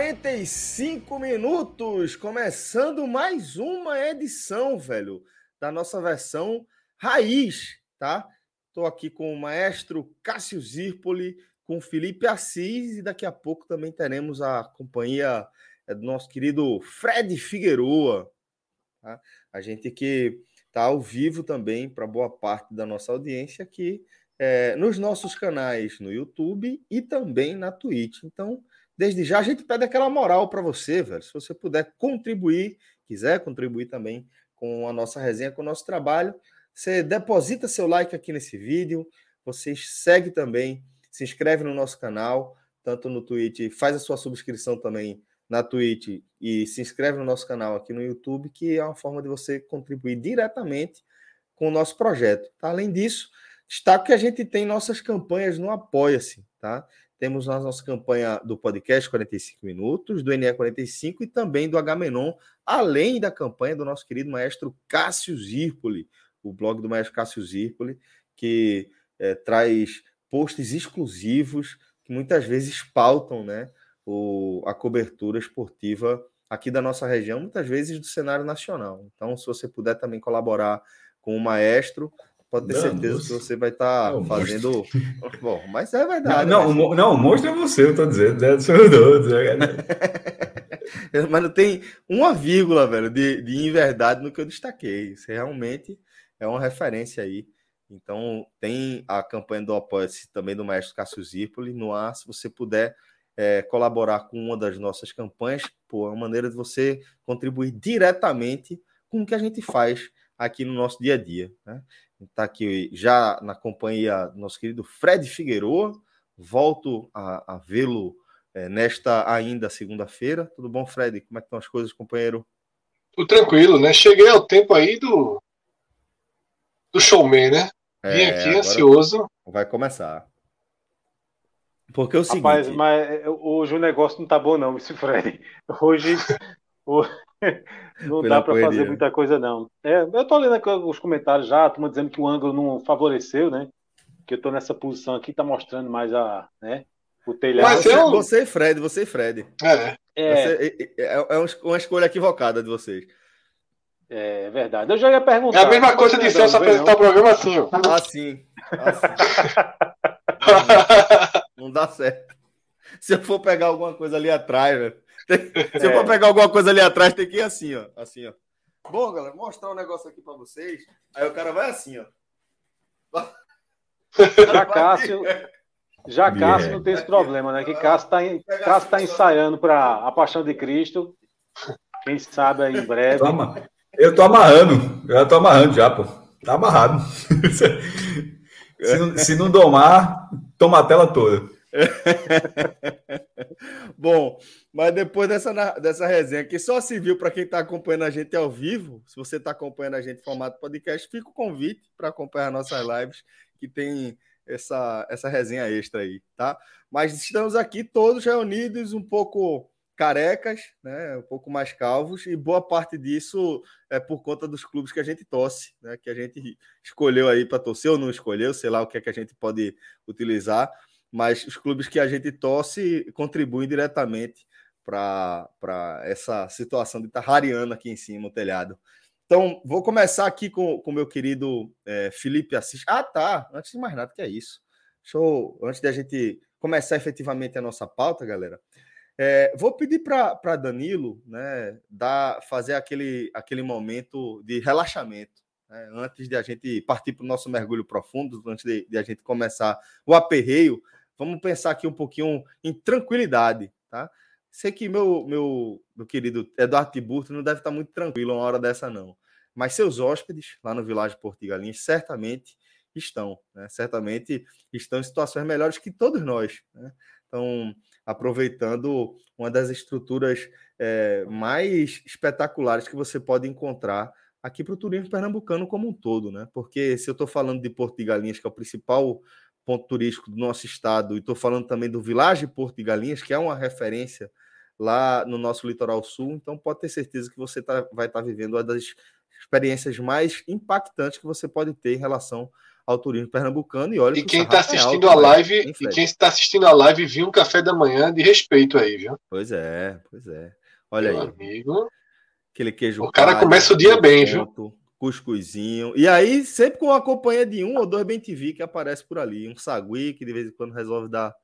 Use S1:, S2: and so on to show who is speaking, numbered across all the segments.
S1: 45 minutos, começando mais uma edição, velho, da nossa versão raiz, tá? Estou aqui com o maestro Cássio Zirpoli, com Felipe Assis e daqui a pouco também teremos a companhia é, do nosso querido Fred Figueroa. Tá? A gente que está ao vivo também para boa parte da nossa audiência aqui é, nos nossos canais no YouTube e também na Twitch. Então, desde já a gente pede aquela moral para você, velho. Se você puder contribuir, quiser contribuir também com a nossa resenha, com o nosso trabalho, você deposita seu like aqui nesse vídeo, você segue também, se inscreve no nosso canal, tanto no Twitch, faz a sua subscrição também na Twitch e se inscreve no nosso canal aqui no YouTube, que é uma forma de você contribuir diretamente com o nosso projeto. Tá? Além disso, Destaco que a gente tem nossas campanhas no Apoia-se, tá? Temos a nossa campanha do podcast 45 Minutos, do NE 45 e também do Agamenon, além da campanha do nosso querido maestro Cássio Zirpoli, o blog do maestro Cássio Zirpoli, que é, traz posts exclusivos que muitas vezes pautam né, o, a cobertura esportiva aqui da nossa região, muitas vezes do cenário nacional. Então, se você puder também colaborar com o maestro, pode ter certeza que você vai estar tá fazendo. Bom, mas é verdade.
S2: Não, não, não, o monstro é você, eu tô dizendo, né? Sou eu,
S1: mas não tem uma vírgula, velho, de, de inverdade no que eu destaquei. Isso realmente é uma referência aí. Então, tem a campanha do apoio também do Maestro Cássio Zirpoli no ar. Se você puder é, colaborar com uma das nossas campanhas, pô, é uma maneira de você contribuir diretamente com o que a gente faz aqui no nosso dia a dia. Né? Está aqui já na companhia do nosso querido Fred Figueroa. Volto a, a vê-lo é, nesta ainda segunda-feira. Tudo bom, Fred? Como é que estão as coisas, companheiro?
S3: Tudo tranquilo, né? Cheguei ao tempo aí do, do showman, né? Vim é, aqui ansioso.
S1: Vai começar. Porque é o seguinte.
S4: Rapaz, mas é, hoje o negócio não tá bom, não, esse Fred. Hoje. Não dá para fazer muita coisa, não. É, eu tô lendo aqui os comentários já, a turma dizendo que o ângulo não favoreceu, né? Que eu tô nessa posição aqui, tá mostrando mais a, né? O telhado.
S1: Mas eu... Você e Fred, você e Fred. É. É. é, é uma escolha equivocada de vocês.
S4: É verdade. Eu já ia perguntar.
S3: É a mesma coisa de Celso apresentar o programa assim, ó.
S1: Assim. assim. não, não dá certo. Se eu for pegar alguma coisa ali atrás, velho. Se eu for pegar alguma coisa ali atrás, tem que ir assim, ó. Assim, ó. Bom, galera, vou mostrar um negócio aqui para vocês. Aí o cara vai assim, ó.
S4: Já Cássio, já Cássio não tem esse problema, né? Que Cássio está Cássio tá ensaiando para a Paixão de Cristo. Quem sabe aí em breve.
S2: Eu tô amarrando, eu tô amarrando já, pô. Tá amarrado. se, não, se não domar, toma a tela toda.
S1: Bom, mas depois dessa, dessa resenha que só se viu para quem está acompanhando a gente ao vivo, se você está acompanhando a gente em formato podcast, fica o convite para acompanhar nossas lives, que tem essa, essa resenha extra aí, tá? Mas estamos aqui todos reunidos, um pouco carecas, né? Um pouco mais calvos, e boa parte disso é por conta dos clubes que a gente torce, né? Que a gente escolheu aí para torcer ou não escolheu, sei lá o que é que a gente pode utilizar mas os clubes que a gente torce contribuem diretamente para essa situação de estar tá rareando aqui em cima o telhado. Então, vou começar aqui com o meu querido é, Felipe Assis. Ah, tá. Antes de mais nada, que é isso. Show. Antes de a gente começar efetivamente a nossa pauta, galera, é, vou pedir para Danilo né, dar, fazer aquele, aquele momento de relaxamento. né, antes de a gente partir para o nosso mergulho profundo, antes de, de, a gente começar o aperreio, vamos pensar aqui um pouquinho em tranquilidade, tá? Sei que meu, meu, meu querido Eduardo Tiburto não deve estar muito tranquilo uma hora dessa, não. Mas seus hóspedes lá no Vilagem Portigalinhas certamente estão, né? certamente estão em situações melhores que todos nós. Né? Então, aproveitando uma das estruturas é, mais espetaculares que você pode encontrar aqui para o turismo pernambucano como um todo, né? Porque se eu estou falando de Porto de Galinhas, que é o principal ponto turístico do nosso estado, e estou falando também do Vilagem Porto de Galinhas, que é uma referência lá no nosso litoral sul, então pode ter certeza que você tá, vai estar tá vivendo uma das experiências mais impactantes que você pode ter em relação ao turismo pernambucano. E olha
S3: e quem está assistindo é alto, a live, e quem está assistindo a live viu um café da manhã de respeito aí, viu?
S1: Pois é, pois é. Olha
S3: Meu
S1: aí.
S3: Amigo.
S1: Aquele queijo.
S3: O cara começa o dia bem, viu?
S1: Cuscuzinho. E aí, sempre com a companhia de um ou dois bem TV que aparece por ali. Um sagui, que de vez em quando resolve dar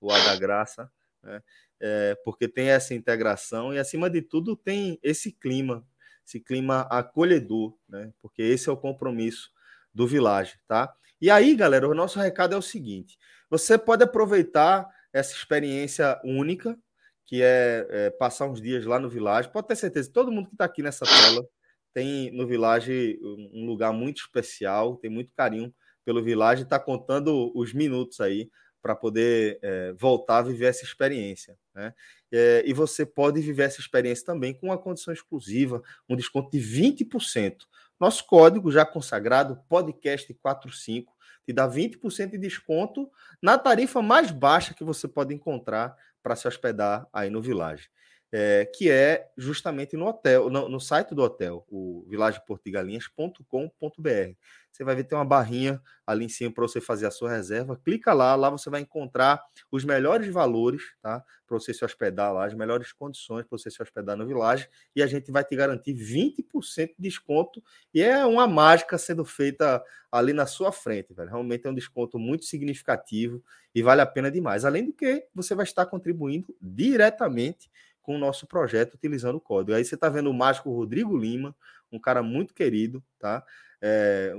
S1: o ar da graça. Né? É, porque tem essa integração e, acima de tudo, tem esse clima, esse clima acolhedor, né? Porque esse é o compromisso do Village, tá? E aí, galera, o nosso recado é o seguinte: você pode aproveitar essa experiência única que é, é, passar uns dias lá no Village. Pode ter certeza, todo mundo que está aqui nessa tela tem no Village um lugar muito especial, tem muito carinho pelo Village, está contando os minutos aí para poder é, voltar a viver essa experiência. Né? É, e você pode viver essa experiência também com uma condição exclusiva, um desconto de 20%. Nosso código já consagrado, podcast45, te dá 20% de desconto na tarifa mais baixa que você pode encontrar para se hospedar aí no Village, é, que é justamente no hotel, no, no site do hotel, o vilageportigalinhas.com.br. Você vai ver tem uma barrinha ali em cima para você fazer a sua reserva. Clica lá, lá você vai encontrar os melhores valores, tá? Para você se hospedar lá, as melhores condições para você se hospedar no Village e a gente vai te garantir 20% de desconto e é uma mágica sendo feita ali na sua frente, velho. Realmente é um desconto muito significativo e vale a pena demais. Além do que você vai estar contribuindo diretamente com o nosso projeto utilizando o código. Aí você está vendo o mágico Rodrigo Lima, um cara muito querido, tá? É,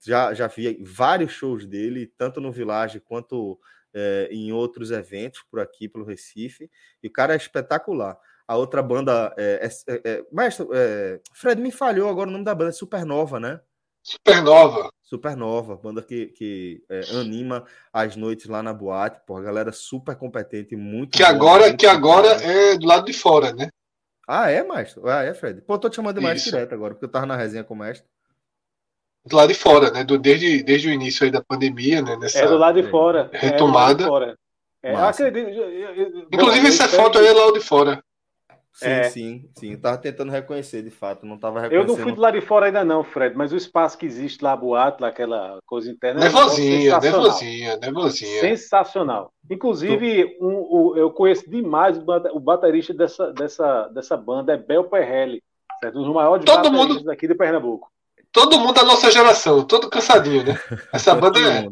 S1: já, já vi vários shows dele, tanto no Village quanto é, em outros eventos por aqui, pelo Recife. E o cara é espetacular. A outra banda é. é, é mestre, Fred me falhou agora o nome da banda, é Supernova, né?
S3: Supernova.
S1: Supernova, banda que, que é, anima as noites lá na boate, pô, galera super competente, muito.
S3: Que bom, agora, muito que agora é do lado de fora, né?
S1: Ah, é, Maestro? Ah, é, Fred? Pô, tô te chamando de mais direto agora, porque eu tava na resenha com o Mestre
S3: do lado de fora, né? Do, desde, desde o início aí da pandemia, né?
S4: Nessa é do lado de fora.
S3: Retomada.
S4: É, fora. É, acredito, eu,
S3: eu, Inclusive, essa foto aí é lá de fora.
S1: Sim, é. sim, sim. Eu tava tentando reconhecer, de fato. Não tava reconhecendo.
S4: Eu não fui do lado de fora ainda, não, Fred, mas o espaço que existe lá, boato, lá, aquela coisa interna.
S3: Nervosinha, é nervosinha, nervosinha.
S4: Sensacional. Inclusive, um, um, eu conheço demais o baterista dessa, dessa, dessa banda, é Bel Perrelli, certo? Um dos maiores
S3: Todo bateristas mundo...
S4: daqui de Pernambuco
S3: todo mundo da nossa geração, todo cansadinho, né? Essa banda é.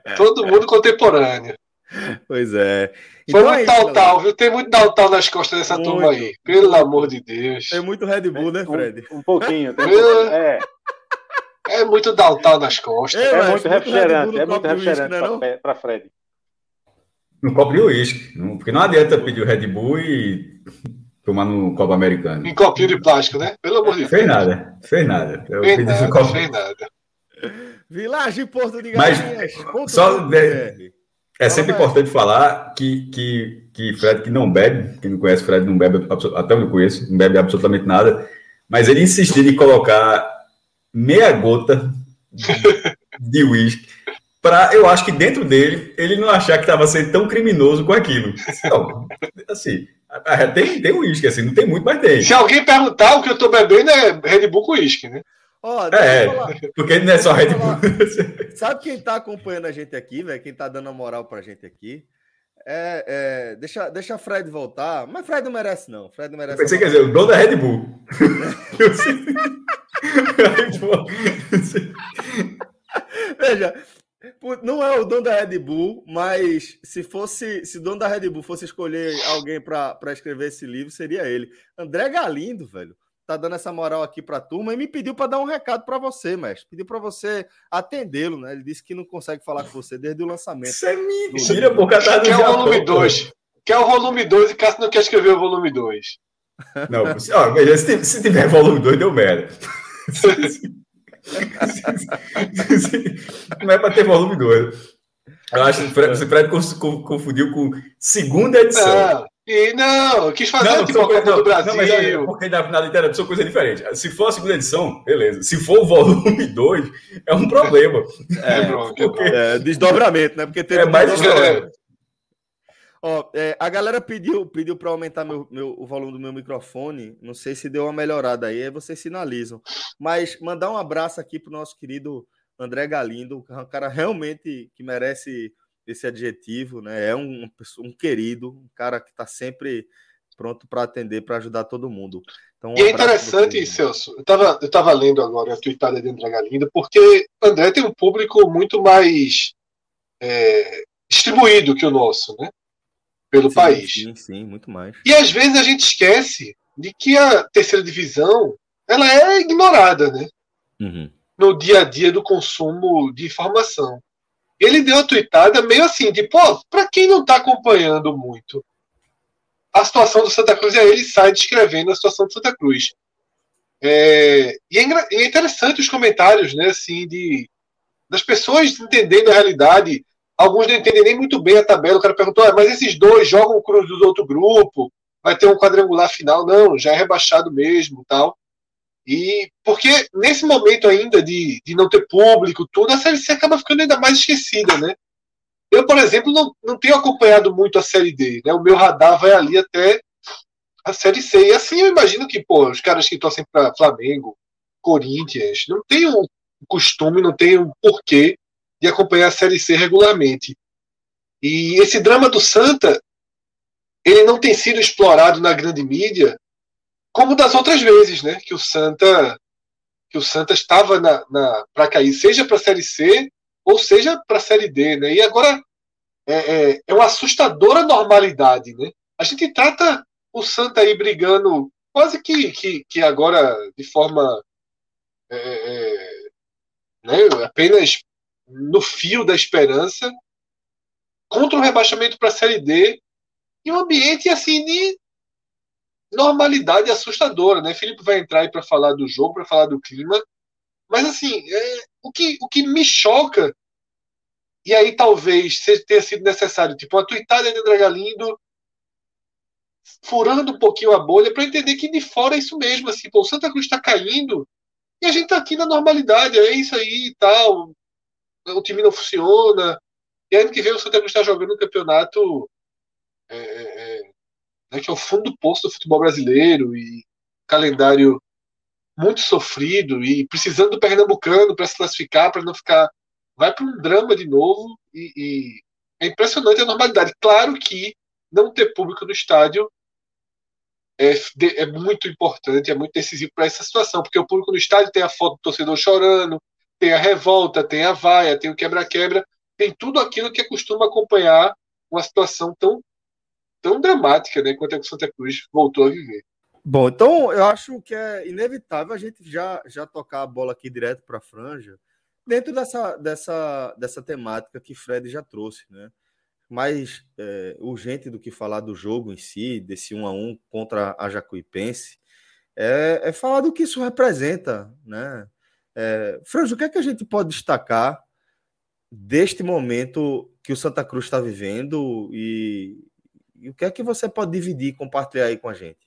S3: todo mundo contemporâneo.
S1: Pois é.
S3: Então Foi muito é tal, tal, viu? Tem muito tal, tal nas costas dessa muito. turma aí. Pelo amor de Deus.
S1: Tem muito Red Bull, né, Fred?
S4: Um, um pouquinho. Tem
S3: é. é muito Daltal nas costas. É,
S4: é muito refrigerante. É muito refrigerante é para Fred.
S2: No copo de uísque. Porque não adianta pedir o Red Bull e tomar no Copa Americano.
S3: Em copinho de plástico, né? Pelo amor de Deus.
S2: Fez nada, fez nada.
S3: Eu fez nada, copo... fez nada.
S1: Vilagem Porto de
S2: Galinhas. Mas, só é, é sempre importante falar que, que, que Fred que não bebe, quem não conhece Fred não bebe, até eu não conheço, não bebe absolutamente nada, mas ele insistiu em colocar meia gota de uísque para eu acho que dentro dele ele não achar que estava sendo tão criminoso com aquilo. Então, assim, tem, tem uísque, assim, não tem muito, mas tem.
S3: Se alguém perguntar, o que eu tô bebendo é Red Bull com uísque, né?
S2: Oh, é, porque não é só Red Bull.
S1: Sabe quem tá acompanhando a gente aqui, velho? Quem tá dando a moral pra gente aqui? É, é, deixa, deixa Fred voltar, mas Fred não merece, não. Fred não merece.
S2: Pensei, quer dizer, o dono da Red Bull.
S1: Veja, não é o dono da Red Bull, mas se fosse, se o dono da Red Bull fosse escolher alguém para escrever esse livro, seria ele. André Galindo, velho. Tá dando essa moral aqui para a turma e me pediu para dar um recado para você, mestre. Pediu para você atendê-lo, né? Ele disse que não consegue falar com você desde o lançamento.
S2: Isso é mentira, por causa
S3: Quer o volume 2. Quer o volume 2 e Cássio não quer escrever o volume 2.
S2: Não, ó, se, se tiver volume 2, deu merda. não é para ter volume 2. Eu acho que o Fred confundiu com segunda edição.
S3: Não, e não, eu quis fazer não, tipo a Copa do Brasil. Não, mas é,
S2: porque na, na literatura são coisas diferentes. Se for a segunda edição, beleza. Se for o volume 2, é um problema.
S1: É, é, porque... é desdobramento, né? Porque tem
S2: é mais desdobramento.
S1: Ó, é, a galera pediu, pediu para aumentar meu, meu, o volume do meu microfone. Não sei se deu uma melhorada aí, aí vocês sinalizam. Mas mandar um abraço aqui pro nosso querido André Galindo, um cara realmente que merece esse adjetivo, né? É um, um querido, um cara que está sempre pronto para atender, para ajudar todo mundo.
S3: Então, um e é interessante, Celso, eu estava eu tava lendo agora a tweetada de André Galindo, porque André tem um público muito mais é, distribuído que o nosso, né? Pelo
S1: sim,
S3: país.
S1: Sim, sim, muito mais.
S3: E às vezes a gente esquece de que a terceira divisão ela é ignorada, né?
S1: Uhum.
S3: No dia a dia do consumo de informação ele deu uma tweetada meio assim, de, pô, pra quem não tá acompanhando muito a situação do Santa Cruz, aí ele sai descrevendo a situação do Santa Cruz. É, e é, é, interessante os comentários, né, assim, de, das pessoas entendendo a realidade. Alguns não entendem nem muito bem a tabela. O cara perguntou, ah, mas esses dois jogam o Cruz do outro grupo, vai ter um quadrangular final? Não, já é rebaixado mesmo tal. E porque nesse momento ainda de, de não ter público, tudo, a Série C acaba ficando ainda mais esquecida, né? Eu, por exemplo, não, não tenho acompanhado muito a Série D, né? O meu radar vai ali até a Série C. E assim eu imagino que, pô, os caras que torcem para Flamengo, Corinthians, não tem um costume, não tem um porquê de acompanhar a Série C regularmente. E esse drama do Santa, ele não tem sido explorado na grande mídia como das outras vezes, né? Que o Santa que o Santa estava na, na para cair, seja para a Série C ou seja para a Série D, né? E agora é, é, é, uma assustadora normalidade, né? A gente trata o Santa aí brigando quase que, que, que agora de forma é, é né, apenas no fio da esperança contra o rebaixamento para a Série D e um ambiente assim de normalidade assustadora, né? Felipe vai entrar aí para falar do jogo, para falar do clima, mas assim, é, o, que, o que me choca, e aí talvez tenha sido necessário, tipo, uma tuitada de André Galindo furando um pouquinho a bolha para entender que de fora é isso mesmo, assim, pô, o Santa Cruz está caindo e a gente está aqui na normalidade, é isso aí e tal, o time não funciona, e ano que vem o Santa Cruz está jogando um campeonato é, é, é né, que é o fundo do poço do futebol brasileiro e calendário muito sofrido e precisando do Pernambucano para se classificar, para não ficar. Vai para um drama de novo e, e, é impressionante a normalidade. Claro que não ter público no estádio é, é muito importante, é muito decisivo para essa situação, porque o público no estádio tem a foto do torcedor chorando, tem a revolta, tem a vaia, tem o quebra-quebra, tem tudo aquilo que acostuma acompanhar uma situação tão tão dramática, né, quanto a que Santa Cruz voltou a viver.
S1: Bom, então eu acho que é inevitável a gente já, já tocar a bola aqui direto para a franja, dentro dessa, dessa, dessa temática que Fred já trouxe, né? Mais é, urgente do que falar do jogo em si, desse 1 a 1 contra a Jacuipense, é, é falar do que isso representa, né? É, o que é que a gente pode destacar deste momento que o Santa Cruz está vivendo e, e o que é que você pode dividir compartilhar aí com a gente?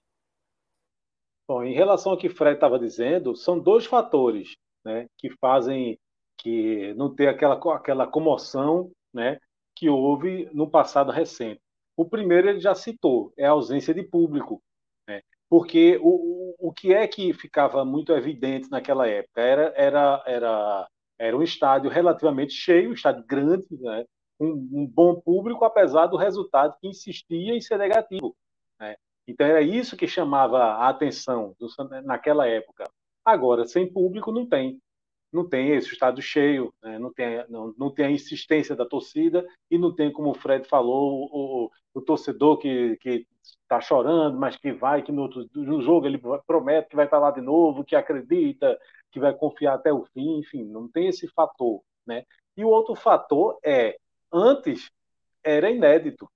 S4: Bom, em relação ao que o Fred estava dizendo, são dois fatores né, que fazem que não ter aquela, aquela comoção né, que houve no passado recente. O primeiro ele já citou, é a ausência de público. Né? Porque o, o, o que é que ficava muito evidente naquela época? Era, era, era, era um estádio relativamente cheio, um estádio grande, né? Um, um bom público, apesar do resultado que insistia em ser negativo. Né? Então era isso que chamava a atenção do, naquela época. Agora, sem público, não tem. não tem esse estádio cheio, né? não, tem, não, não tem a insistência da torcida e não tem, como o Fred falou, o, o torcedor que está chorando, mas que vai, que no, no, jogo ele promete que vai estar lá de novo, que acredita, que vai confiar até o fim, enfim, não tem esse fator. Né? E o outro fator é, antes era inédito.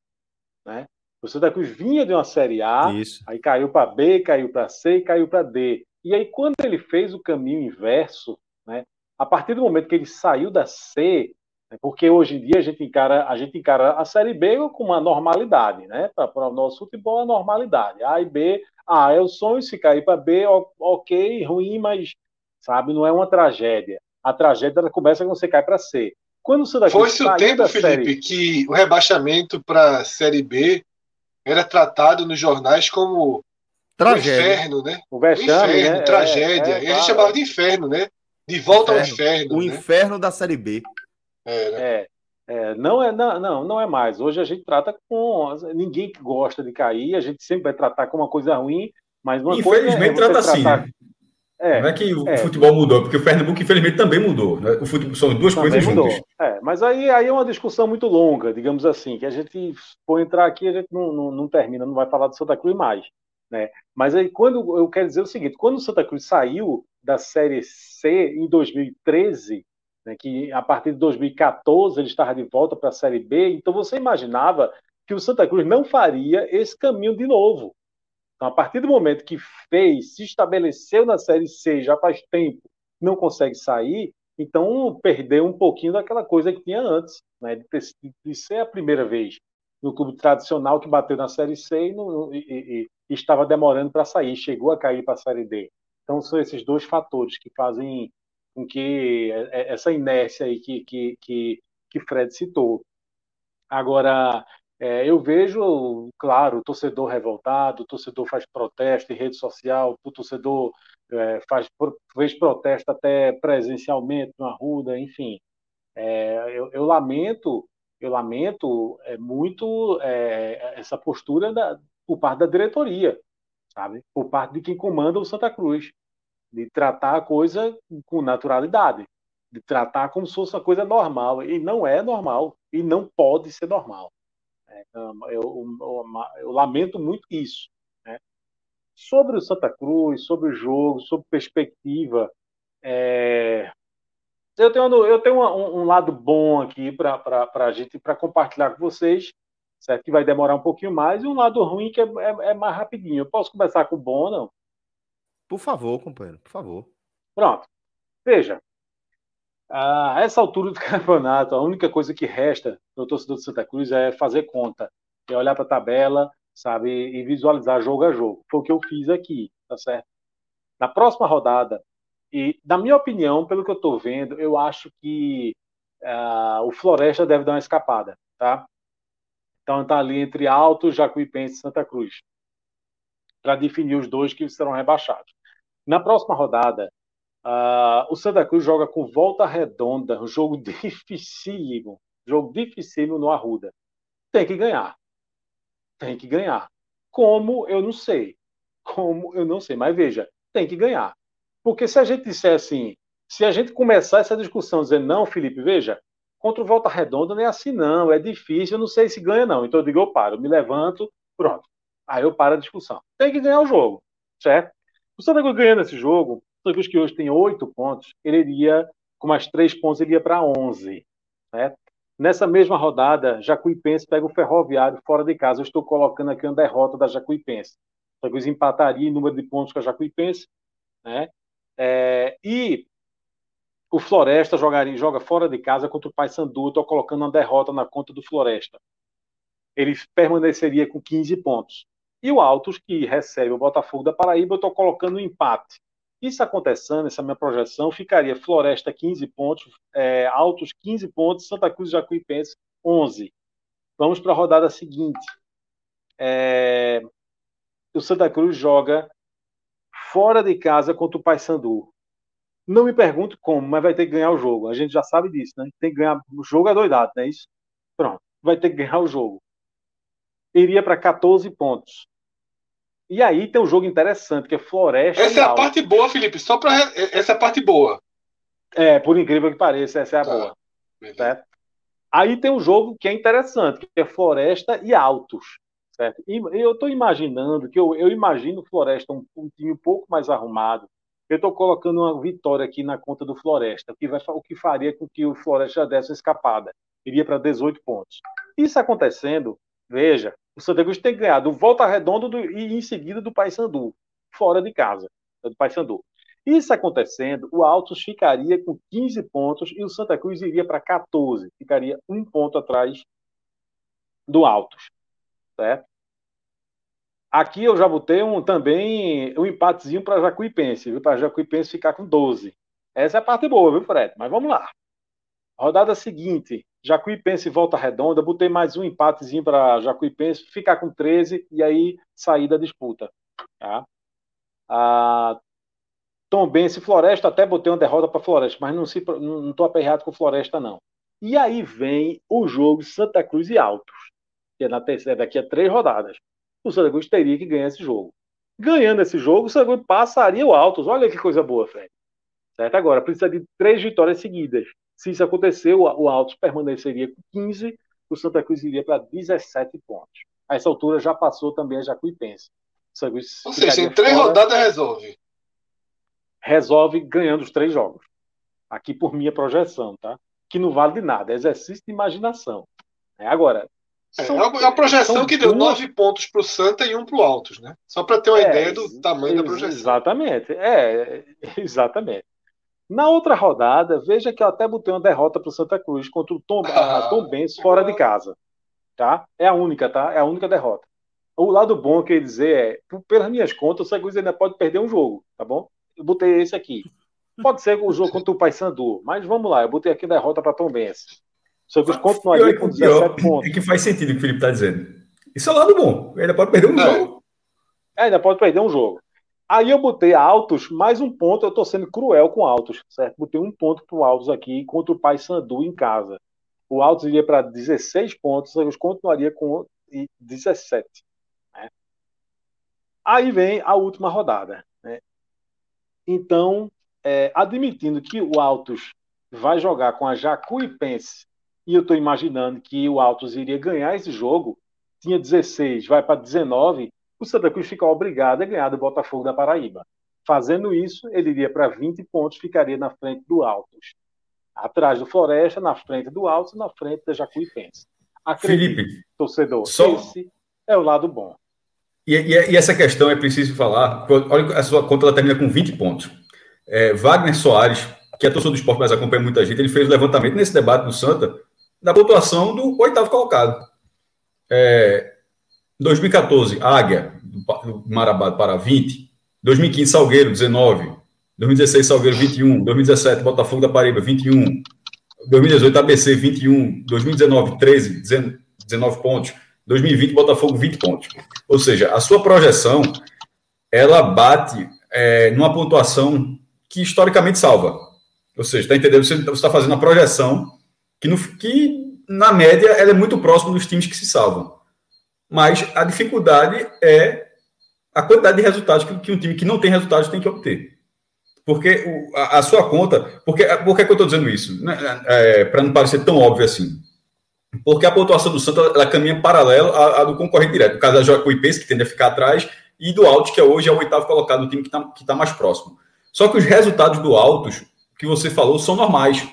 S4: Né? O Santa Cruz vinha de uma Série A, Isso. aí caiu para B, caiu para C e caiu para D. E aí, quando ele fez o caminho inverso, né, a partir do momento que ele saiu da C, né, porque hoje em dia a gente encara a, gente encara a Série B com uma normalidade, né? Para o nosso futebol, a normalidade. A e B, A é o sonho, se cair para B, ok, ruim, mas, sabe, não é uma tragédia. A tragédia começa quando você cai para C. Quando
S3: você Foi-se o tempo, Felipe, série... que o rebaixamento para a Série B era tratado nos jornais como Tragédia. o inferno, né?
S4: O vexame, o inferno,
S3: né? tragédia. É, é, e a gente chamava de inferno, né? De volta inferno. ao inferno.
S1: O
S3: né?
S1: inferno da Série B.
S4: É, né? é, é, não é não, não, não é mais. Hoje a gente trata com ninguém que gosta de cair, a gente sempre vai tratar com uma coisa ruim, mas uma
S2: Infelizmente
S4: coisa
S2: é trata assim, tratar... assim. É, não é que o é. futebol mudou, porque o Pernambuco, infelizmente, também mudou. Né? O futebol, são duas também coisas mudou. juntas.
S4: É, mas aí, aí é uma discussão muito longa, digamos assim, que a gente for entrar aqui, a gente não, não, não termina, não vai falar do Santa Cruz mais. Né? Mas aí, quando eu quero dizer o seguinte: quando o Santa Cruz saiu da Série C em 2013, né, que a partir de 2014 ele estava de volta para a Série B, então você imaginava que o Santa Cruz não faria esse caminho de novo. Então, a partir do momento que fez, se estabeleceu na Série C já faz tempo, não consegue sair, então perdeu um pouquinho daquela coisa que tinha antes, né, de, ter, de ser a primeira vez no clube tradicional que bateu na Série C e, e, e, e estava demorando para sair, chegou a cair para a Série D. Então são esses dois fatores que fazem com que é, é, essa inércia aí que, que, que, que Fred citou. Agora, é, eu vejo, claro, o torcedor revoltado, o torcedor faz protesto em rede social, o torcedor é, faz, fez protesto até presencialmente na Ruda, enfim. É, eu, eu, lamento, eu lamento é, muito é, essa postura da, por parte da diretoria, sabe? Por parte de quem comanda o Santa Cruz, de tratar a coisa com naturalidade, de tratar como se fosse uma coisa normal, e não é normal, e não pode ser normal. Eu, eu, eu lamento muito isso. Né? Sobre o Santa Cruz, sobre o jogo, sobre perspectiva, é... eu tenho, eu tenho um, um lado bom aqui para a gente para compartilhar com vocês, certo? Que vai demorar um pouquinho mais, e um lado ruim que é, é, é mais rapidinho. Eu posso começar com o bom, não?
S1: Por favor, companheiro, por favor.
S4: Pronto. Veja, a essa altura do campeonato, a única coisa que resta para o torcedor de Santa Cruz é fazer conta, é olhar para a tabela, sabe, e visualizar jogo a jogo. Foi o que eu fiz aqui, tá certo? Na próxima rodada, e na minha opinião, pelo que eu estou vendo, eu acho que uh, o Floresta deve dar uma escapada, tá? Então está ali entre Alto, Jacuipense e Santa Cruz, para definir os dois que serão rebaixados. Na próxima rodada, Uh, o Santa Cruz joga com volta redonda, um jogo dificílimo, jogo dificílimo no Arruda. Tem que ganhar. Tem que ganhar. Como eu não sei. Como eu não sei, mas veja, tem que ganhar. Porque se a gente disser assim, se a gente começar essa discussão dizendo, não, Felipe, veja, contra o Volta Redonda não é assim, não, é difícil, eu não sei se ganha, não. Então eu digo, eu paro, me levanto, pronto. Aí eu paro a discussão. Tem que ganhar o jogo, certo? O Santa Cruz ganhando esse jogo, Santa Cruz que hoje tem oito pontos, ele iria, com mais três pontos, ele ia para onze. Né? Nessa mesma rodada, Jacuipense pega o Ferroviário fora de casa. Eu estou colocando aqui uma derrota da Jacuipense. Santa Cruz empataria em número de pontos com a Jacuipense. Né? É, e o Floresta jogaria, joga fora de casa contra o Paysandu. Estou colocando uma derrota na conta do Floresta. Ele permaneceria com 15 pontos. E o Altos, que recebe o Botafogo da Paraíba, eu estou colocando um empate. Isso acontecendo, essa minha projeção, ficaria Floresta 15 pontos, é, Altos 15 pontos, Santa Cruz e Jacuipense 11. Vamos para a rodada seguinte. É, o Santa Cruz joga fora de casa contra o Paysandu. Não me pergunto como, mas vai ter que ganhar o jogo. A gente já sabe disso, né? Tem que ganhar. O jogo é doidado, não é isso? Pronto. Vai ter que ganhar o jogo. Iria para 14 pontos. E aí tem um jogo interessante, que é Floresta.
S3: Essa é a parte boa, Felipe. Só para Essa é a parte boa.
S4: É, por incrível que pareça, essa é a tá. boa. Certo? Aí tem um jogo que é interessante, que é Floresta e Altos. Certo? E eu estou imaginando que eu, eu imagino Floresta um, um time um pouco mais arrumado. Eu estou colocando uma vitória aqui na conta do Floresta, o que, vai, o que faria com que o Floresta desse uma escapada. Iria para 18 pontos. Isso acontecendo, veja, o Santa Cruz tem ganhado volta redonda do, e em seguida do Paysandu, fora de casa, do Paysandu. Isso acontecendo, o Altos ficaria com 15 pontos e o Santa Cruz iria para 14, ficaria um ponto atrás do Altos, certo? Aqui eu já botei um, também um empatezinho para Jacuipense, para Jacuipense ficar com 12. Essa é a parte boa, viu, Fred? Mas vamos lá. Rodada seguinte, Jacuipense volta redonda, botei mais um empatezinho para Jacuipense, ficar com 13 e aí sair da disputa. Tá? Ah, Tombense e Floresta, até botei uma derrota para Floresta, mas não estou não, aperreado com Floresta, não. E aí vem o jogo Santa Cruz e Altos, que é na terceira, daqui a três rodadas. O Santa Cruz teria que ganhar esse jogo. Ganhando esse jogo, o Santa Cruz passaria o Altos. Olha que coisa boa, Fred. Certo? Agora, precisa de três vitórias seguidas. Se isso acontecer, o Altos permaneceria com 15, o Santa Cruz iria para 17 pontos. A essa altura já passou também a Jacuipense.
S3: Ou seja, em três fora. rodadas resolve
S4: resolve ganhando os três jogos. Aqui por minha projeção, tá? Que não vale de nada, é exercício de imaginação. É, agora.
S3: É, são, é a projeção que deu nove pontos para o Santa e um para o Altos, né? Só para ter uma é, ideia do tamanho da projeção.
S4: Exatamente, é, exatamente. Na outra rodada, veja que eu até botei uma derrota para o Santa Cruz contra o Tom, ah, Tom Benz fora de casa. Tá? É a única, tá? É a única derrota. O lado bom que eu dizer é, pelas minhas contas, o Santa Cruz ainda pode perder um jogo, tá bom? eu botei esse aqui. Pode ser o jogo contra o Paysandu, mas vamos lá, eu botei aqui derrota para Tom Benz. Só que continuaria com 17
S2: pior,
S4: pontos.
S2: É que faz sentido o que o Felipe está dizendo. Isso é lado bom. Ele ainda pode perder um é. jogo.
S4: É, ainda pode perder um jogo. Aí eu botei altos, mais um ponto, eu estou sendo cruel com altos, certo? Botei um ponto para o altos aqui contra o Paysandu em casa. O altos iria para 16 pontos, eu continuaria com 17. Né? Aí vem a última rodada. Né? Então, é, admitindo que o Altos vai jogar com a Jacuipense, e eu estou imaginando que o Altos iria ganhar esse jogo, tinha 16, vai para 19, o Santa Cruz fica obrigado a ganhar do Botafogo da Paraíba. Fazendo isso, ele iria para 20 pontos, ficaria na frente do Altos. Atrás do Floresta, na frente do Altos, na frente da Jacuipense.
S2: Acredite, Felipe,
S4: torcedor, só... esse é o lado bom.
S2: E, e, e, essa questão é preciso falar. Olha, a sua conta ela termina com 20 pontos. É, Wagner Soares, que é torcedor do esporte, mas acompanha muita gente, ele fez o levantamento nesse debate do Santa da pontuação do oitavo colocado. É, 2014, Águia, do Marabá para 20. 2015, Salgueiro, 19. 2016, Salgueiro, 21. 2017, Botafogo da Paraíba, 21. 2018, ABC, 21. 2019, 13, 19 pontos. 2020, Botafogo 20 pontos. Ou seja, a sua projeção ela bate é, numa pontuação que historicamente salva. Ou seja, está entendendo? Você está fazendo a projeção que, no, que, na média, ela é muito próxima dos times que se salvam. Mas a dificuldade é a quantidade de resultados que, que um time que não tem resultados tem que obter. Porque o, a, a, sua conta. Porque, por que eu estou dizendo isso? É, Para não parecer tão óbvio assim porque a pontuação do Santa ela caminha paralelo à, à do concorrente direto. No caso da Jacuipense, que tende a ficar atrás, e do Altos, que é hoje é o oitavo colocado, o time que está que tá mais próximo. Só que os resultados do Altos, que você falou, são normais.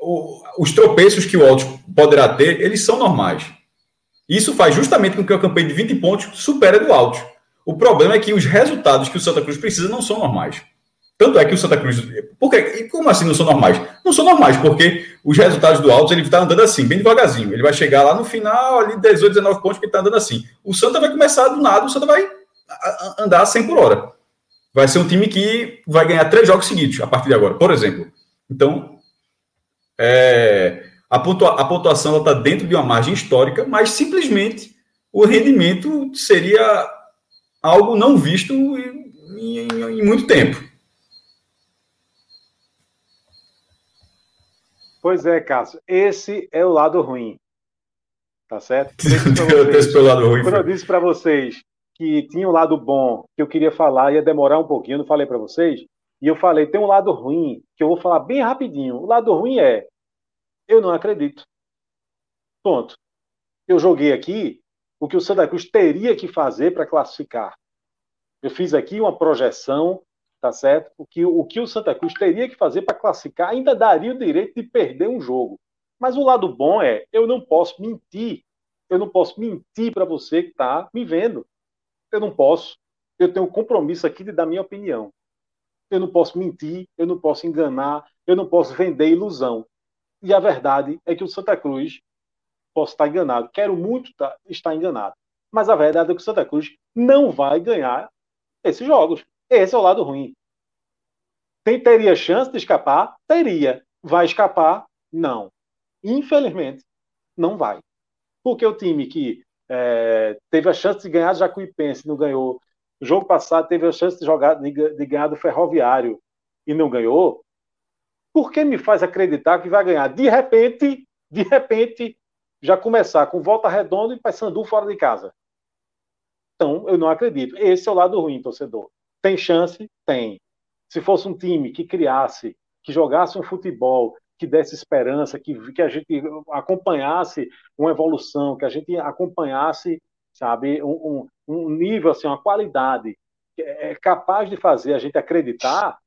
S2: O, os tropeços que o Altos poderá ter, eles são normais. Isso faz justamente com que a campanha de 20 pontos supere a do Altos. O problema é que os resultados que o Santa Cruz precisa não são normais. Tanto é que o Santa Cruz. Por quê? Como assim não são normais? Não são normais, porque os resultados do Altos ele está andando assim, bem devagarzinho. Ele vai chegar lá no final, ali 18, 19 pontos, que está andando assim. O Santa vai começar do nada, o Santa vai andar 100 por hora. Vai ser um time que vai ganhar três jogos seguidos a partir de agora, por exemplo. Então, é, a, pontua, a pontuação está dentro de uma margem histórica, mas simplesmente o rendimento seria algo não visto em, em, em muito tempo.
S4: Pois é, Cássio. Esse é o lado ruim. Tá certo?
S2: Eu lado ruim.
S4: Quando eu disse para vocês que tinha um lado bom que eu queria falar, ia demorar um pouquinho, eu não falei para vocês. E eu falei, tem um lado ruim, que eu vou falar bem rapidinho. O lado ruim é, eu não acredito. Ponto. Eu joguei aqui o que o Santa Cruz teria que fazer para classificar. Eu fiz aqui uma projeção, tá certo? O que o, que o Santa Cruz teria que fazer para classificar ainda daria o direito de perder um jogo. Mas o lado bom é, eu não posso mentir. Eu não posso mentir para você que está me vendo. Eu não posso. Eu tenho um compromisso aqui de dar minha opinião. Eu não posso mentir, eu não posso enganar, eu não posso vender ilusão. E a verdade é que o Santa Cruz posso estar enganado. Quero muito estar enganado. Mas a verdade é que o Santa Cruz não vai ganhar esses jogos. Esse é o lado ruim. Tem, teria chance de escapar? Teria. Vai escapar? Não. Infelizmente, não vai. Porque o time que é, teve a chance de ganhar do Jacuipense não ganhou. O jogo passado teve a chance de, jogar, de, de ganhar do Ferroviário e não ganhou. Por que me faz acreditar que vai ganhar? De repente, de repente, já começar com volta redonda e Paysandu fora de casa. Então, eu não acredito. Esse é o lado ruim, torcedor. Tem chance? Tem. Se fosse um time que criasse, que jogasse um futebol, que desse esperança, que, que a gente acompanhasse uma evolução, que a gente acompanhasse, sabe, um, um, um nível, assim, uma qualidade é capaz de fazer a gente acreditar,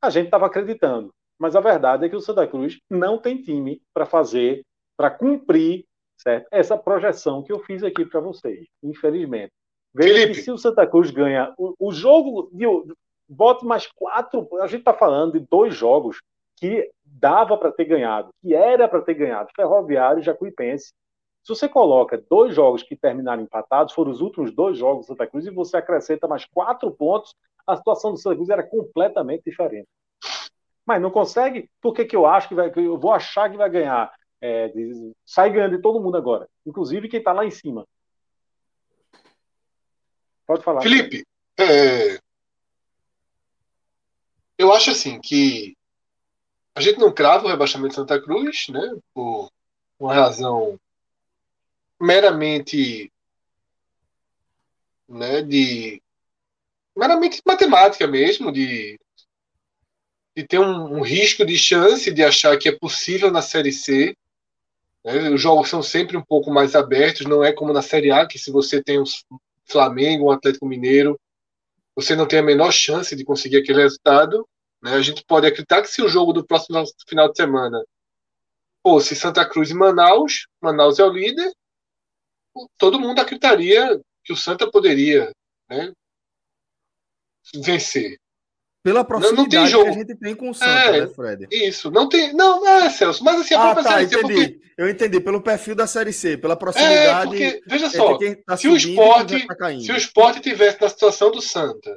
S4: a gente estava acreditando. Mas a verdade é que o Santa Cruz não tem time para fazer, para cumprir certo? essa projeção que eu fiz aqui para vocês, infelizmente. Veja que se o Santa Cruz ganha o, o jogo, de, bote mais quatro, a gente está falando de dois jogos que dava para ter ganhado, que era para ter ganhado, Ferroviário e Jacuipense. Se você coloca dois jogos que terminaram empatados, foram os últimos dois jogos do Santa Cruz, e você acrescenta mais quatro pontos, a situação do Santa Cruz era completamente diferente. Mas não consegue, por que, que eu acho que vai, eu vou achar que vai ganhar? É, sai ganhando de todo mundo agora, inclusive quem está lá em cima.
S3: Pode falar. Felipe, é... eu acho assim que a gente não crava o rebaixamento de Santa Cruz, né? Por uma razão meramente né, de meramente matemática mesmo, de, de ter um, um, risco de chance de achar que é possível na Série C. Né? Os jogos são sempre um pouco mais abertos, não é como na Série A, que se você tem um Flamengo, um Atlético Mineiro, você não tem a menor chance de conseguir aquele resultado. Né? A gente pode acreditar que se o jogo do próximo final de semana fosse Santa Cruz e Manaus, Manaus é o líder, todo mundo acreditaria que o Santa poderia né, vencer.
S1: Pela proximidade não, não tem jogo. que a gente tem com o Santa, é, né, Fred?
S3: Isso, não tem. Não, é, Celso, mas assim, a
S1: ah, própria tá, Série C. Porque... Eu entendi, pelo perfil da Série C, pela proximidade. É, porque,
S3: veja só, tá se, o esporte, tá se o esporte tivesse na situação do Santa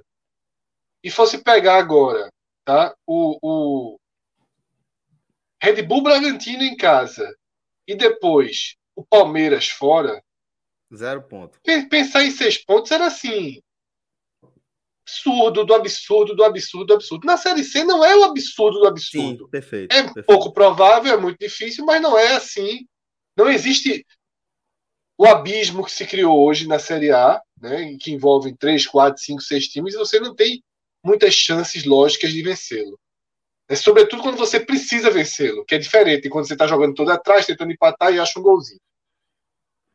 S3: e fosse pegar agora tá? O, o Red Bull Bragantino em casa e depois o Palmeiras fora.
S1: Zero ponto.
S3: Pensar em seis pontos era assim. Absurdo do absurdo do absurdo do absurdo. Na Série C não é o absurdo do absurdo.
S1: Sim, perfeito.
S3: É
S1: perfeito.
S3: pouco provável, é muito difícil, mas não é assim. Não existe o abismo que se criou hoje na Série A, né, que envolve três, quatro, cinco, seis times, e você não tem muitas chances lógicas de vencê-lo. É, sobretudo quando você precisa vencê-lo, que é diferente quando você está jogando todo atrás, tentando empatar e acha um golzinho.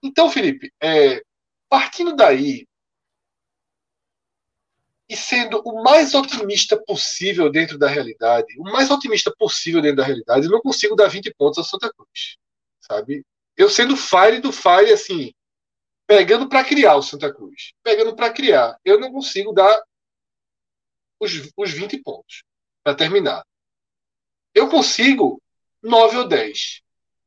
S3: Então, Felipe, é, partindo daí e sendo o mais otimista possível dentro da realidade, o mais otimista possível dentro da realidade, eu não consigo dar 20 pontos a Santa Cruz, sabe? Eu sendo Fire do Fire, assim, pegando para criar o Santa Cruz, pegando para criar, eu não consigo dar os, os 20 pontos para terminar. Eu consigo 9 ou 10.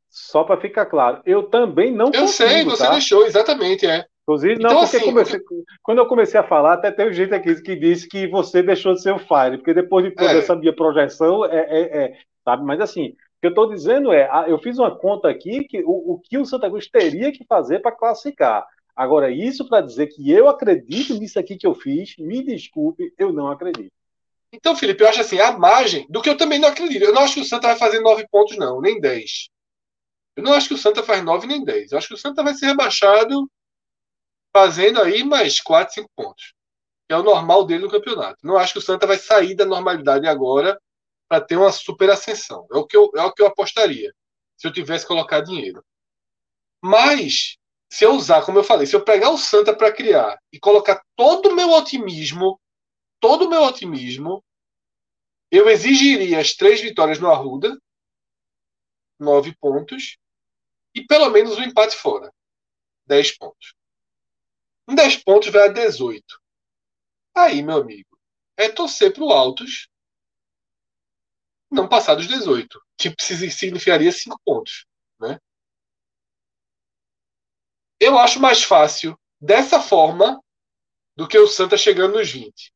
S4: Só para ficar claro, eu também não
S3: eu
S4: consigo.
S3: Eu sei, você tá? deixou, exatamente, é.
S4: Inclusive, não, então, porque assim, comecei, quando eu comecei a falar, até tem jeito aqui que disse que você deixou de ser o Fire, porque depois de toda é. essa minha projeção, é, é, é, sabe? Mas assim, o que eu estou dizendo é, eu fiz uma conta aqui que o, o que o Santa Cruz teria que fazer para classificar. Agora, isso para dizer que eu acredito nisso aqui que eu fiz, me desculpe, eu não acredito.
S3: Então, Felipe, eu acho assim, a margem do que eu também não acredito. Eu não acho que o Santa vai fazer nove pontos, não, nem dez. Eu não acho que o Santa faz nove nem dez. Eu acho que o Santa vai ser rebaixado fazendo aí mais quatro, cinco pontos. que é o normal dele no campeonato. Não acho que o Santa vai sair da normalidade agora para ter uma super ascensão. É o, que eu, é o que eu apostaria, se eu tivesse colocado dinheiro. Mas, se eu usar, como eu falei, se eu pegar o Santa para criar e colocar todo o meu otimismo, todo o meu otimismo, eu exigiria as três vitórias no Arruda, nove pontos, e pelo menos um empate fora, dez pontos. Em dez pontos vai a 18. Aí, meu amigo, é torcer para o Altos não passar dos 18, que significaria 5 pontos. Né? Eu acho mais fácil dessa forma do que o Santa chegando nos 20.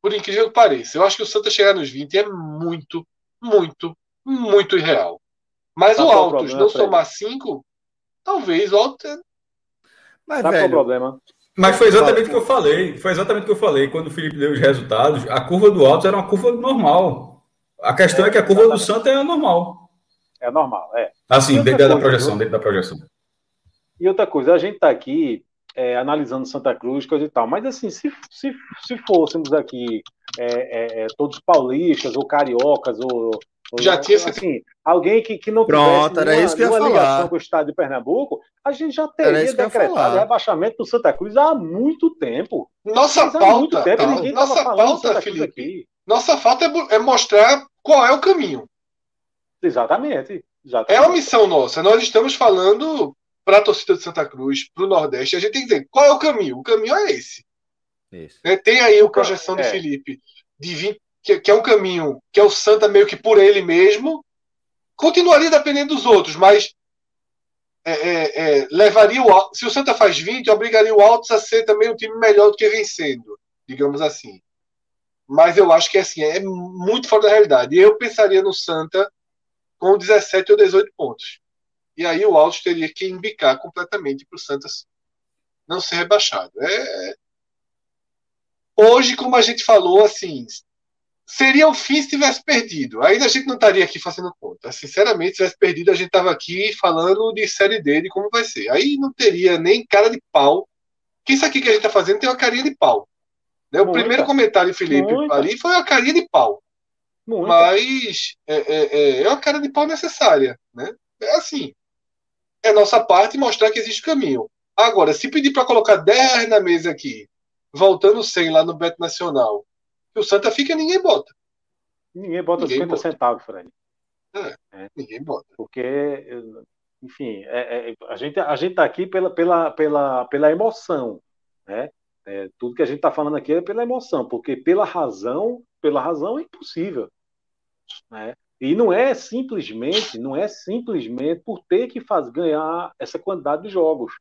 S3: Por incrível que pareça. Eu acho que o Santa chegar nos 20 é muito, muito, muito irreal. Mas Sabe o Altos não somar 5, talvez o Altos.
S4: Mas, Sabe velho, qual o problema?
S2: Mas foi exatamente o que eu falei. Foi exatamente o que eu falei. Quando o Felipe deu os resultados, a curva do Altos era uma curva normal. A questão é, é que a curva exatamente. do Santa é normal.
S4: É normal, é.
S2: Assim, dentro da projeção, dentro da projeção.
S4: E outra coisa, a gente está aqui é, analisando Santa Cruz, coisa e tal, mas assim, se, se, se fôssemos aqui é, é, é todos paulistas ou cariocas ou,
S3: já tinha assim,
S4: alguém que, que não
S1: Pronto, tivesse nenhuma, isso que nenhuma ligação
S4: com o estado de Pernambuco, a gente já teria decretado rebaixamento do Santa Cruz há muito tempo.
S3: Nossa Mas pauta, tempo, nossa pauta, Felipe, aqui. nossa falta é, é, mostrar qual é o caminho.
S4: Exatamente,
S3: exatamente. É uma missão nossa. Nós estamos falando para a torcida de Santa Cruz, para o Nordeste, a gente tem que dizer qual é o caminho. O caminho é esse. É, tem aí a projeção é. de Felipe de 20, que, que, é um caminho que é o Santa meio que por ele mesmo, continuaria dependendo dos outros, mas é, é, é levaria o se o Santa faz 20, obrigaria o Altos a ser também um time melhor do que vencendo, digamos assim. Mas eu acho que assim, é muito fora da realidade. Eu pensaria no Santa com 17 ou 18 pontos. E aí o Altos teria que embicar completamente para o Santa não ser rebaixado. É... Hoje, como a gente falou, assim, seria o fim se tivesse perdido. Ainda a gente não estaria aqui fazendo conta. Sinceramente, se tivesse perdido, a gente estava aqui falando de série D, de como vai ser. Aí não teria nem cara de pau. Que isso aqui que a gente está fazendo tem uma carinha de pau. Né? O primeiro comentário, Felipe, Muita. ali foi uma carinha de pau. Muita. Mas é, é, é, é, uma cara de pau necessária. Né? É assim. É nossa parte mostrar que existe caminho. Agora, se pedir para colocar 10 na mesa aqui, voltando 100 lá no Beto Nacional, que o Santa fica, ninguém bota.
S4: Ninguém bota ninguém 50 bota. centavos, Fred.
S3: É, é. Ninguém bota.
S4: Porque, enfim, é, é, a gente a gente está aqui pela, pela, pela, pela emoção, né? É, tudo que a gente está falando aqui é pela emoção, porque pela razão, pela razão é impossível, né? E não é simplesmente, não é simplesmente por ter que faz, ganhar essa quantidade de jogos,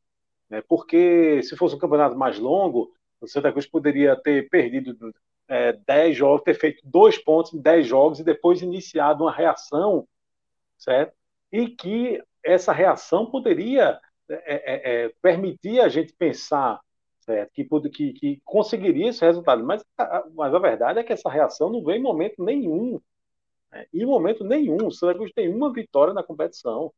S4: né? Porque se fosse um campeonato mais longo, o Santa Cruz poderia ter perdido é, 10 jogos, ter feito dois pontos em 10 jogos e depois iniciado uma reação, certo? E que essa reação poderia é, é, é permitir a gente pensar certo? Que, que, que conseguiria esse resultado. Mas, mas a verdade é que essa reação não vem em momento nenhum. Né? Em momento nenhum. O Santa tem uma vitória na competição.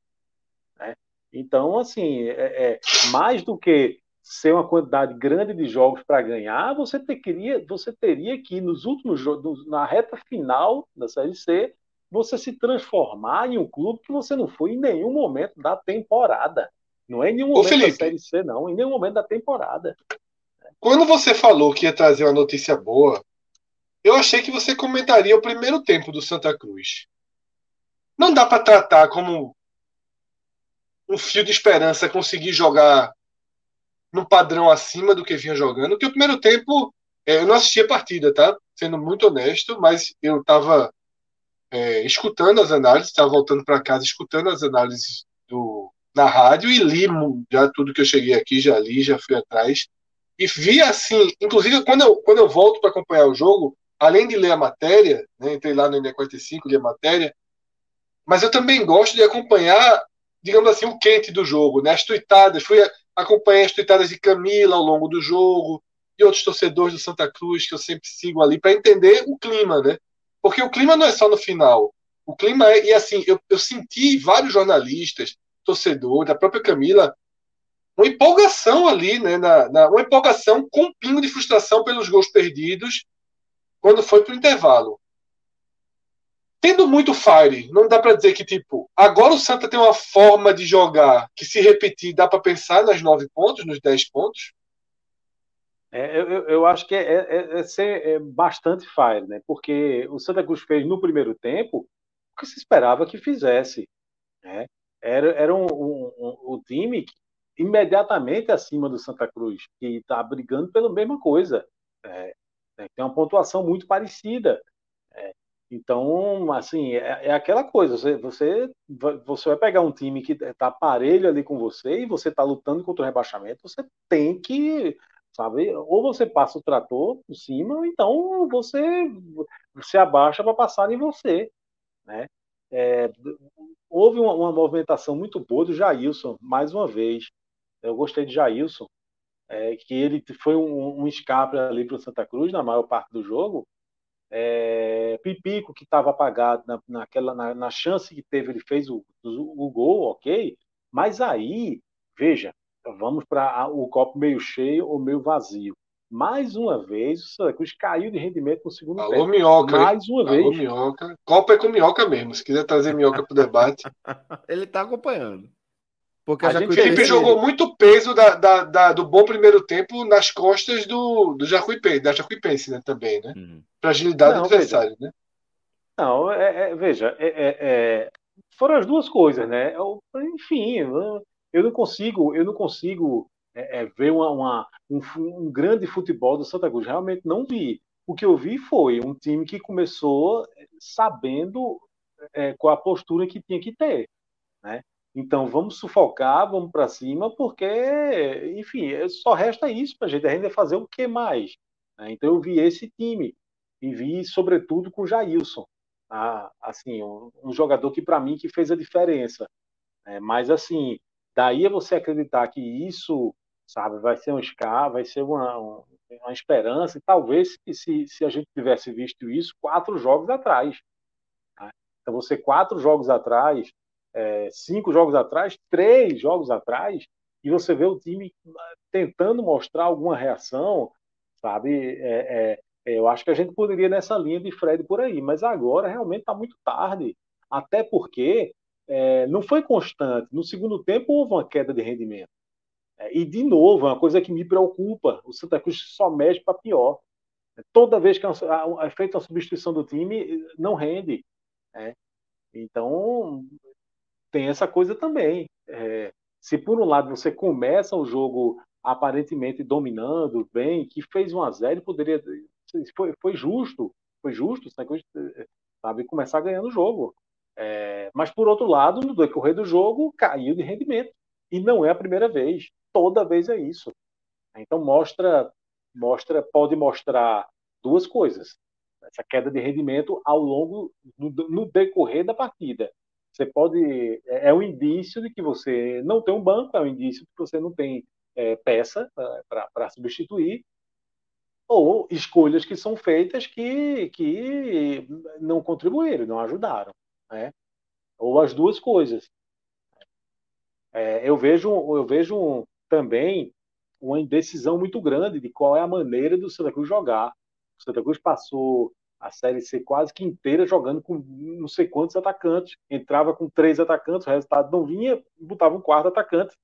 S4: Né? Então, assim, é, é, mais do que ser uma quantidade grande de jogos para ganhar, você, teria, você teria que, nos últimos jogos, na reta final da Série C, você se transformar em um clube que você não foi em nenhum momento da temporada. Não é em nenhum momento Felipe, da Série C, não, em nenhum momento da temporada.
S3: Quando você falou que ia trazer uma notícia boa, eu achei que você comentaria o primeiro tempo do Santa Cruz. Não dá para tratar como um fio de esperança conseguir jogar no padrão acima do que vinha jogando, que o primeiro tempo é, eu não assisti a partida, tá? Sendo muito honesto, mas eu estava é, escutando as análises, estava voltando para casa escutando as análises do, na rádio e li já tudo que eu cheguei aqui, já li, já fui atrás. E vi assim, inclusive quando eu, quando eu volto para acompanhar o jogo, além de ler a matéria, né, entrei lá no NE45, li a matéria, mas eu também gosto de acompanhar, digamos assim, o quente do jogo, né, as tuitadas. Fui, acompanhei as tweetadas de Camila ao longo do jogo, e outros torcedores do Santa Cruz que eu sempre sigo ali, para entender o clima, né? Porque o clima não é só no final. O clima é. E assim, eu, eu senti vários jornalistas, torcedores, a própria Camila, uma empolgação ali, né? Na, na, uma empolgação com um pingo de frustração pelos gols perdidos quando foi para o intervalo. Tendo muito fire, não dá para dizer que, tipo, agora o Santa tem uma forma de jogar que, se repetir, dá para pensar nas nove pontos, nos dez pontos?
S4: É, eu, eu, acho que é, é, é ser é bastante fire, né? Porque o Santa Cruz fez no primeiro tempo o que se esperava que fizesse. Né? Era, era um, um, um, um time imediatamente acima do Santa Cruz, que está brigando pela mesma coisa. É, tem uma pontuação muito parecida. É, então, assim, é, é, aquela coisa, você, você, você vai pegar um time que está parelho ali com você e você está lutando contra o rebaixamento, você tem que sabe? Ou você passa o trator por cima, ou então você se abaixa para passar em você, né? É, houve uma, uma, movimentação muito boa do Jailson, mais uma vez. Eu gostei de Jailson, é, que ele foi um, um escape ali para o Santa Cruz na maior parte do jogo. É, Pipico, que estava apagado na, naquela, na, na, chance que teve, ele fez o, o, o gol, ok. Mas aí, veja, vamos para o copo meio cheio ou meio vazio. Mais uma vez, o Santa Cruz caiu de rendimento no segundo
S3: Alô, tempo. Minhoca, Mais uma Alô, vez. minhoca. Copa é com minhoca mesmo. Se quiser trazer minhoca para o debate.
S1: Ele está acompanhando.
S3: Porque a gente Felipe jogou muito peso da, da, da, do bom primeiro tempo nas costas do, do Jacuipense, da Jacuipense, né? Também, né? Uhum. Fragilidade Não, do adversário, veja. né?
S4: Não, é, é, veja, é, é, é foram as duas coisas, né? enfim, eu não consigo, eu não consigo é, é, ver uma, uma, um, um, grande futebol do Santa Cruz. Realmente não vi. O que eu vi foi um time que começou sabendo é, qual a postura que tinha que ter? Então vamos sufocar, vamos para cima, porque, enfim, é, só resta isso para a gente ainda fazer o que mais. Né? Então eu vi esse time e vi, sobretudo, com o Jailson, tá? assim, um, um jogador que para mim que fez a diferença. Né? Mas assim, Daí você acreditar que isso, sabe, vai ser um escape, vai ser uma, uma esperança, e talvez se, se a gente tivesse visto isso quatro jogos atrás. Né? Então, você quatro jogos atrás, é, cinco jogos atrás, três jogos atrás, e você vê o time tentando mostrar alguma reação, sabe? É, é, é eu acho que a gente poderia nessa linha de Fred por aí, mas agora realmente está muito tarde. Até porque é, não foi constante. No segundo tempo houve uma queda de rendimento. É, e, de novo, é uma coisa que me preocupa: o Santa Cruz só mexe para pior. Toda vez que é feita a substituição do time, não rende. Né? Então, tem essa coisa também. É, se por um lado você começa o jogo aparentemente dominando bem, que fez 1 a 0 poderia foi, foi justo, foi justo, sabe, começar ganhando o jogo. É, mas, por outro lado, no decorrer do jogo, caiu de rendimento. E não é a primeira vez. Toda vez é isso. Então, mostra, mostra pode mostrar duas coisas. Essa queda de rendimento ao longo, no, no decorrer da partida. Você pode. É, é um indício de que você não tem um banco, é um indício de que você não tem é, peça para substituir, ou escolhas que são feitas que, que não contribuíram, não ajudaram né? ou as duas coisas. É, eu vejo, eu vejo também uma indecisão muito grande de qual é a maneira do Santa Cruz jogar. O Santa Cruz passou a Série C quase que inteira jogando com não sei quantos atacantes. Entrava com três atacantes, o resultado não vinha, botava um quarto atacante.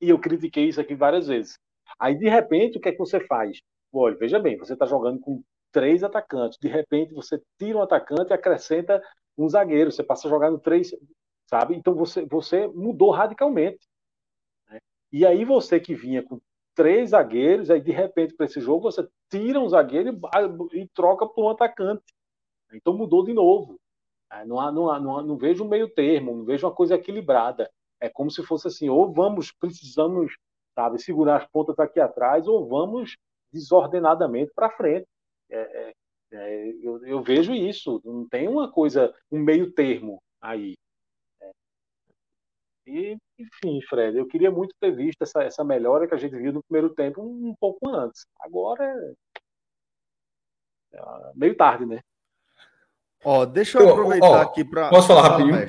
S4: E eu critiquei isso aqui várias vezes. Aí, de repente, o que é que você faz? Olha, veja bem, você está jogando com três atacantes. De repente, você tira um atacante e acrescenta um zagueiro, você passa a jogar no três, sabe? Então você, você mudou radicalmente. Né? E aí você que vinha com três zagueiros, aí de repente para esse jogo você tira um zagueiro e, troca por um atacante. Então mudou de novo. Né? Não, há, não, há, não, há, não vejo um meio termo, não vejo uma coisa equilibrada. É como se fosse assim, ou vamos, precisamos, sabe, segurar as pontas aqui atrás, ou vamos desordenadamente para frente. É, é, é, eu, eu, vejo isso, não tem uma coisa, um meio termo aí. É. E, enfim, Fred, eu queria muito ter visto essa, essa melhora que a gente viu no primeiro tempo um, um pouco antes. Agora é, é meio tarde, né?
S1: Ó, deixa eu aproveitar ó, aqui para.
S2: Posso falar rapidinho?
S1: É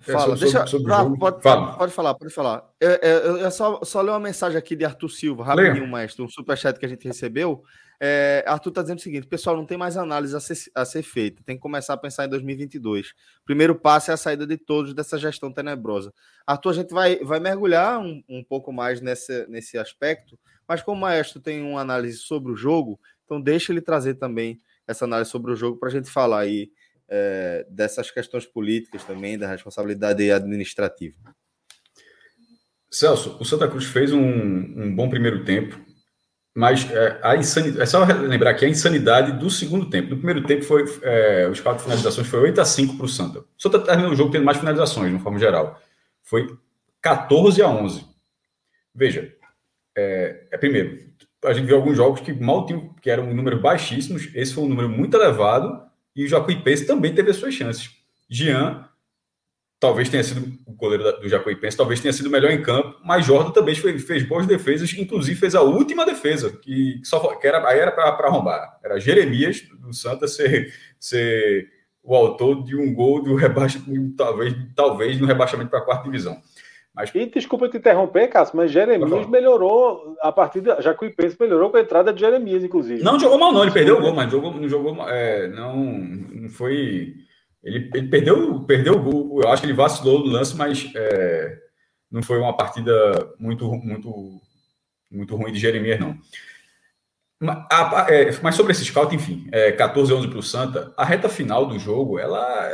S1: Fala, sobre, deixa. Sobre pra, pode, Fala. pode falar, pode falar. Eu, eu, eu só, só ler uma mensagem aqui de Arthur Silva, rapidinho, Leia. mestre, um superchat que a gente recebeu. É, Arthur está dizendo o seguinte: pessoal, não tem mais análise a ser, a ser, feita, tem que começar a pensar em 2022. Primeiro passo é a saída de todos dessa gestão tenebrosa. Arthur, a gente vai, vai mergulhar um, um pouco mais nesse, aspecto, mas como o maestro tem uma análise sobre o jogo, então deixa ele trazer também essa análise sobre o jogo para a gente falar aí é, dessas questões políticas também, da responsabilidade administrativa.
S2: Celso, o Santa Cruz fez um, um bom primeiro tempo, mas é, a insanidade, é só lembrar que a insanidade do segundo tempo. No primeiro tempo, foi é, os quatro finalizações foi 8 a 5 para o Santa. O Santa terminou o jogo tendo mais finalizações, de forma geral. Foi 14 a 11. Veja, é, é primeiro, a gente viu alguns jogos que mal tinham, que eram números baixíssimos. Esse foi um número muito elevado e o Jacuipense também teve as suas chances. Jean talvez tenha sido o goleiro do Jacuipense, talvez tenha sido melhor em campo, mas Jordan também fez, fez boas defesas, inclusive fez a última defesa, que, só que era, aí era para arrombar. Era Jeremias do Santa ser, ser o autor de um gol do rebaixamento, talvez, talvez no rebaixamento para a quarta divisão.
S4: Mas... E desculpa te interromper, Cássio, mas Jeremias melhorou a partir da. Jacuipense melhorou com a entrada de Jeremias, inclusive.
S2: Não jogou mal, não. Ele perdeu o gol, mas jogou, não jogou. É, não, não foi. Ele, ele, perdeu, perdeu o gol. Eu acho que ele vacilou no lance, mas é, não foi uma partida muito, muito, muito ruim de Jeremias, não. Mas, é, sobre esse scout, enfim, é, 14 11 para o Santa, a reta final do jogo, ela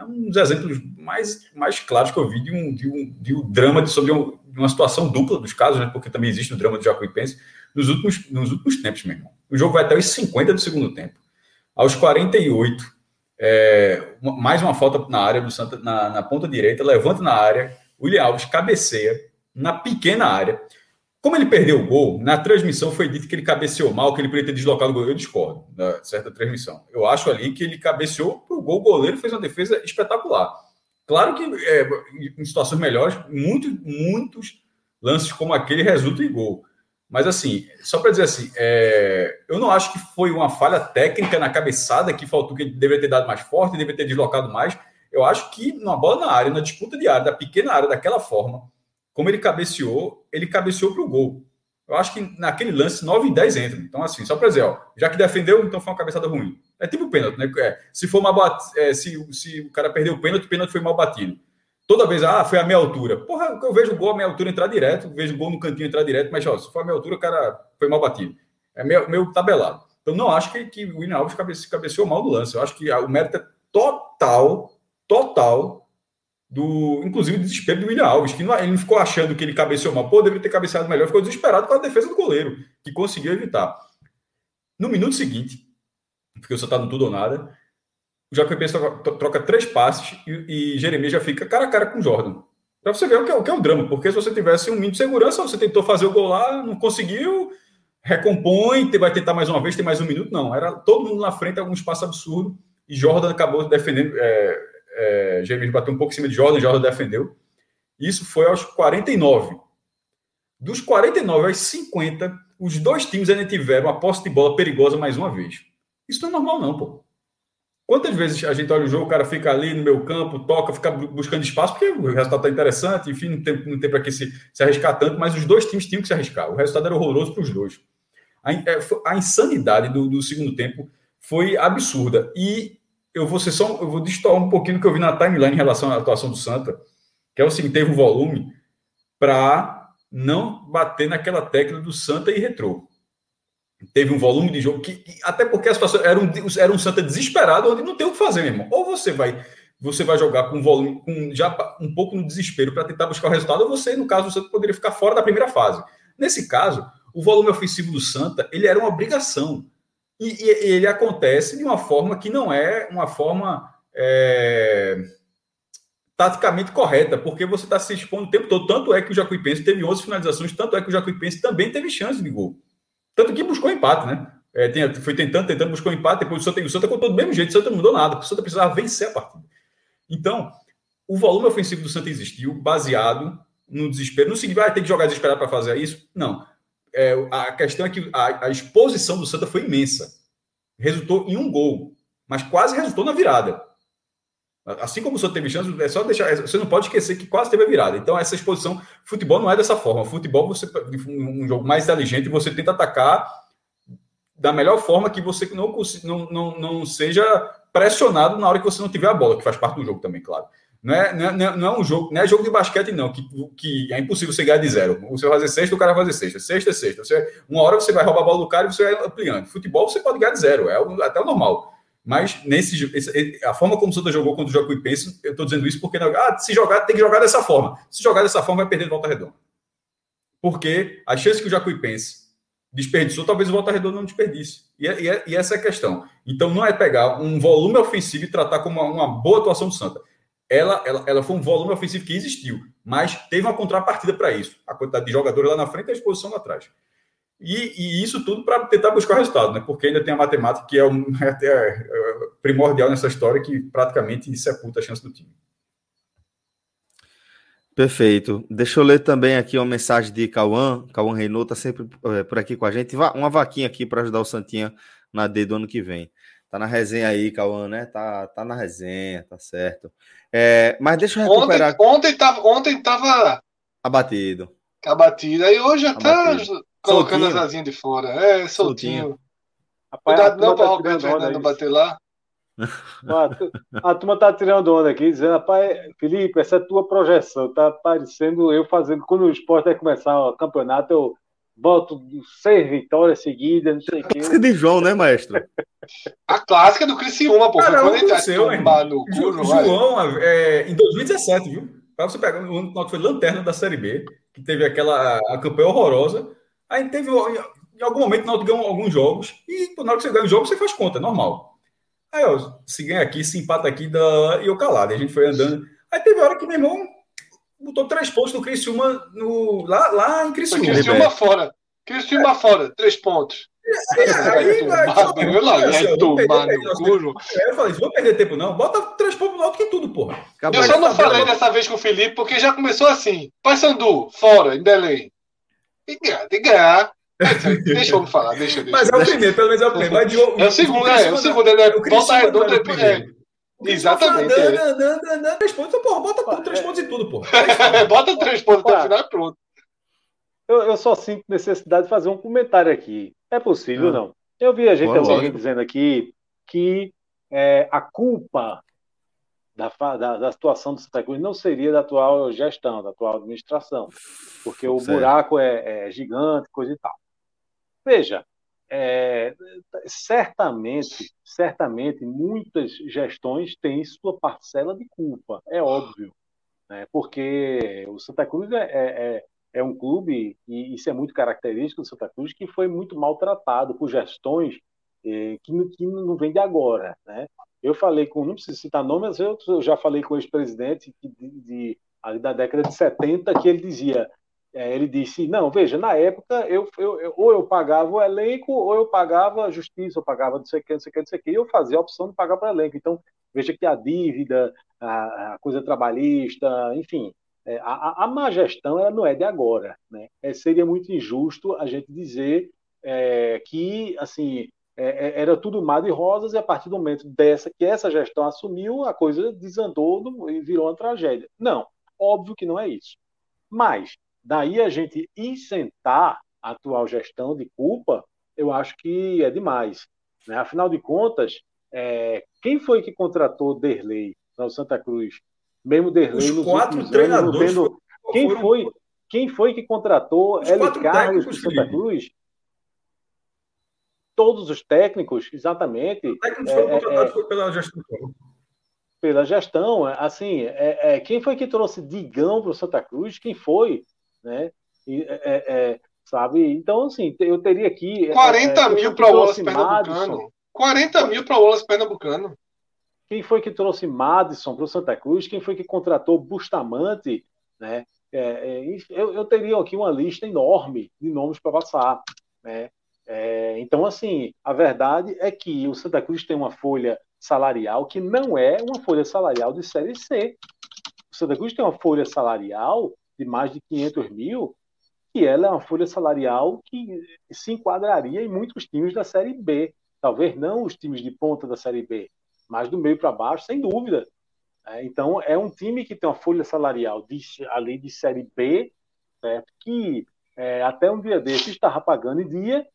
S2: é um dos exemplos mais, mais claros que eu vi de um, de um, de um drama de, sobre um, uma situação dupla dos casos, né, porque também existe o drama do Jacuipense, nos últimos, nos últimos tempos, meu irmão. O jogo vai até os 50 do segundo tempo. Aos 48, é, mais uma falta na área do Santa, na, na ponta direita, levanta na área, William Alves cabeceia na pequena área. Como ele perdeu o gol, na transmissão foi dito que ele cabeceou mal, que ele poderia ter deslocado o goleiro. Eu discordo da certa transmissão. Eu acho ali que ele cabeceou para o gol, o goleiro fez uma defesa espetacular. Claro que é, em situações melhores, muitos, muitos lances como aquele resultam em gol. Mas assim, só para dizer assim, é, eu não acho que foi uma falha técnica na cabeçada que faltou, que deveria ter dado mais forte, deveria ter deslocado mais. Eu acho que numa bola na área, na disputa de área, da pequena área, daquela forma, como ele cabeceou, ele cabeceou para o gol. Eu acho que naquele lance, 9 em 10 entram. Então, assim, só para dizer, ó, já que defendeu, então foi uma cabeçada ruim. É tipo pênalti, né? É, se for uma bat... É, se, se o cara perdeu o pênalti, o pênalti foi mal batido. Toda vez, ah, foi a meia altura. Porra, eu vejo o gol a meia altura entrar direto, vejo o gol no cantinho entrar direto, mas ó, se for a meia altura, o cara foi mal batido. É meio, meio tabelado. Então, não acho que, que o William Alves cabe, cabeceou mal do lance. Eu acho que o mérito é total, total do, inclusive, o desespero do William Alves, que não, ele não ficou achando que ele cabeceou mal, pô, deveria ter cabeceado melhor, ficou desesperado com a defesa do goleiro, que conseguiu evitar. No minuto seguinte, porque você está no tudo ou nada, o Jacuipense troca, três passes e, e Jeremias já fica cara a cara com o Jordan. Para você ver o que, é, o que é o drama, porque se você tivesse um mínimo de segurança, você tentou fazer o gol lá, não conseguiu, recompõe, vai tentar mais uma vez, tem mais um minuto. Não, era todo mundo na frente, algum espaço absurdo, e Jordan acabou defendendo, é, é, James bateu um pouco em cima de Jordan, Jordan defendeu. Isso foi aos 49. Dos 49 aos 50, os dois times ainda tiveram a posse de bola perigosa mais uma vez. Isso não é normal, não, pô. Quantas vezes a gente olha o jogo, o cara fica ali no meu campo, toca, fica buscando espaço, porque o resultado está interessante, enfim, não tem, não tem para que se, se arriscar tanto, mas os dois times tinham que se arriscar. O resultado era horroroso para os dois. A, é, a insanidade do, do, segundo tempo foi absurda. E eu vou ser só, eu vou destoar um pouquinho do que eu vi na timeline em relação à atuação do Santa, que é o seguinte, teve um volume para não bater naquela tecla do Santa e retrô. Teve um volume de jogo que, até porque a situação era um, era um Santa desesperado, onde não tem o que fazer, meu irmão. Ou você vai você vai jogar com volume, com já um pouco no desespero para tentar buscar o resultado, ou você, no caso Santa, poderia ficar fora da primeira fase. Nesse caso, o volume ofensivo do Santa, ele era uma obrigação. E, e, ele acontece de uma forma que não é uma forma é, taticamente correta, porque você está se expondo o tempo todo. Tanto é que o Jacuipense teve 11 finalizações, tanto é que o Jacuipense também teve chance de gol. Tanto que buscou empate, né? É, foi tentando, tentando, buscou empate, depois o Santa, o Santa contou do mesmo jeito, o Santa não mudou nada, o Santa precisava vencer a partida. Então, o volume ofensivo do Santa existiu, baseado no desespero. Não significa ah, tem que jogar desesperado para fazer isso. Não. É, a questão é que a, a, exposição do Santa foi imensa. Resultou em um gol. mas quase resultou na virada. Assim como o senhor teve chance, é só deixar. Você não pode esquecer que quase teve a virada. Então, essa exposição, futebol não é dessa forma. Futebol, você um jogo mais inteligente, você tenta atacar da melhor forma que você não, não, não, não seja pressionado na hora que você não tiver a bola, que faz parte do jogo também, claro. Não é, não é, não é um jogo, não é jogo de basquete, não, que, que é impossível você ganhar de zero. Você vai fazer sexta, o cara vai fazer sexta. Sexta é sexta. Você, uma hora você vai roubar a bola do cara e você vai ampliando. Futebol você pode ganhar de zero, é até o normal. Mas nesse, esse, a forma como o Santa jogou contra o Jacuipense, eu estou dizendo isso porque ah, se jogar, tem que jogar dessa forma. Se jogar dessa forma, vai perder de volta redonda. Porque a chance que o Jacuipense desperdiçou, talvez o Volta Redonda não desperdice. E, é, e, é, e, essa é a questão. Então, não é pegar um volume ofensivo e tratar como uma, uma boa atuação do Santa ela, ela, ela foi um volume ofensivo que existiu, mas teve uma contrapartida para isso. A quantidade de jogadores lá na frente e a exposição lá atrás. E, e isso tudo para tentar buscar o resultado, né? porque ainda tem a matemática que é, um, é, é primordial nessa história, que praticamente sepulta a chance do time.
S1: Perfeito. Deixa eu ler também aqui uma mensagem de Cauã. Cauã Renault está sempre é, por aqui com a gente. Uma vaquinha aqui para ajudar o Santinha na D do ano que vem. Tá na resenha aí, Cauã, né? Tá, tá na resenha, tá certo. É, mas deixa eu recuperar.
S3: Ontem, ontem, tava, ontem tava
S1: abatido.
S3: Abatido. Aí hoje já tá colocando as asinhas de fora. É, soltinho. soltinho. Rapaz, Cuidado não para tá Roberto Fernando bater lá.
S4: A turma tá tirando onda aqui, dizendo, rapaz, Felipe, essa é tua projeção, tá parecendo eu fazendo, quando o esporte vai começar o campeonato, eu boto seis vitórias seguidas, não sei o quê.
S1: de João, né, maestro?
S3: A clássica do Criciúma, pô. Cara, quando ele seu,
S2: no cu, João, é, em 2017, viu? Pra você pegar, o ano que foi lanterna da Série B, que teve aquela a campanha horrorosa. Aí teve, em algum momento, nós ganhamos alguns jogos, e na hora que você ganha um jogo, você faz conta, é normal. Aí, ó, se ganha aqui, se empata aqui, da... e eu calado. E a gente foi andando. Aí teve hora que meu irmão botou três pontos no Criciúma no, lá, lá em Criciúma.
S3: Criciúma fora. Criciúma é. fora, três pontos. É, aí,
S2: eu falei, vou perder tempo não, bota três pontos no alto que tudo, porra.
S3: Acabou eu só não falei dessa vez com o Felipe, porque já começou assim, Paysandu, fora, em Belém. Tem que ganhar, tem que ganhar. Deixa eu falar, deixa, deixa.
S2: Mas é o primeiro, pelo menos é o primeiro. Mas
S3: é o segundo, é, é o segundo, é, volta redonda, é, Exatamente. Andando,
S2: é. andando, andando, três pontos, porra, bota três pontos e tudo, porra.
S3: bota três pontos até o final pronto.
S4: Eu, eu, só sinto necessidade de fazer um comentário aqui. É possível, ah. não? Eu vi a gente alguém dizendo aqui que é, a culpa da, da, da, situação do Santa Cruz não seria da atual gestão, da atual administração, porque o certo. buraco é, é gigante, coisa e tal. Veja, é, certamente, certamente, muitas gestões têm sua parcela de culpa, é óbvio, né? porque o Santa Cruz é, é, é, é um clube, e isso é muito característico do Santa Cruz, que foi muito maltratado por gestões é, que, que não vem de agora. Né? Eu falei com, não preciso citar nomes, eu, eu já falei com o ex-presidente de, de, de, da década de 70, que ele dizia é, ele disse: não, veja, na época eu, eu, eu, ou eu pagava o elenco, ou eu pagava a justiça, eu pagava não sei o que, não sei o que, não sei o que, e eu fazia a opção de pagar para o elenco. Então, veja que a dívida, a, a coisa trabalhista, enfim, é, a, a, má gestão ela não é de agora. Né? É, seria muito injusto a gente dizer é, que assim é, é, era tudo mar de rosas e a partir do momento dessa que essa gestão assumiu, a coisa desandou e virou uma tragédia. Não, óbvio que não é isso. Mas Daí a gente isentar a atual gestão de culpa, eu acho que é demais. Né? Afinal de contas, é, quem foi que contratou Derlei no Santa Cruz? Mesmo Derlei
S2: Os quatro treinadores. Anos,
S4: quem, foi, quem foi que contratou L. Carlos no Santa Cruz? Todos os técnicos, exatamente. Os técnicos foram é, contratados é, pela gestão pela gestão. Assim, é, é, quem foi que trouxe Digão para o Santa Cruz? Quem foi? né? E, é, é, é sabe? Então, assim, eu teria aqui.
S3: 40 é, é, mil para o Wallace Pernambucano. 40 mil para o Wallace Pernambucano.
S4: Quem foi que trouxe Madison para o Santa Cruz? Quem foi que contratou Bustamante? Né? eu, eu, teria aqui uma lista enorme de nomes para passar. Né? Então, assim, a verdade é que o Santa Cruz tem uma folha salarial que não é uma folha salarial de Série C. O Santa Cruz tem uma folha salarial de mais de 500 mil, que ela é uma folha salarial que se enquadraria em muitos times da Série B. Talvez não os times de ponta da Série B, Mas do meio para baixo, sem dúvida. É, então, é um time que tem uma folha salarial de, ali de Série B, certo? que é, até um dia desse estava pagando em dia.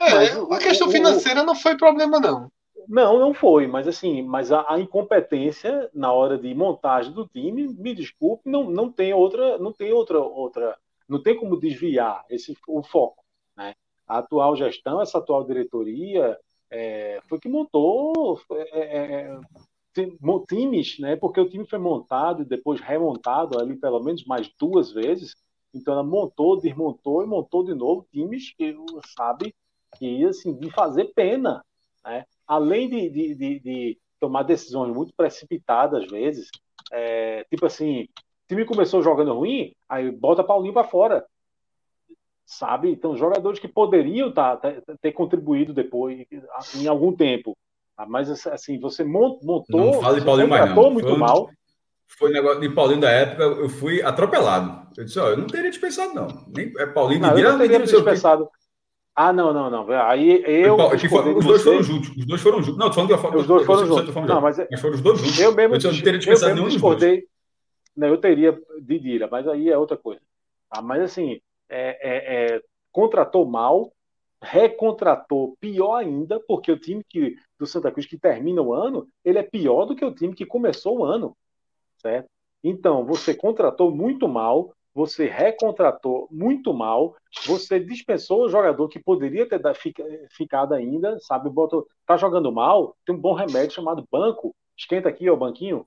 S3: É, a questão o, financeira o, não foi problema, não.
S4: Não, não foi, mas assim, mas a, a, incompetência na hora de montagem do time, me desculpe, não, não tem outra, não tem outra, outra, não tem como desviar esse o foco, né? A atual gestão, essa atual diretoria, é, foi que montou é, é, é times, né? Porque o time foi montado e depois remontado ali pelo menos mais duas vezes. Então ela montou, desmontou e montou de novo times que sabe que assim de fazer pena, né? Além de, de, de, de tomar decisões muito precipitadas às vezes, é, tipo assim, time começou jogando ruim, aí bota Paulinho para fora, sabe? Então jogadores que poderiam tá, ter, ter contribuído depois em algum tempo ah, mas assim, você montou.
S2: Não fala de Paulinho mais, não.
S4: muito foi, mal.
S2: Foi negócio de Paulinho da época, eu fui atropelado. Eu disse, ó, eu não teria dispensado, não. Nem, é Paulinho
S4: não,
S2: de
S4: eu não teria dispensado. Ah, não, não, não. Aí eu.
S2: Foi, os dois foram juntos. Os dois foram juntos. Não, tô falando de
S4: uma Os dois foram juntos.
S2: Não, mas, mas foram os dois juntos.
S4: Eu mesmo, eu, não teria dispensado nenhum discordei. Não, eu teria de Dira, mas aí é outra coisa. Ah, mas assim, é, é, é, contratou mal, recontratou pior ainda, porque o time que, do Santa Cruz que termina o ano, ele é pior do que o time que começou o ano, certo? Então, você contratou muito mal, você recontratou muito mal, você dispensou o jogador que poderia ter ficado ainda, sabe? Botou, tá jogando mal, tem um bom remédio chamado banco, esquenta aqui, ó, o banquinho,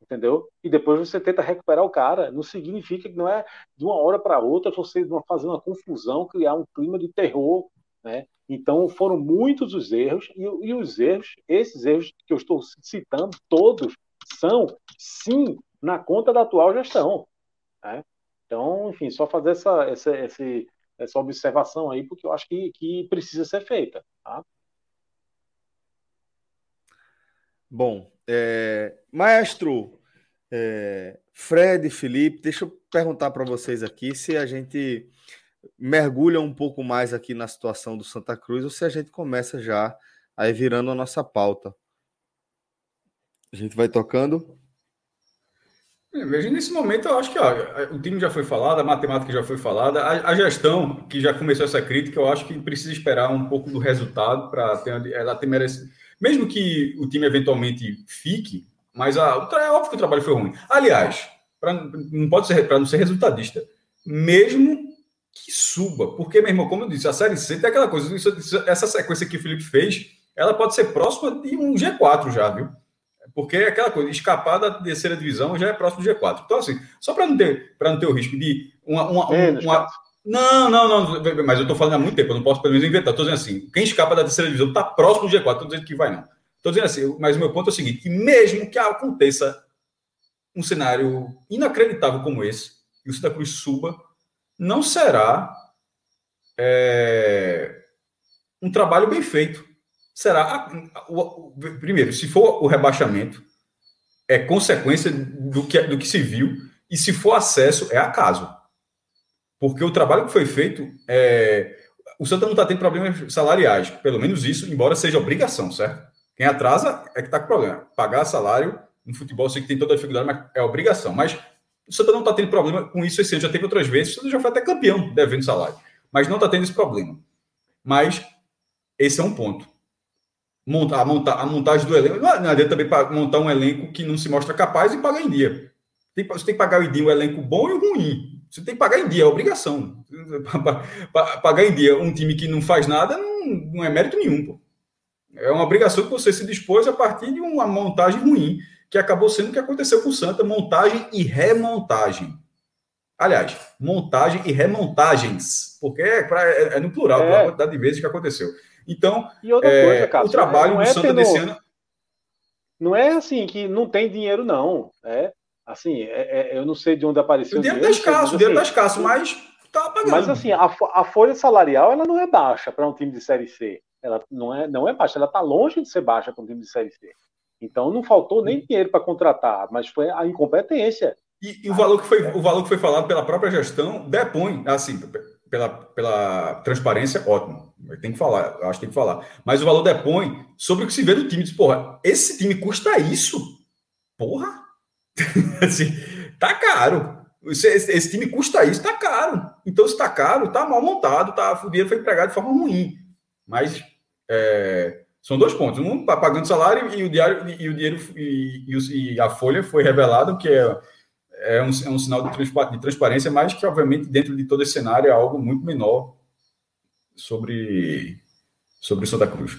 S4: entendeu? E depois você tenta recuperar o cara. Não significa que não é de uma hora para outra você fazer uma confusão, criar um clima de terror né? Então foram muitos os erros, e, e, os erros, esses erros que eu estou citando, todos são, sim, na conta da atual gestão. Né? Então, enfim, só fazer essa, essa, essa observação aí, porque eu acho que, que precisa ser feita. Tá?
S1: Bom, é, maestro é, Fred, Felipe, deixa eu perguntar para vocês aqui se a gente mergulha um pouco mais aqui na situação do Santa Cruz ou se a gente começa já aí virando a nossa pauta. A gente vai tocando.
S2: É, veja, nesse momento eu acho que ó, o time já foi falado, a matemática já foi falada, a, a, gestão que já começou essa crítica, eu acho que precisa esperar um pouco do resultado para ela ter merecido. Mesmo que o time eventualmente fique, mas a, é óbvio que o trabalho foi ruim. Aliás, pra, não pode ser para não ser resultadista. Mesmo que suba. Porque, meu irmão, como eu disse, a Série C tem aquela coisa, essa sequência que o Felipe fez, ela pode ser próxima de um G4 já, viu? Porque é aquela coisa, escapar da terceira divisão já é próximo do G4. Então, assim, só para não, ter, não ter o risco de uma. uma, Menos, uma... Não, não, não, mas eu estou falando há muito tempo, eu não posso pelo menos inventar. Estou dizendo assim, quem escapa da terceira divisão está próximo do G4, estou dizendo que vai não. Estou dizendo assim, mas o meu ponto é o seguinte: que mesmo que aconteça um cenário inacreditável como esse, e o Santa Cruz suba, não será é, um trabalho bem feito. Será, o, primeiro, se for o rebaixamento, é consequência do que, do que se viu, e se for acesso, é acaso. Porque o trabalho que foi feito, é, o Santa não está tendo problemas salariais, pelo menos isso, embora seja obrigação, certo? Quem atrasa é que está com problema. Pagar salário no futebol, sei que tem toda a dificuldade, mas é obrigação. Mas o Santa não está tendo problema com isso esse ano, já teve outras vezes, o Santa já foi até campeão devendo salário, mas não está tendo esse problema. Mas esse é um ponto. Monta, a, monta, a montagem do elenco, não adianta também montar um elenco que não se mostra capaz e pagar em dia. Tem, você tem que pagar em dia um elenco bom e um ruim. Você tem que pagar em dia, é obrigação. Pagar em dia um time que não faz nada não, não é mérito nenhum. Pô. É uma obrigação que você se dispôs a partir de uma montagem ruim que acabou sendo o que aconteceu com o Santa, montagem e remontagem. Aliás, montagem e remontagens, porque é, pra, é, é no plural, é. a quantidade de vezes que aconteceu. Então, é, coisa, Cássio, o trabalho do Santa tendo... desse ano...
S4: Não é assim que não tem dinheiro, não. É assim, é, é eu não sei de onde apareceu
S2: o dinheiro. Está escasso, o dinheiro está escasso, mas tá pagando.
S4: Mas assim, a, a folha salarial ela não é baixa para um time de Série C. Ela não é, não é baixa, ela está longe de ser baixa para um time de Série C. Então não faltou nem dinheiro para contratar, mas foi a incompetência.
S2: E, e, o, valor que foi, o valor que foi falado pela própria gestão depõe, assim, pela, pela transparência, ótimo. Tem que falar, acho que tem que falar. Mas o valor depõe sobre o que se vê do time. Diz, porra, esse time custa isso? Porra! assim, tá caro. Esse, esse, time custa isso, tá caro. Então, se tá caro, tá mal montado, tá, o dinheiro foi empregado de forma ruim. Mas é, são dois pontos. Um tá pagando salário e o diário e o dinheiro e, e a folha foi revelado que é, é, um, é um sinal de, de transparência, mas que, obviamente, dentro de todo esse cenário é algo muito menor sobre, sobre Santa Cruz.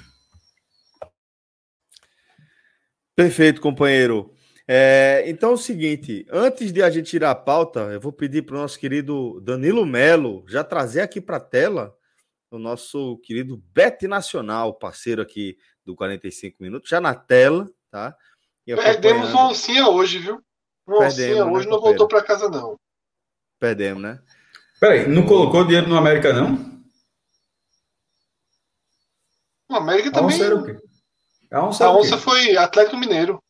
S1: Perfeito, companheiro. É, então é o seguinte, antes de a gente tirar a pauta, eu vou pedir para o nosso querido Danilo Melo já trazer aqui para a tela o nosso querido Bet Nacional, parceiro aqui do 45 Minutos, já na tela, tá?
S3: Perdemos o Oncinha hoje, viu? O Oncinha né, hoje não voltou para casa, não.
S1: Perdemos, né?
S2: Peraí, não colocou dinheiro no América, não?
S3: O América também. A onça era o quê? A onça,
S2: a
S3: onça foi Atlético Mineiro.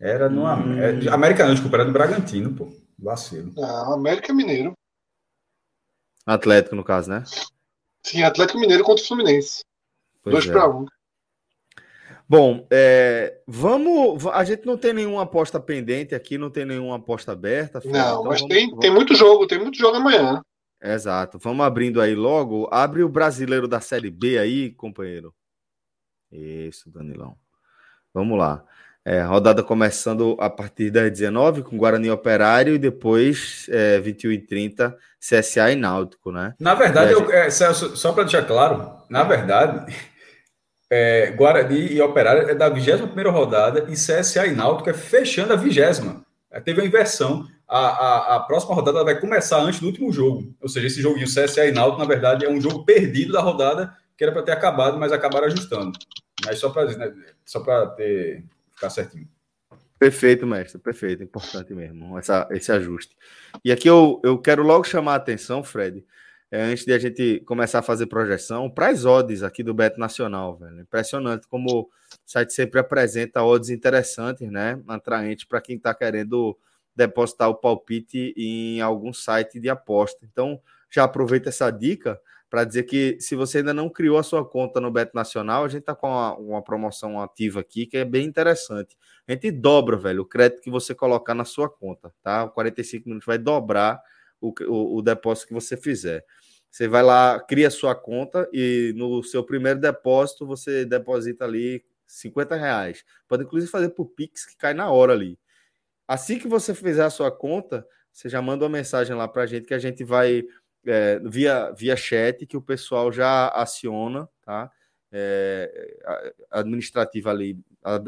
S2: Era no hum. É, América, não, desculpa, era do Bragantino, pô. Vacilo.
S3: Não, América Mineiro.
S1: Atlético, no caso, né?
S3: Sim, Atlético Mineiro contra o Fluminense. 2 para 1.
S1: Bom, é, vamos. A gente não tem nenhuma aposta pendente aqui, não tem nenhuma aposta aberta.
S3: Filho, não, então mas vamos, tem, vamos... tem muito jogo, tem muito jogo amanhã.
S1: Exato. Vamos abrindo aí logo. Abre o brasileiro da Série B aí, companheiro. Isso, Danilão. Vamos lá. É, rodada começando a partir das 19 com Guarani Operário e depois é, 21 e 30 CSA e Náutico, né?
S2: Na verdade, eu, é, Celso, só para deixar claro, na verdade, é, Guarani e Operário é da 21 rodada e CSA e Náutico é fechando a 20. É, teve uma inversão. A, a, a, próxima rodada vai começar antes do último jogo. Ou seja, esse joguinho CSA e Náutico, na verdade, é um jogo perdido da rodada que era para ter acabado, mas acabaram ajustando. Mas só para né, só ter ficar certinho.
S1: Perfeito, mestre, perfeito, importante mesmo, essa, esse ajuste. E aqui eu, eu quero logo chamar a atenção, Fred, é, antes de a gente começar a fazer projeção, para as odds aqui do Beto Nacional, velho. Impressionante como o site sempre apresenta odds interessantes, né? Atraentes para quem está querendo depositar o palpite em algum site de aposta. Então, já aproveita essa dica para dizer que se você ainda não criou a sua conta no Beto Nacional, a gente está com uma, uma, promoção ativa aqui que é bem interessante. A gente dobra, velho, o crédito que você colocar na sua conta, tá? O 45 minutos vai dobrar o, o, depósito que você fizer. Você vai lá, cria sua conta e no seu primeiro depósito você deposita ali 50 reais. Pode inclusive fazer por Pix que cai na hora ali. Assim que você fizer a sua conta, você já manda uma mensagem lá para a gente que a gente vai é, via, via chat que o pessoal já aciona, tá? É, administrativa ali,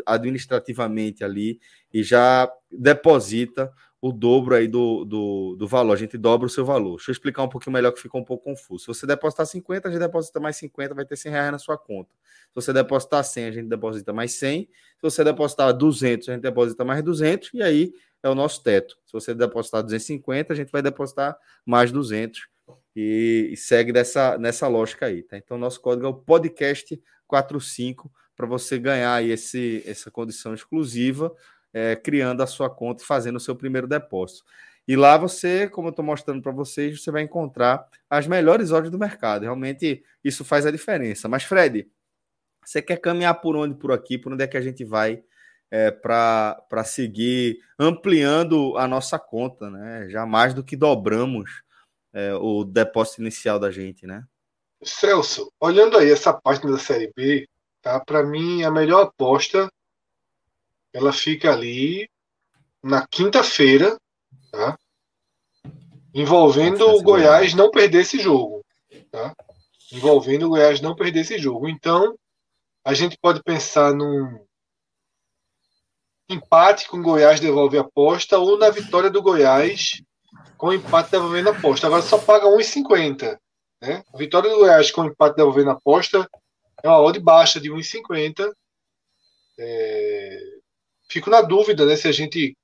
S1: administrativamente ali, e já deposita o dobro aí do, do, do, valor. A gente dobra o seu valor. Deixa eu explicar um pouquinho melhor que ficou um pouco confuso. Se você depositar 50, a gente deposita mais 50, vai ter 100 reais na sua conta. Se você depositar 100, a gente deposita mais 100. Se você depositar 200, a gente deposita mais 200. E aí é o nosso teto. Se você depositar 250, a gente vai depositar mais 200 e, e segue dessa, nessa lógica aí, tá? Então, nosso código é o podcast 45 para você ganhar esse, essa condição exclusiva, é, criando a sua conta e fazendo o seu primeiro depósito. E lá você, como eu estou mostrando para vocês, você vai encontrar as melhores horas do mercado. Realmente isso faz a diferença. Mas, Fred, você quer caminhar por onde por aqui? Por onde é que a gente vai é, para seguir ampliando a nossa conta, né? Já mais do que dobramos é, o depósito inicial da gente, né?
S3: Celso, olhando aí essa página da Série B, tá? Para mim, a melhor aposta ela fica ali na quinta-feira, tá? Envolvendo o Goiás não perder esse jogo, tá? Envolvendo o Goiás não perder esse jogo. Então, a gente pode pensar num empate com o Goiás devolve a aposta ou na vitória do Goiás com empate devolvendo aposta. Agora só paga 1,50. Né? A vitória do Goiás com empate devolvendo aposta é uma odd baixa de 1,50. É... Fico na dúvida né, se a gente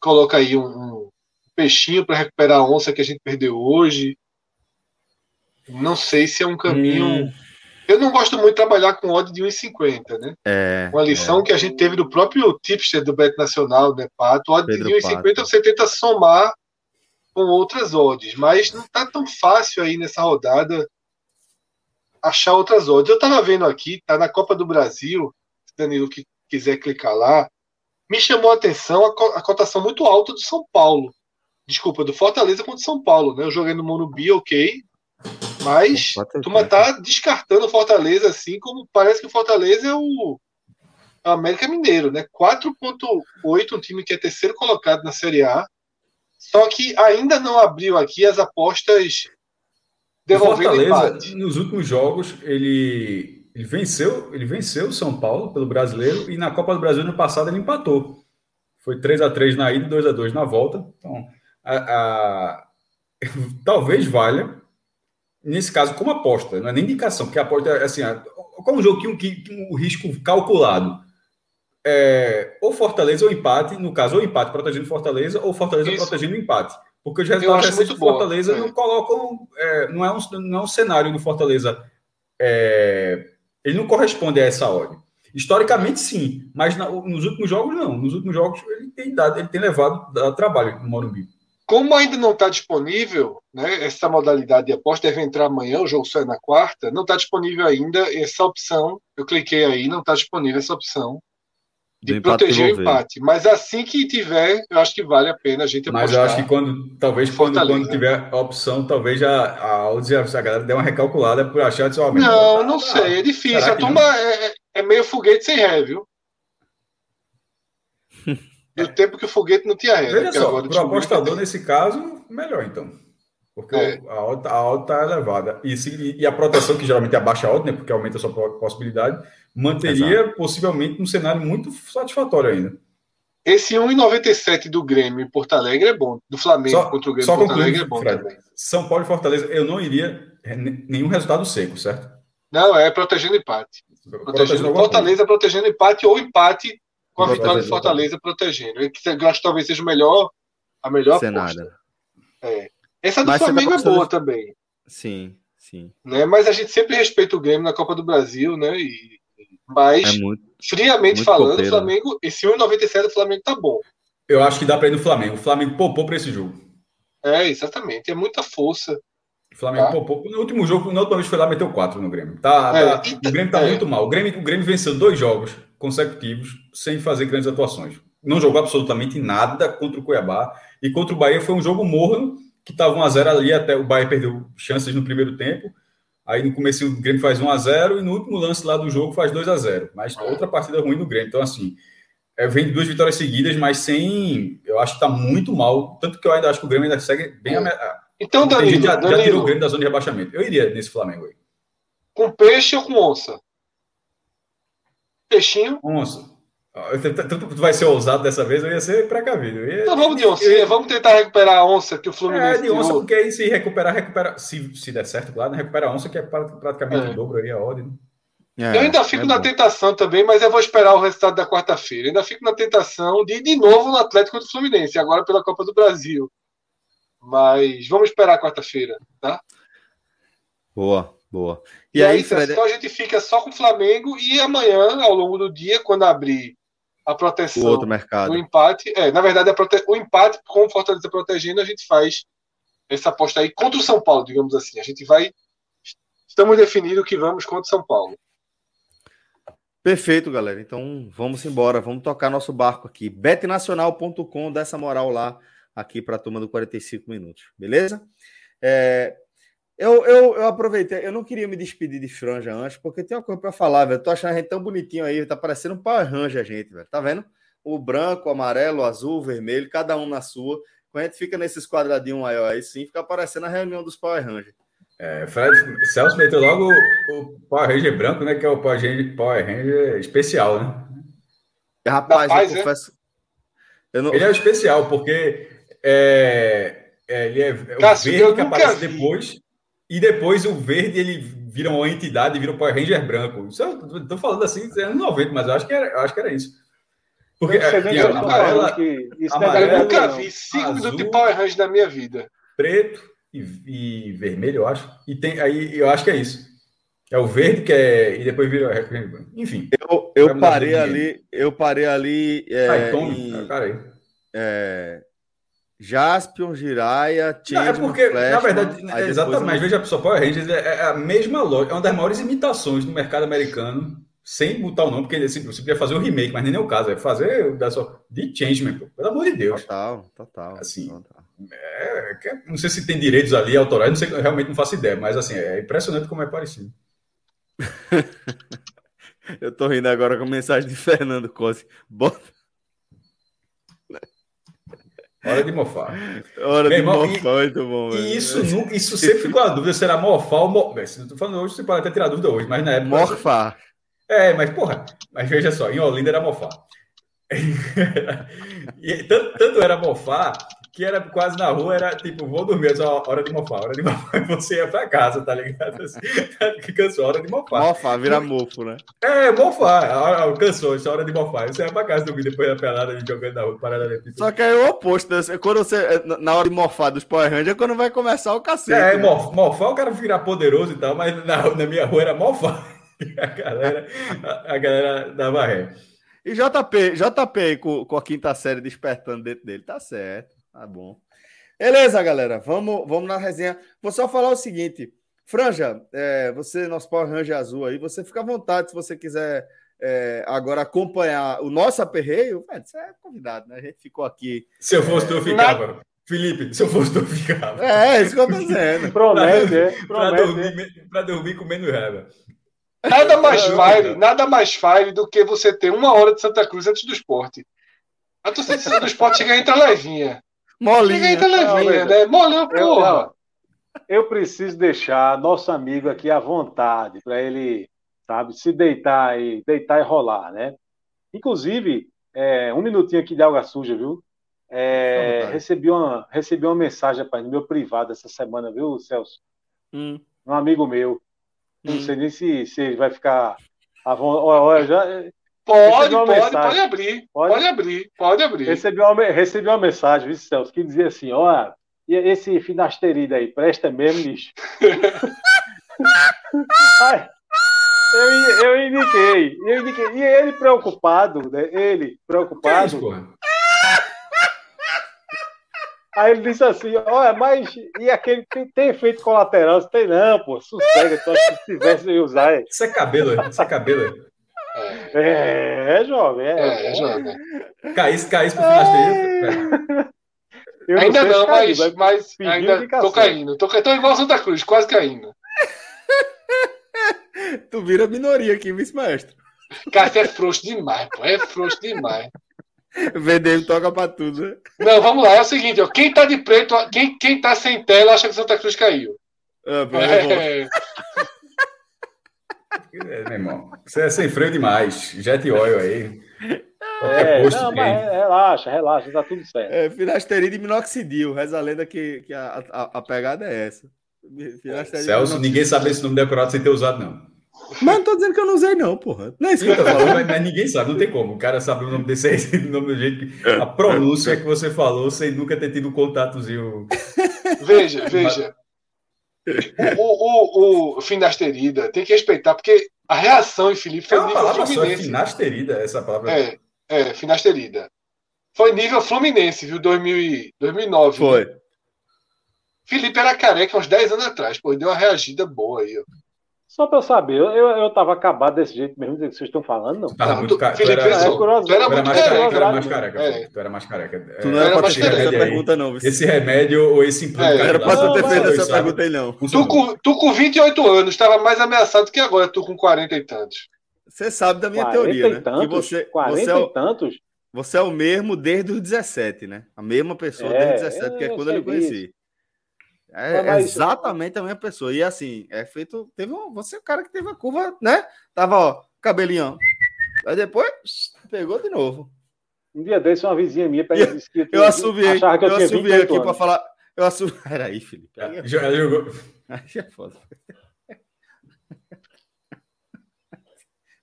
S3: coloca aí um, um peixinho para recuperar a onça que a gente perdeu hoje. Não sei se é um caminho. Hum. Eu não gosto muito de trabalhar com odd de 1,50, né?
S1: É,
S3: Uma lição
S1: é.
S3: que a gente teve do próprio tipster do Bet Nacional, né, Pato? Odd Pedro de 1,50 você tenta somar com outras odds, mas não tá tão fácil aí nessa rodada achar outras odds. Eu tava vendo aqui, tá na Copa do Brasil, se Danilo que quiser clicar lá, me chamou a atenção a, a cotação muito alta do São Paulo. Desculpa, do Fortaleza contra o São Paulo, né? Eu joguei no Morumbi, ok, mas a turma tá descartando o Fortaleza assim, como parece que o Fortaleza é o, é o América Mineiro, né? 4.8, um time que é terceiro colocado na Série A. Só que ainda não abriu aqui as apostas
S2: devolvendo Fortaleza, empate. Nos últimos jogos, ele, ele venceu, ele venceu o São Paulo pelo brasileiro e na Copa do Brasil no passado ele empatou. Foi 3 a 3 na ida e 2 a 2 na volta. Então, a, a, talvez valha nesse caso, como aposta, não é nem indicação, porque a aposta é assim, como um jogo que, que, o risco calculado. É, ou Fortaleza ou empate, no caso, ou empate protegendo Fortaleza, ou Fortaleza Isso. protegendo empate. Porque os resultados recentes do Fortaleza boa, não colocam. É, não, é um, não é um cenário do Fortaleza. É, ele não corresponde a essa ordem. Historicamente, sim, mas na, nos últimos jogos, não. Nos últimos jogos, ele tem, dado, ele tem levado dado trabalho no Morumbi.
S3: Como ainda não está disponível, né, essa modalidade de aposta deve entrar amanhã, o jogo sai na quarta, não está disponível ainda essa opção. Eu cliquei aí, não está disponível essa opção de proteger o empate. Mas assim que tiver, eu acho que vale a pena a gente
S2: apostar. Mas eu acho que quando, talvez quando, quando tiver a opção, talvez a, a, a galera dê uma recalculada por achar de
S3: oh, Não, tá, não sei, é difícil. A turma é, é, é, meio foguete sem ré, viu? Do tempo que o foguete não tinha ré.
S2: Veja só, para o apostador, nesse caso, melhor então. Porque é. a alta a alta está elevada. E, se, e a proteção, que geralmente é a baixa alta, né, porque aumenta a sua possibilidade, manteria Exato. possivelmente um cenário muito satisfatório ainda.
S3: Esse 1,97 do Grêmio em Porto Alegre é bom. Do Flamengo
S2: só,
S3: contra o Grêmio
S2: só Porto Alegre é bom Fred, também. São Paulo e Fortaleza, eu não iria nenhum resultado seco, certo?
S3: Não, é protegendo empate. Protegendo, Fortaleza protegendo empate ou empate com a vitória de Fortaleza protegendo. Eu acho que talvez seja o melhor, a melhor
S1: Cenário.
S3: aposta. É. Essa do Mas Flamengo tá é boa de... também.
S1: Sim, sim.
S3: Né? Mas a gente sempre respeita o Grêmio na Copa do Brasil, né? E mas, é muito, friamente muito falando, copeiro. o Flamengo, esse 1,97 do Flamengo tá bom.
S2: Eu acho que dá para ir no Flamengo. O Flamengo poupou para esse jogo.
S3: É, exatamente. É muita força.
S2: O Flamengo tá? poupou. No último jogo, na última vez foi lá, meteu 4 no Grêmio. Tá, é, tá o Grêmio tá é. muito mal. O Grêmio, o Grêmio venceu dois jogos consecutivos sem fazer grandes atuações. Não jogou absolutamente nada contra o Cuiabá. E contra o Bahia foi um jogo morno, que estava 1x0 ali, até o Bahia perdeu chances no primeiro tempo. Aí no começo o Grêmio faz 1 a 0 e no último lance lá do jogo faz 2 a 0 Mas outra partida ruim do Grêmio. Então, assim, é, vem de duas vitórias seguidas, mas sem. Eu acho que está muito mal. Tanto que eu ainda acho que o Grêmio ainda segue bem. A...
S3: Então, Danilo,
S2: já, Danilo, já tirou o Grêmio da zona de rebaixamento. Eu iria nesse Flamengo aí.
S3: Com peixe ou com onça? Peixinho?
S2: Onça. Tu vai ser ousado dessa vez, eu ia ser precavido. Ia...
S3: Então vamos de onça, vamos tentar recuperar a onça que o Fluminense.
S2: É, de onça, porque aí se recuperar, recupera. Se, se der certo, claro, né? recupera a onça, que é praticamente é. o dobro aí a ordem.
S3: Né? É, eu ainda fico é na bom. tentação também, mas eu vou esperar o resultado da quarta-feira. Ainda fico na tentação de ir de novo no Atlético do Fluminense, agora pela Copa do Brasil. Mas vamos esperar quarta-feira, tá?
S1: Boa, boa.
S3: E, e aí, aí Fred... então a gente fica só com o Flamengo e amanhã, ao longo do dia, quando abrir a proteção
S1: o outro mercado.
S3: do empate. É, na verdade, prote... o empate com o Fortaleza protegendo, a gente faz essa aposta aí contra o São Paulo, digamos assim. A gente vai. Estamos definindo que vamos contra o São Paulo.
S1: Perfeito, galera. Então vamos embora, vamos tocar nosso barco aqui. betnacional.com, dessa moral lá aqui para a turma do 45 minutos, beleza? É, eu, eu, eu aproveitei, eu não queria me despedir de Franja antes, porque tem uma coisa para falar, velho. Tô achando a gente tão bonitinho aí, tá parecendo um Power Ranger a gente, velho. Tá vendo? O branco, o amarelo, o azul, o vermelho, cada um na sua. Quando a gente fica nesses quadradinhos aí, aí sim, fica parecendo a reunião dos Power Rangers.
S2: É, Fred, Celso meteu logo o, o Power Ranger branco, né? Que é o Power Ranger, Power Ranger especial, né?
S1: Rapaz, Rapaz eu é? confesso. Eu
S2: não... Ele é especial, porque é, é, ele é, é o Cássio, verde que aparece vi. depois e depois o verde ele vira uma entidade, vira o Power Ranger branco. Isso eu tô falando assim, é anos 90, mas eu acho que era, eu acho que era isso.
S3: Porque é, a amarela, que isso amarela, eu nunca vi cinco minutos de Power Ranger na minha vida.
S2: Preto e, e, vermelho, eu acho. E tem aí, eu acho que é isso. É o verde que é e depois vira enfim.
S1: Eu, eu parei ali, eu parei ali
S2: é, Ai, Tom, em,
S1: é, Jaspion, Jiraya,
S2: Changeman, É porque, Flashman, na verdade, exatamente, mas veja só, Power Rangers é, é a mesma loja, é uma das maiores imitações no mercado americano, sem botar o nome, porque você podia fazer um remake, mas nem é o caso, é fazer da só, de Changeman, pelo amor de Deus.
S1: Total, total.
S2: Assim,
S1: total.
S2: É, não sei se tem direitos ali autorais, não sei, realmente não faço ideia, mas assim, é impressionante como é parecido.
S1: Eu tô rindo agora com a mensagem de Fernando Cosi. Bota.
S2: Hora de mofar.
S1: Hora Meu de irmão, mofar, e, muito bom.
S2: E isso, isso sempre ficou a dúvida se era mofar ou mofar. Se eu tô falando hoje, você pode até tirar dúvida hoje, mas na época.
S1: Morfar.
S2: É, mas porra, mas veja só, em Olinda era mofar. e, tanto, tanto era mofar que era quase na rua, era tipo, vou dormir, só hora de mofar, hora de mofar, você ia pra casa, tá ligado? Assim, cansou, hora de mofar.
S1: Mofar, vira mofo, né?
S2: É, mofar, cansou, só hora de mofar. Você ia pra casa dormir depois da pelada, jogando na rua, parada
S1: de Só que é o oposto, né? quando você, é, na hora de mofar dos Power Rangers, é quando vai começar o cacete.
S2: É, né? mofar, o cara virar poderoso e tal, mas na, na minha rua era mofar. A galera, a, a galera dava ré.
S1: E JP, JP com, com a quinta série despertando dentro dele, tá certo. Tá bom. Beleza, galera. Vamos, vamos na resenha. Vou só falar o seguinte. Franja, é, você, nosso Power Ranger azul aí, você fica à vontade se você quiser é, agora acompanhar o nosso aperreio. É, você é convidado, né? A gente ficou aqui.
S2: Se eu fosse, é, eu ficava. Na... Felipe, se eu fosse, eu ficava.
S1: É, é isso que eu tô dizendo.
S4: Promete, é.
S2: Pra dormir, pra dormir comendo reba.
S3: Nada mais fire, nada mais fire do que você ter uma hora de Santa Cruz antes do esporte. A torcida do esporte chega e entra levinha.
S4: Molinha. Chega e levinha, né? Molinha, porra. Eu, eu preciso deixar nosso amigo aqui à vontade para ele, sabe, se deitar e deitar e rolar, né? Inclusive, é, um minutinho aqui de alga suja, viu? É, recebi, uma, recebi uma mensagem rapaz, no meu privado essa semana, viu, Celso? Hum. Um amigo meu. Não hum. sei nem se, se ele vai ficar. Olha, olha, já,
S3: Pode, pode, mensagem. pode abrir. Pode? pode? abrir, pode abrir.
S4: Recebi uma, recebi uma mensagem, viu, Celso, que dizia assim: olha, esse finasterida aí, presta mesmo, bicho. Ai, eu, eu indiquei, eu indiquei. E ele preocupado, né? Ele preocupado. É Aí ele disse assim: olha, mas e aquele tem, tem efeito colateral? Tem não, pô, sossega, então se tivesse usar.
S2: Isso é cabelo, isso é cabelo.
S4: É, é jovem, é. É, é jovem.
S2: Caísse, caísse pro finasteiro.
S3: Ainda não, mas, mas, mas ainda tô caindo. Tô, tô igual Santa Cruz, quase caindo.
S1: tu vira minoria aqui, vice-maestro.
S3: Cara, é frouxo demais, pô. É frouxo demais.
S1: VDM toca pra tudo, né?
S3: Não, vamos lá. É o seguinte, ó. Quem tá de preto, quem, quem tá sem tela acha que Santa Cruz caiu. Ah,
S2: é, é, meu irmão, você é sem freio demais. Jet oil aí.
S4: É, não, mas relaxa, relaxa, tá tudo certo.
S1: É, finasterida e minoxidil. Reza a lenda que, que a, a, a pegada é essa.
S2: Celso, ninguém sabe esse nome decorado sem ter usado, não.
S1: Mas não tô dizendo que eu não usei, não, porra. Não é isso que eu tô
S2: falando, mas, mas, ninguém sabe, não tem como. O cara sabe o nome desse aí, o nome do jeito que. A pronúncia que você falou sem nunca ter tido um contatozinho.
S3: Veja, veja o, o, o finasterida tem que respeitar, porque a reação em Felipe
S2: foi é nível palavra Fluminense. Só, é finasterida, essa palavra.
S3: É, é, finasterida. Foi nível Fluminense, viu? 2000, 2009.
S1: Foi. Né?
S3: Felipe era careca uns 10 anos atrás, pô, deu uma reagida boa aí, ó.
S4: Só para eu saber, eu, eu tava acabado desse jeito mesmo que vocês estão falando, não.
S2: Tava muito careca. Felipe, era,
S3: é, curioso,
S2: tu era, muito mais careca, tu era mais careca. É. Tu era mais careca.
S1: Tu não era, para ter feito essa pergunta, não.
S2: Esse remédio ou esse implante.
S1: É, era para tu ter feito essa pergunta aí, não.
S3: Tu com, tu com 28 anos estava mais ameaçado que agora, tu com 40 e tantos.
S1: Você sabe da minha teoria, né?
S4: Tantos, que você, 40 você é o, e tantos?
S1: Você é o mesmo desde os 17, né? A mesma pessoa é, desde os 17, que é quando eu lhe conheci. É mas, exatamente a mesma pessoa. E assim, é feito. Teve um, você é o cara que teve a curva, né? Tava, ó, cabelinho. Aí depois pegou de novo.
S4: Um dia desse, uma vizinha minha
S1: pegou eu, eu assumiei, que eu, eu aqui para falar. Eu assumi. Peraí, Felipe. Aí,
S2: já jogou.
S1: Aí é foda.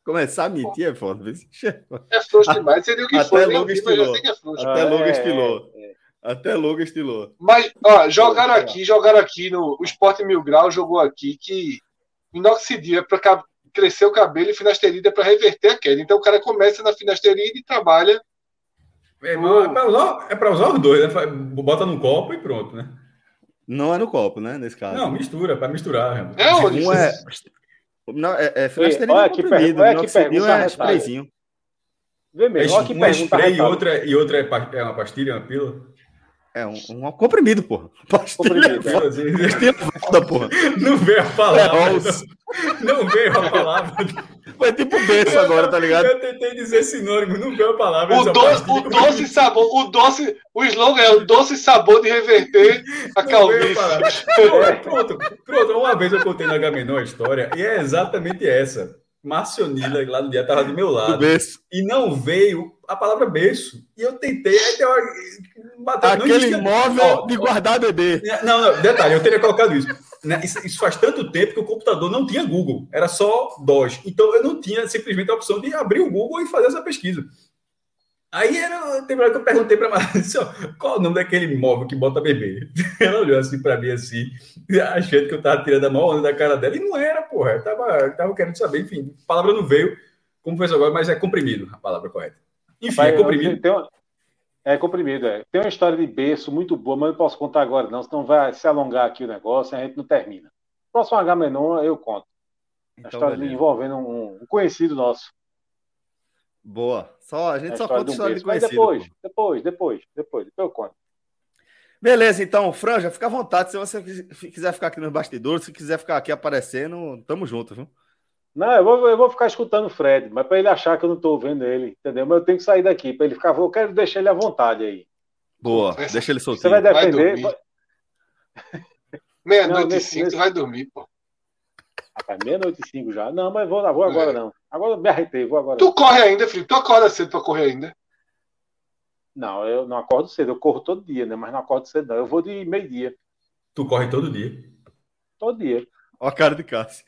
S1: Começar a mentir é foda.
S3: É frouxo demais, seria o que
S1: Até
S3: foi.
S1: Logo estilou. Até logo estilou. É, é. Até logo estilou.
S3: Mas, ó, jogaram aqui, jogaram aqui no. O Sport Mil Grau jogou aqui que minoxidil é para crescer o cabelo e finasterida é para reverter a queda. Então o cara começa na finasterida e trabalha
S2: É, é para usar, é usar os dois, né? Bota num copo e pronto, né?
S1: Não é no copo, né? Nesse caso.
S2: Não, mistura, para misturar.
S1: É onde? Um é, não, é, é
S4: olha que pergunta, olha que pergunta
S1: é sprayzinho.
S2: Vê mesmo, olha que um é spray e outra, e outra é, é uma pastilha, uma pílula.
S1: É um, um comprimido, porra. Pastilha comprimido,
S2: é. porra. Não veio a palavra. É, não, não veio a palavra.
S1: Foi tipo berço agora, tá ligado?
S2: Eu tentei dizer sinônimo, não veio a palavra.
S3: O, doce, o doce sabor, o doce, o slogan é o doce sabor de reverter a calvície.
S2: Pronto, pronto. Uma vez eu contei na Gamenon a história e é exatamente essa. Marcionila, lá no dia, estava do meu lado. Do e não veio a palavra berço. E eu tentei. Aí deu
S1: uma... Aquele imóvel de guardar bebê.
S2: Não, não, detalhe, eu teria colocado isso. Né, isso. Isso faz tanto tempo que o computador não tinha Google, era só DOS. Então eu não tinha simplesmente a opção de abrir o Google e fazer essa pesquisa. Aí era, teve hora que eu perguntei para Marisa, qual o nome daquele imóvel que bota bebê? Ela olhou assim para mim, assim, achando que eu tava tirando a mão onda da cara dela, e não era, porra. Eu tava, eu tava querendo saber, enfim, a palavra não veio, como foi agora, mas é comprimido a palavra correta. Enfim, é comprimido.
S4: Uma, é comprimido, é. Tem uma história de berço muito boa, mas eu não posso contar agora, não, senão vai se alongar aqui o negócio e a gente não termina. Próximo H menor eu conto. Então, a história envolvendo um, um conhecido nosso.
S1: Boa. Só, a gente a só conta história de
S4: conhecido. Depois, depois, depois, depois, depois eu conto.
S1: Beleza, então, Franja, fica à vontade. Se você quiser ficar aqui nos bastidores, se quiser ficar aqui aparecendo, tamo junto, viu?
S4: Não, eu vou, eu vou ficar escutando o Fred, mas para ele achar que eu não estou vendo ele, entendeu? Mas eu tenho que sair daqui, para ele ficar. Eu quero deixar ele à vontade aí.
S1: Boa, deixa ele soltinho.
S4: Você vai defender.
S3: Meia-noite e cinco, nesse... vai dormir, pô.
S4: Rapaz, meia-noite e cinco já. Não, mas vou, vou agora é. não. Agora me arretei, vou agora.
S3: Tu não. corre ainda, Felipe? Tu acorda cedo para correr ainda?
S4: Não, eu não acordo cedo. Eu corro todo dia, né? Mas não acordo cedo, não. Eu vou de meio-dia.
S2: Tu corre todo dia?
S4: Todo dia.
S1: Ó a cara de Cássio.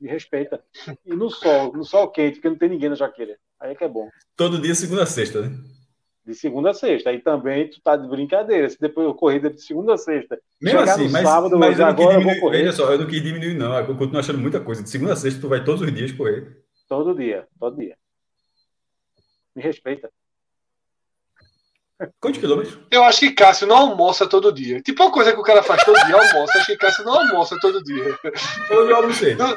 S4: Me respeita. E no sol, no sol quente, porque não tem ninguém na jaqueira. Aí é que é bom.
S2: Todo dia, segunda a sexta, né?
S4: De segunda a sexta. Aí também tu tá de brincadeira. Se depois eu corrida de segunda a sexta.
S2: Mesmo assim, mas, sábado, mas eu agora eu vou correr. Veja só, eu não quis diminuir, não. Eu continuo achando muita coisa. De segunda a sexta, tu vai todos os dias correr.
S4: Todo dia, todo dia. Me respeita.
S2: Quantos quilômetros?
S3: Eu acho que Cássio não almoça todo dia. Tipo uma coisa que o cara faz todo dia, almoça. Acho que Cássio não almoça todo dia.
S2: Hoje eu almocei. Não...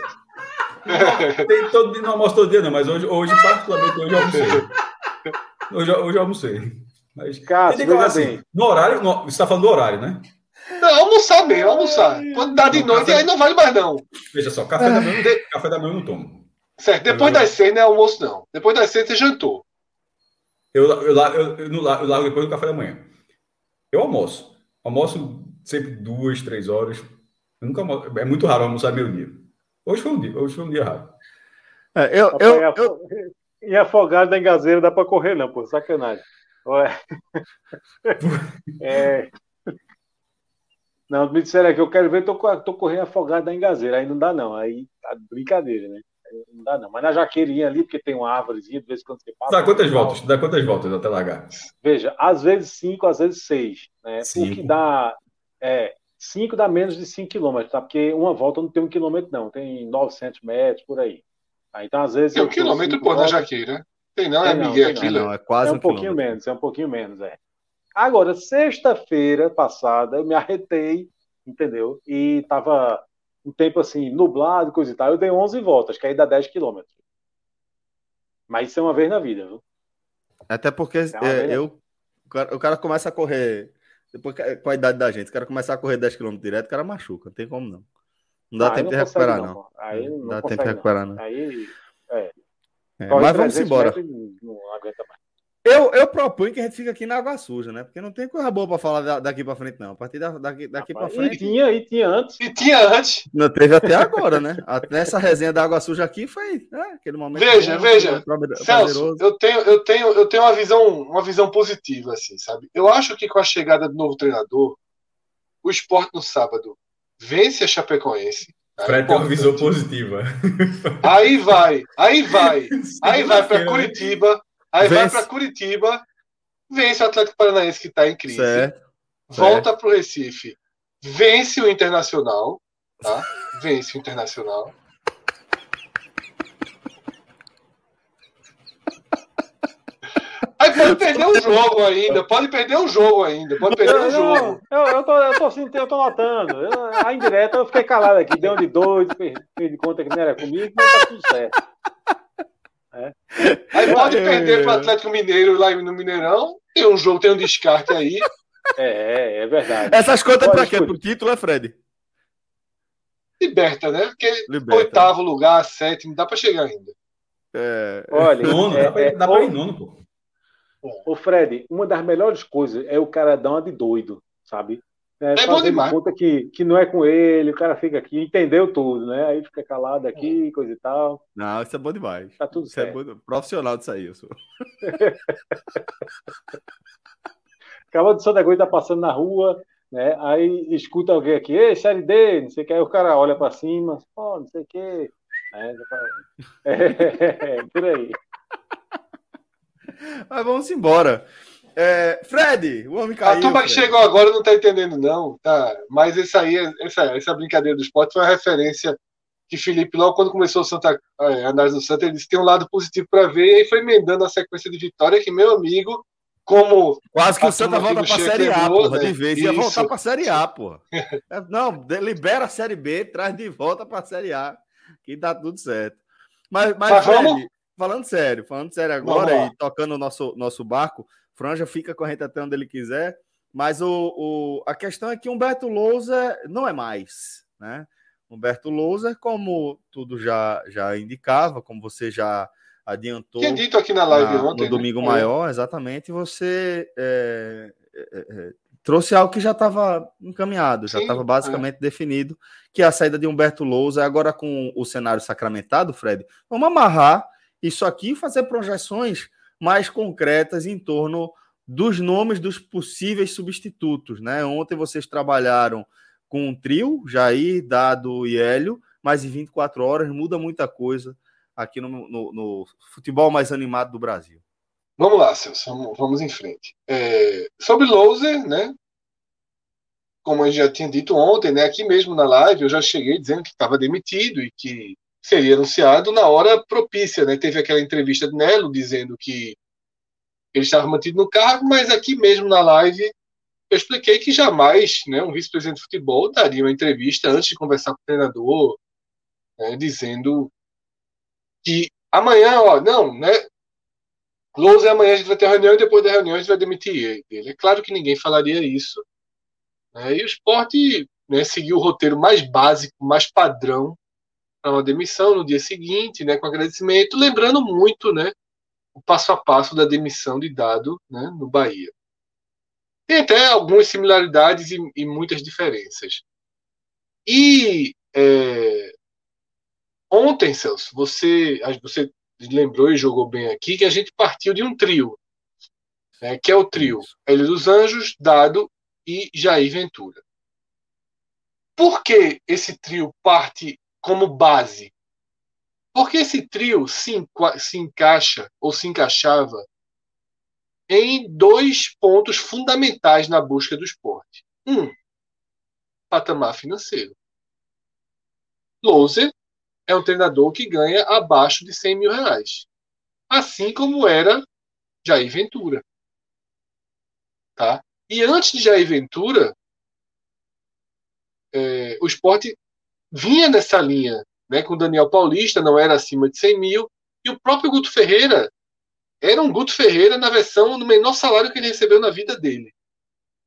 S2: Tem todo dia, não almoço todo dia, não, mas hoje, hoje particularmente, hoje eu almocei. Hoje, hoje eu almocei. Mas,
S4: Cássio, veja assim,
S2: no horário, no, você está falando do horário, né?
S3: Não, almoçar bem, almoçar. Quando dá de noite, café... aí não vale mais, não.
S2: Veja só, café, da manhã, café da manhã eu não tomo.
S3: Certo, depois das seis não é almoço, não. Depois das seis você jantou.
S2: Eu, eu, eu, eu, eu largo depois do café da manhã. Eu almoço. Almoço sempre duas, três horas. Eu nunca almoço. É muito raro almoçar meio dia. Hoje foi um dia, hoje foi um dia raro.
S1: É, eu, eu, eu...
S4: Em afogado da engazeira dá para correr, não, pô. Sacanagem. Ué. é... Não, me disseram que eu quero ver, tô, tô correndo afogado da engazeira. Aí não dá, não. Aí tá brincadeira, né? Não dá não. Mas na jaqueirinha ali, porque tem uma árvorezinha, de vez em quando você passa.
S2: Dá quantas voltas? Dá quantas voltas até largar?
S4: Veja, às vezes cinco, às vezes seis. Né? Cinco. O que dá. É, cinco dá menos de cinco quilômetros, tá? Porque uma volta não tem um quilômetro, não. Tem 900 metros por aí. aí então, às vezes.
S3: Tem um quilômetro por na jaqueira. Tem não, é Miguel aqui,
S4: não, é quase é um, um pouquinho quilômetro. menos, é um pouquinho menos, é. Agora, sexta-feira passada, eu me arretei, entendeu? E tava um tempo assim, nublado, coisa e tal, eu dei 11 voltas, que aí dá 10 quilômetros. Mas isso é uma vez na vida, viu?
S1: Até porque é, eu, o cara, o cara, começa a correr, depois com a idade da gente, o cara começa a correr 10 km direto, o cara machuca, não tem como não. Não dá ah, tempo não de recuperar, não. não.
S4: Aí
S1: não dá tempo de recuperar, não.
S4: Aí, é.
S1: é mas vamos embora. Não aguenta mais. Eu, eu proponho que a gente fique aqui na água suja, né? Porque não tem coisa boa para falar daqui para frente, não. A partir daqui, daqui para frente.
S4: E tinha, e tinha antes.
S3: E tinha antes.
S1: Não teve até agora, né? Nessa resenha da água suja aqui foi né? aquele momento.
S3: Veja, veja. Celso, eu tenho, eu, tenho, eu tenho uma visão, uma visão positiva, assim, sabe? Eu acho que com a chegada do novo treinador, o esporte no sábado vence a Chapecoense.
S2: Tá? Fred tem uma visão positiva.
S3: Aí vai, aí vai, aí vai para Curitiba Aí vence. vai para Curitiba, vence o Atlético Paranaense que está em crise. Certo. Volta para o Recife, vence o Internacional, tá? Vence o Internacional. Aí pode perder o jogo ainda, pode perder o jogo ainda, pode perder o jogo.
S4: Eu, eu, tô, eu, tô, sentindo, eu tô notando. Eu, a indireta eu fiquei calado aqui, deu um de doido, fez, de conta que não era comigo, mas tá tudo certo.
S3: É. Aí pode perder para o Atlético Mineiro lá no Mineirão, tem um jogo, tem um descarte aí.
S4: É, é verdade.
S1: Essas contas para quê? Pro título, é Fred?
S3: Liberta, né? Porque Liberta. oitavo lugar, sétimo, dá para chegar ainda.
S4: É... Olha, nono, é, é, dá para ir nono, pô. Ô Fred, uma das melhores coisas é o cara dar uma de doido, sabe? É, é bom demais. conta que, que não é com ele, o cara fica aqui, entendeu tudo, né? Aí fica calado aqui, é. coisa e tal.
S1: Não, isso é bom demais.
S4: Tá tudo
S1: isso é certo. É bom, profissional disso aí, eu sou.
S4: Acabou de Santa Cruz tá passando na rua, né? Aí escuta alguém aqui, ei, série D, não sei o que, aí o cara olha para cima, oh, não sei o que. É, é, por aí.
S1: Mas vamos embora. É, Fred, o homem caiu.
S3: A turma que chegou agora não está entendendo, não. Tá? Mas esse aí, essa, essa brincadeira do esporte foi uma referência que Felipe, logo quando começou o Santa, é, a análise do Santa, ele disse que tem um lado positivo para ver, e aí foi emendando a sequência de vitória, que meu amigo, como.
S1: Quase que o Santa volta para a Série A, porra, né? de vez. Ia voltar para a Série A, porra. É, não, libera a Série B, traz de volta para a Série A, que dá tudo certo. Mas, mas, mas Fred, vamos... falando sério, falando sério agora e tocando o nosso, nosso barco, Franja fica com a gente até onde ele quiser, mas o, o, a questão é que Humberto Lousa não é mais, né? Humberto Lousa, como tudo já, já indicava, como você já adiantou.
S3: Tinha dito aqui na live
S1: na, ontem. No né? Domingo né? Maior, exatamente, você é, é, é, trouxe algo que já estava encaminhado, já estava basicamente é. definido, que é a saída de Humberto Lousa. Agora, com o cenário sacramentado, Fred, vamos amarrar isso aqui e fazer projeções mais concretas em torno dos nomes dos possíveis substitutos. Né? Ontem vocês trabalharam com um trio, Jair, Dado e Hélio, mas em 24 horas muda muita coisa aqui no, no, no futebol mais animado do Brasil.
S3: Vamos lá, Celso, vamos em frente. É, sobre Louser, né? Como eu já tinha dito ontem, né? Aqui mesmo na live, eu já cheguei dizendo que estava demitido e que seria anunciado na hora propícia, né? Teve aquela entrevista de Nelo dizendo que ele estava mantido no cargo, mas aqui mesmo na live eu expliquei que jamais, né, um vice-presidente de futebol daria uma entrevista antes de conversar com o treinador, né, dizendo que amanhã, ó, não, né? É amanhã a gente vai ter reunião e depois da reunião a gente vai demitir ele. É claro que ninguém falaria isso. Né? E o esporte né, seguiu o roteiro mais básico, mais padrão para uma demissão no dia seguinte, né, com agradecimento, lembrando muito, né, o passo a passo da demissão de Dado, né, no Bahia. Tem até algumas similaridades e, e muitas diferenças. E é, ontem, Celso, você, você lembrou e jogou bem aqui que a gente partiu de um trio, né, que é o trio Hélio dos Anjos, Dado e Jair Ventura. Por que esse trio parte como base. Porque esse trio se, se encaixa ou se encaixava em dois pontos fundamentais na busca do esporte. Um, patamar financeiro. Loser é um treinador que ganha abaixo de 100 mil reais. Assim como era Jair Ventura. Tá? E antes de Jair Ventura, é, o esporte vinha nessa linha, né, com o Daniel Paulista, não era acima de 100 mil, e o próprio Guto Ferreira era um Guto Ferreira na versão no menor salário que ele recebeu na vida dele.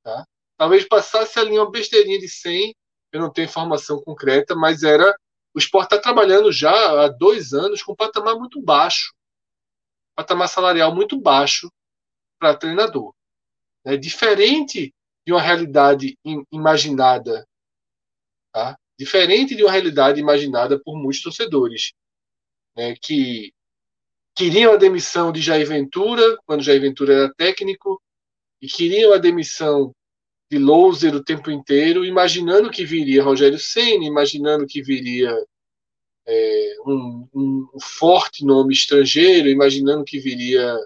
S3: Tá? Talvez passasse ali uma besteirinha de 100, eu não tenho informação concreta, mas era. O esporte está trabalhando já há dois anos com um patamar muito baixo patamar salarial muito baixo para treinador. É diferente de uma realidade imaginada tá? Diferente de uma realidade imaginada por muitos torcedores, né, que queriam a demissão de Jair Ventura, quando Jair Ventura era técnico, e queriam a demissão de Louser o tempo inteiro, imaginando que viria Rogério Senna, imaginando que viria é, um, um, forte nome estrangeiro, imaginando que viria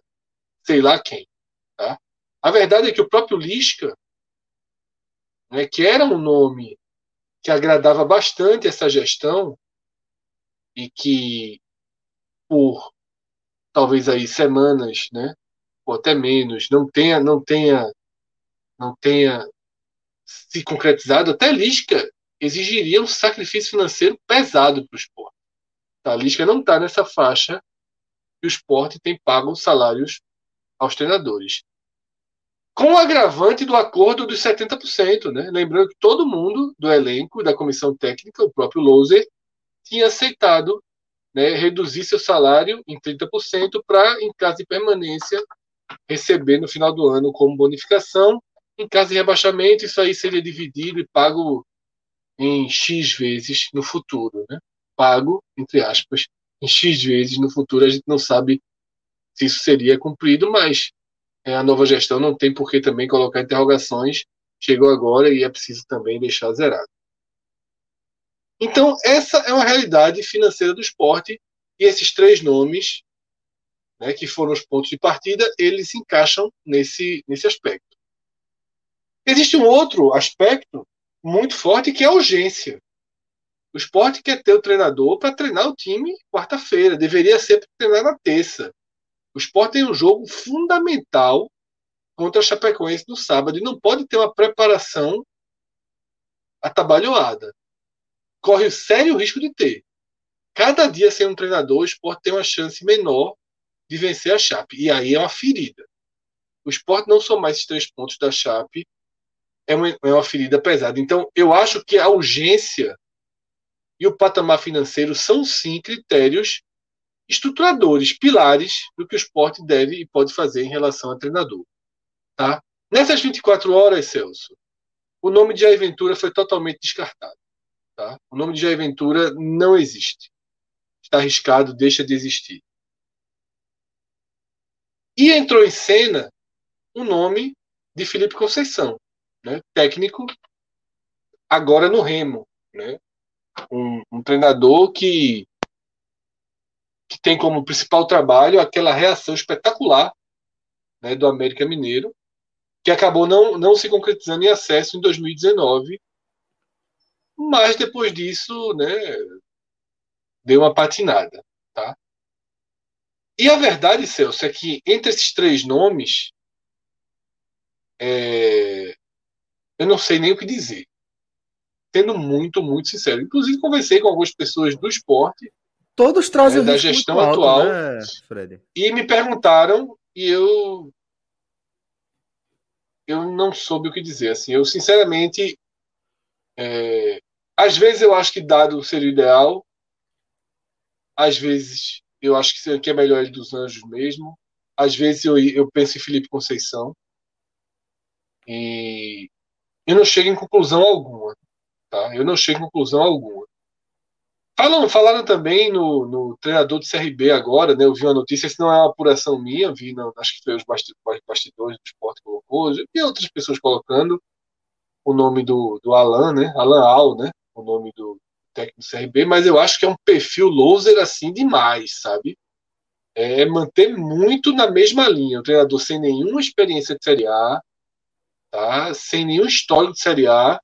S3: sei lá quem. Tá? A verdade é que o próprio Lisca, né, que era um nome que agradava bastante essa gestão e que por talvez aí semanas, né, ou até menos, não tenha, não tenha, não tenha se concretizado, até Lisca exigiria um sacrifício financeiro pesado para o esporte. Tá, a Lisca não está nessa faixa que o esporte tem pago salários aos treinadores. Com o agravante do acordo dos 70%, né? Lembrando que todo mundo do elenco, da comissão técnica, o próprio Loser, tinha aceitado né, reduzir seu salário em 30% para, em caso de permanência, receber no final do ano como bonificação. Em caso de rebaixamento, isso aí seria dividido e pago em X vezes no futuro. Né? Pago, entre aspas, em X vezes no futuro. A gente não sabe se isso seria cumprido, mas a nova gestão não tem por que também colocar interrogações. Chegou agora e é preciso também deixar zerado. Então, essa é uma realidade financeira do esporte e esses três nomes, né, que foram os pontos de partida, eles se encaixam nesse, nesse aspecto. Existe um outro aspecto muito forte que é a urgência. O esporte quer ter o treinador para treinar o time quarta-feira, deveria ser para treinar na terça. O esporte tem um jogo fundamental contra a Chapecoense no sábado e não pode ter uma preparação atabalhoada corre o sério risco de ter. Cada dia sem um treinador, o esporte tem uma chance menor de vencer a Chape. E aí é uma ferida. O esporte não são mais esses três pontos da Chape, é uma, é uma ferida pesada. Então, eu acho que a urgência e o patamar financeiro são sim critérios estruturadores, pilares do que o esporte deve e pode fazer em relação ao treinador. Tá? Nessas 24 horas, Celso, o nome de Jair Ventura foi totalmente descartado. Tá? O nome de Jair Ventura não existe. Está arriscado, deixa de existir. E entrou em cena o nome de Felipe Conceição, né? técnico, agora no Remo. Né? Um, um treinador que, que tem como principal trabalho aquela reação espetacular né, do América Mineiro, que acabou não, não se concretizando em acesso em 2019 mas depois disso, né, deu uma patinada, tá? E a verdade, Celso, é que entre esses três nomes, é, eu não sei nem o que dizer. Sendo muito, muito sincero. Inclusive, conversei com algumas pessoas do esporte.
S1: Todos trazem
S3: é, da gestão atual. né, e me perguntaram, e eu. Eu não soube o que dizer. Assim, eu, sinceramente, é, às vezes eu acho que dado seria o ideal. Às vezes eu acho que, que é melhor ele dos Anjos mesmo. Às vezes eu, eu penso em Felipe Conceição. E eu não chego em conclusão alguma. Tá? Eu não chego em conclusão alguma. Falam, falaram também no, no treinador do CRB agora, né? Eu vi uma notícia, se não é uma apuração minha, vi, não, acho que foi os bastidores do esporte colocou, e outras pessoas colocando o nome do, do Alan, né? Alan Al, né? o nome do técnico do CRB, mas eu acho que é um perfil loser assim demais, sabe? É manter muito na mesma linha. O treinador sem nenhuma experiência de Série A, tá? sem nenhum histórico de Série A.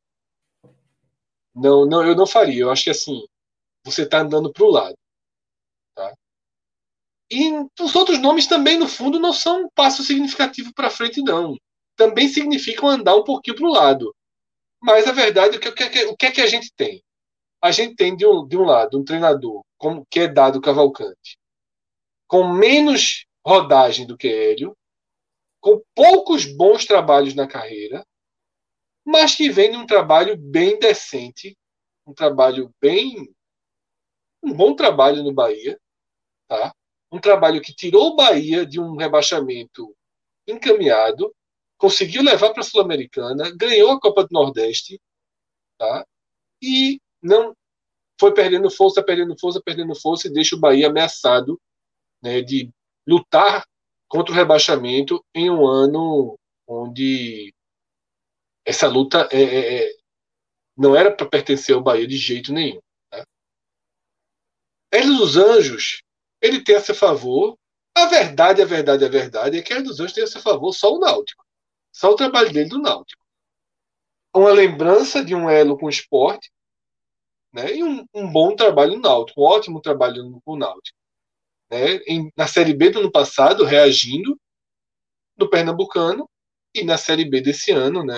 S3: Não, não, eu não faria. Eu acho que assim, você está andando para o lado. Tá? E os outros nomes também, no fundo, não são um passo significativo para frente, não. Também significam andar um pouquinho para o lado. Mas a verdade é que o que, é o que é que a gente tem? A gente tem, de um, de um lado, um treinador como que é dado Cavalcante, com menos rodagem do que Hélio, com poucos bons trabalhos na carreira, mas que vem de um trabalho bem decente, um trabalho bem. Um bom trabalho no Bahia, tá? um trabalho que tirou o Bahia de um rebaixamento encaminhado conseguiu levar para a Sul-Americana, ganhou a Copa do Nordeste, tá? E não foi perdendo força, perdendo força, perdendo força e deixa o Bahia ameaçado né, de lutar contra o rebaixamento em um ano onde essa luta é, é, é não era para pertencer ao Bahia de jeito nenhum. Tá? Hélio dos Anjos, ele tem a seu favor. A verdade, a verdade, a verdade é que Hélio dos Anjos tem a seu favor só o Náutico. Só o trabalho dele do Náutico. Uma lembrança de um elo com o esporte, né? E um, um bom trabalho no Náutico, um ótimo trabalho no, no Náutico. Né? Em, na Série B do ano passado, reagindo, no Pernambucano e na Série B desse ano, né,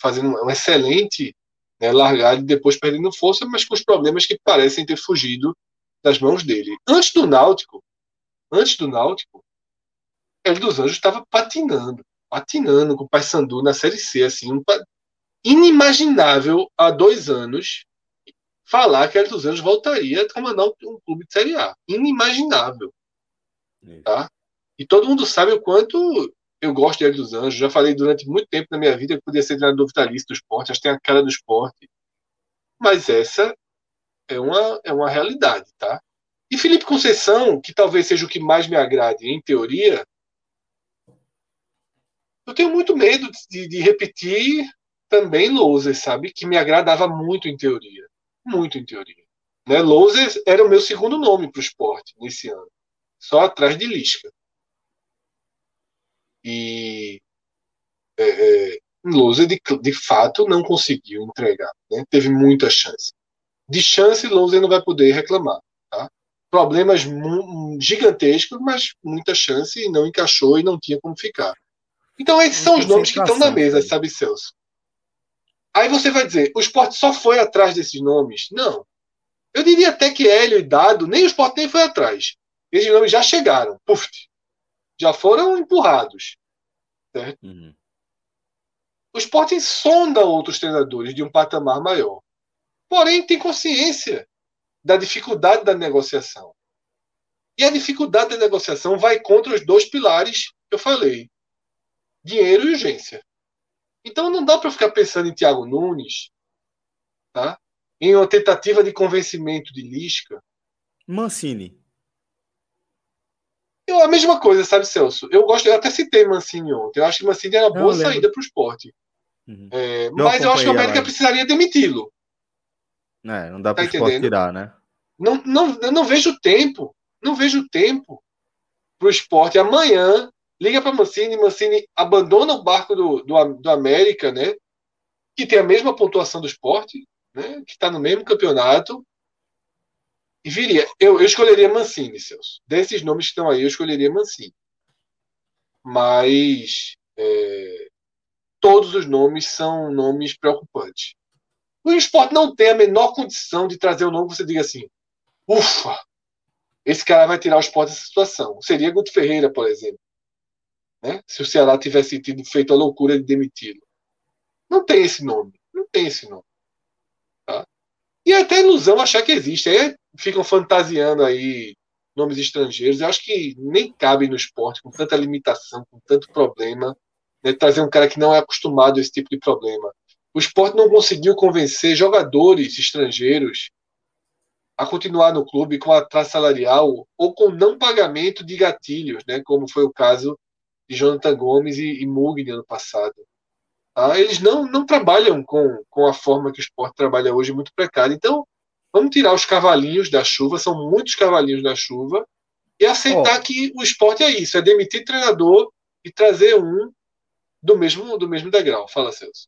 S3: fazendo um excelente né, largada e depois perdendo força, mas com os problemas que parecem ter fugido das mãos dele. Antes do Náutico, antes do Náutico, Hélio dos Anjos estava patinando, patinando com o Paysandu na Série C, assim, um, inimaginável há dois anos falar que Hélio dos Anjos voltaria a comandar um, clube de Série A. Inimaginável. Tá? E todo mundo sabe o quanto eu gosto de Hélio dos Anjos. Já falei durante muito tempo na minha vida que podia ser treinador vitalício do esporte, acho que tem a cara do esporte. Mas essa é uma, é uma realidade, tá? E Felipe Conceição, que talvez seja o que mais me agrade em teoria, eu tenho muito medo de, de repetir também Louser, sabe? Que me agradava muito em teoria. Muito em teoria. Né? Louser era o meu segundo nome para o esporte nesse ano. Só atrás de Lisca. E é, é, Louser, de, de fato, não conseguiu entregar. Né? Teve muita chance. De chance, Louser não vai poder reclamar. Tá? Problemas gigantescos, mas muita chance e não encaixou e não tinha como ficar. Então, esses são os nomes que estão na mesa, sabe, Celso? Aí você vai dizer, o esporte só foi atrás desses nomes? Não. Eu diria até que Hélio e Dado, nem o esporte nem foi atrás. Esses nomes já chegaram. Puf, já foram empurrados. Certo? Uhum. O esporte sonda outros treinadores de um patamar maior. Porém, tem consciência da dificuldade da negociação. E a dificuldade da negociação vai contra os dois pilares que eu falei: dinheiro e urgência. Então não dá para ficar pensando em Thiago Nunes, tá? em uma tentativa de convencimento de Lisca.
S1: Mancini.
S3: Eu, a mesma coisa, sabe, Celso? Eu gosto, eu até citei Mancini ontem. Eu acho que Mancini era uma boa saída para o esporte. Uhum. É, mas eu acho que o América precisaria demiti-lo.
S1: É, não dá para tá esporte tirar, né?
S3: Não, não, eu não vejo tempo. Não vejo tempo para o esporte amanhã liga para Mancini, Mancini abandona o barco do, do, do, América, né? Que tem a mesma pontuação do esporte, né? Que está no mesmo campeonato. E viria. Eu, eu escolheria Mancini, Celso. Desses nomes que estão aí, eu escolheria Mancini. Mas é, todos os nomes são nomes preocupantes. O esporte não tem a menor condição de trazer um nome que você diga assim: ufa, esse cara vai tirar o esporte dessa situação. Seria Guto Ferreira, por exemplo né? se o Ceará tivesse tido feito a loucura de demiti-lo. Não tem esse nome. Não tem esse nome. Tá? E é até ilusão achar que existe. Aí ficam fantasiando aí nomes estrangeiros. Eu acho que nem cabe no esporte, com tanta limitação, com tanto problema, né? trazer um cara que não é acostumado a esse tipo de problema. O esporte não conseguiu convencer jogadores estrangeiros a continuar no clube com atraso salarial ou com não pagamento de gatilhos, né, como foi o caso de Jonathan Gomes e, e Mugni ano passado. Ah, eles não, não trabalham com, com a forma que o esporte trabalha hoje, muito precária. Então, vamos tirar os cavalinhos da chuva, são muitos cavalinhos da chuva, e aceitar oh. que o esporte é isso, é demitir treinador e trazer um do mesmo, do mesmo degrau. Fala, Celso.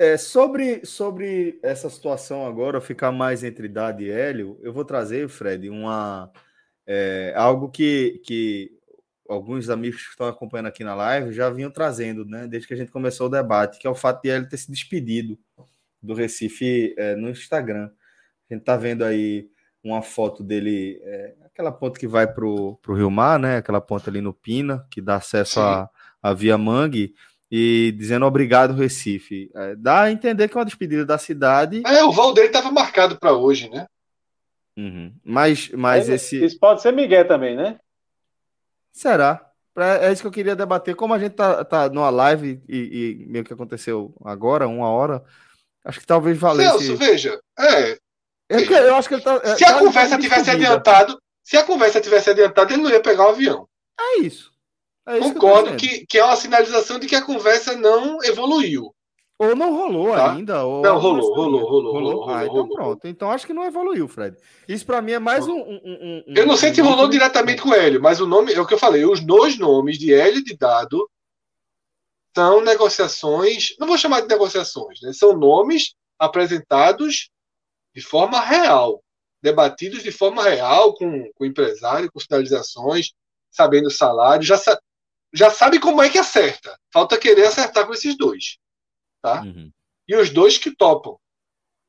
S1: É, sobre, sobre essa situação agora, ficar mais entre Dade e Hélio, eu vou trazer, Fred, uma, é, algo que, que alguns amigos que estão acompanhando aqui na live já vinham trazendo, né, desde que a gente começou o debate, que é o fato de ele ter se despedido do Recife é, no Instagram. A gente está vendo aí uma foto dele, é, aquela ponte que vai para o Rio Mar, né, aquela ponte ali no Pina, que dá acesso à Via Mangue, e dizendo obrigado, Recife. É, dá a entender que é uma despedida da cidade.
S3: É, o voo dele estava marcado para hoje, né?
S1: Uhum. Mas, mas
S4: é,
S1: esse.
S4: Isso pode ser Miguel também, né?
S1: Será? É isso que eu queria debater. Como a gente tá, tá numa live e, e meio que aconteceu agora, uma hora, acho que talvez valesse.
S3: Celso, veja, é.
S1: é que eu acho que ele tá.
S3: Se tá a conversa tivesse adiantado, se a conversa tivesse adiantado, ele não ia pegar o avião.
S1: É isso.
S3: É Concordo que, que, que, é uma sinalização de que a conversa não evoluiu.
S1: Ou não rolou tá? ainda. Ou
S3: não, rolou, rolou, rolou, rolou,
S1: Ah, então rolou. pronto. Então acho que não evoluiu, Fred. Isso para mim é mais um, um, um,
S3: Eu não sei se rolou diretamente com o Hélio, mas o nome, é o que eu falei, os dois nomes de Hélio e de Dado são negociações, não vou chamar de negociações, né? são nomes apresentados de forma real, debatidos de forma real com, com o empresário, com sinalizações, sabendo o salário, já, já sabe como é que acerta. Falta querer acertar com esses dois. Tá? Uhum. E os dois que topam.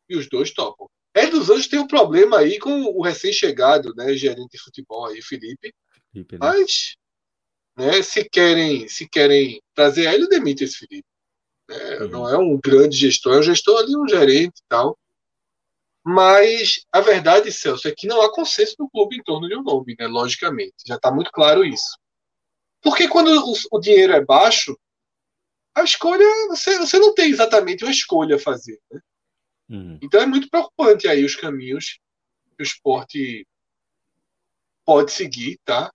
S3: E os dois topam. É dos Anjos tem um problema aí com o recém-chegado, né, gerente de futebol aí, Felipe. Felipe né? Mas, né, se querem, se querem trazer ele, demite esse Felipe. É, uhum. Não é um grande gestor, é um gestor ali, um gerente e tal. Mas a verdade, Celso, é que não há consenso no clube em torno de um nome, né? Logicamente. Já está muito claro isso. Porque quando o, o, dinheiro é baixo, a escolha. Você, você não tem exatamente uma escolha a fazer. Né? Uhum. Então é muito preocupante aí os caminhos que o esporte pode seguir, tá?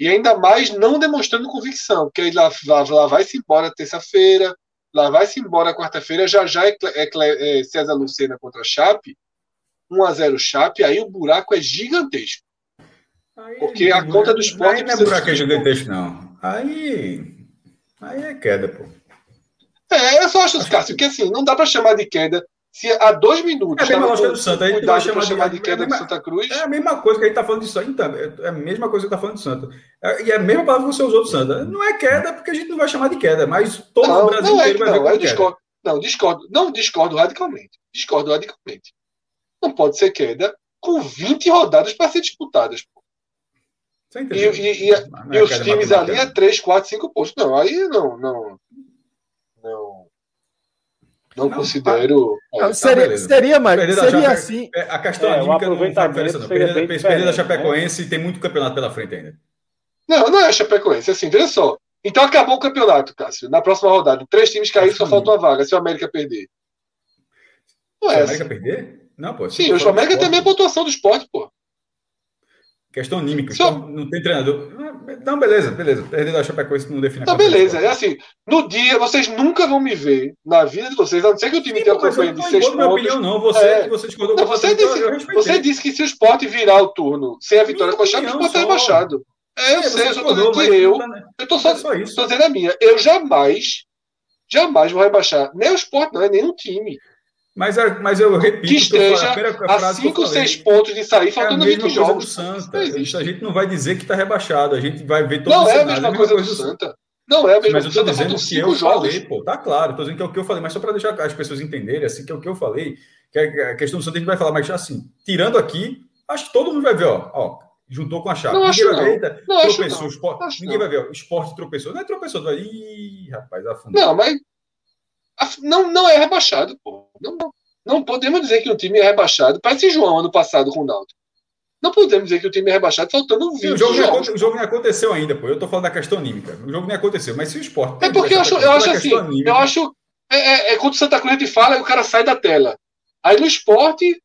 S3: E ainda mais não demonstrando convicção, porque aí lá, lá, lá vai-se embora terça-feira, lá vai-se embora quarta-feira, já já é, é, é César Lucena contra a Chape, 1 a 0 Chape, aí o buraco é gigantesco. Aí, porque a conta do esporte.
S2: Aí não é buraco é gigantesco, não. Aí. Aí é queda, pô.
S3: É, eu só acho, Cássio, que assim, não dá para chamar de queda se há dois minutos.
S2: É a mesma lógica do Santa. Aí vai chamar,
S3: chamar de, de queda é mesma,
S2: do
S3: Santa Cruz.
S2: É a mesma coisa que a gente está falando disso aí, então. É a mesma coisa que está falando do Santa. É, e é a mesma palavra que você usou do Santa. Não é queda, porque a gente não vai chamar de queda, mas todo não, o Brasil
S3: não
S2: é, vai
S3: não, ver discordo, Não, discordo. Não discordo radicalmente. Discordo radicalmente. Não pode ser queda com 20 rodadas para ser disputadas. E, e, e, e é os times ali é 3, 4, 5 pontos. Não, aí não. Não, não, não, não considero.
S1: Não, é, seria, tá seria, mas seria Chape, assim.
S2: É, a questão é, anímica não faz diferença, não. Perder da Chapecoense né? tem muito campeonato pela frente ainda.
S3: Não, não é a Chapecoense. Assim, veja só. Então acabou o campeonato, Cássio. Na próxima rodada, três times caíram, só falta uma vaga. Se o América perder.
S2: Não é se o América assim. perder? Não, pô.
S3: Sim, o América também é pontuação do esporte, pô.
S2: Questão anímica. Só... Então, não tem treinador. Não, beleza, beleza. Perder da Chapecoense não define
S3: Então, beleza. É assim, no dia, vocês nunca vão me ver na vida de vocês, a não ser que o time tenha uma campanha de seis pontos. Minha
S2: opinião, não. Você, é... você discordou
S3: não, você, disse, você disse que se o esporte virar o turno sem a vitória com a Chape, o esporte é rebaixado. É, eu é, sei, eu tô dizendo que eu. Né? Eu tô só, é só isso. dizendo a minha. Eu jamais, jamais vou rebaixar. Nem o esporte, não, é nem o time.
S2: Mas, mas eu repito,
S3: que esteja a 5, 6 pontos de sair, faltando é 20 jogos. Do
S2: Santa. a gente não vai dizer que está rebaixado, a gente vai ver
S3: todo Não é a mesma, é coisa, coisa do Santa. Não é a mesma
S2: Mas eu estou dizendo que eu jogos. falei, pô, tá claro, estou dizendo que é o que eu falei, mas só para deixar as pessoas entenderem, assim, que é o que eu falei, que a questão do Santa a gente vai falar, mas assim, tirando aqui, acho que todo mundo vai ver, ó, ó juntou com a chave.
S3: Não
S2: ninguém
S3: vai ver,
S2: eita, não tropeçou, esporte, ninguém vai ver, o esporte tropeçou. Não é tropeçou, vai, ih, rapaz, afundou.
S3: Não, mas não, não é rebaixado, pô. Não, não. Não podemos dizer que o time é rebaixado. Parece João ano passado com o Náutico. Não podemos dizer que o time é rebaixado faltando 20
S2: o jogo, jogos. o jogo nem aconteceu ainda, pô. Eu tô falando da questão anímica. O jogo nem aconteceu. Mas se o esporte.
S3: É porque eu acho, eu acho assim. Anímica, eu acho. É, é, é quando o Santa Cruz te fala o cara sai da tela. Aí no esporte,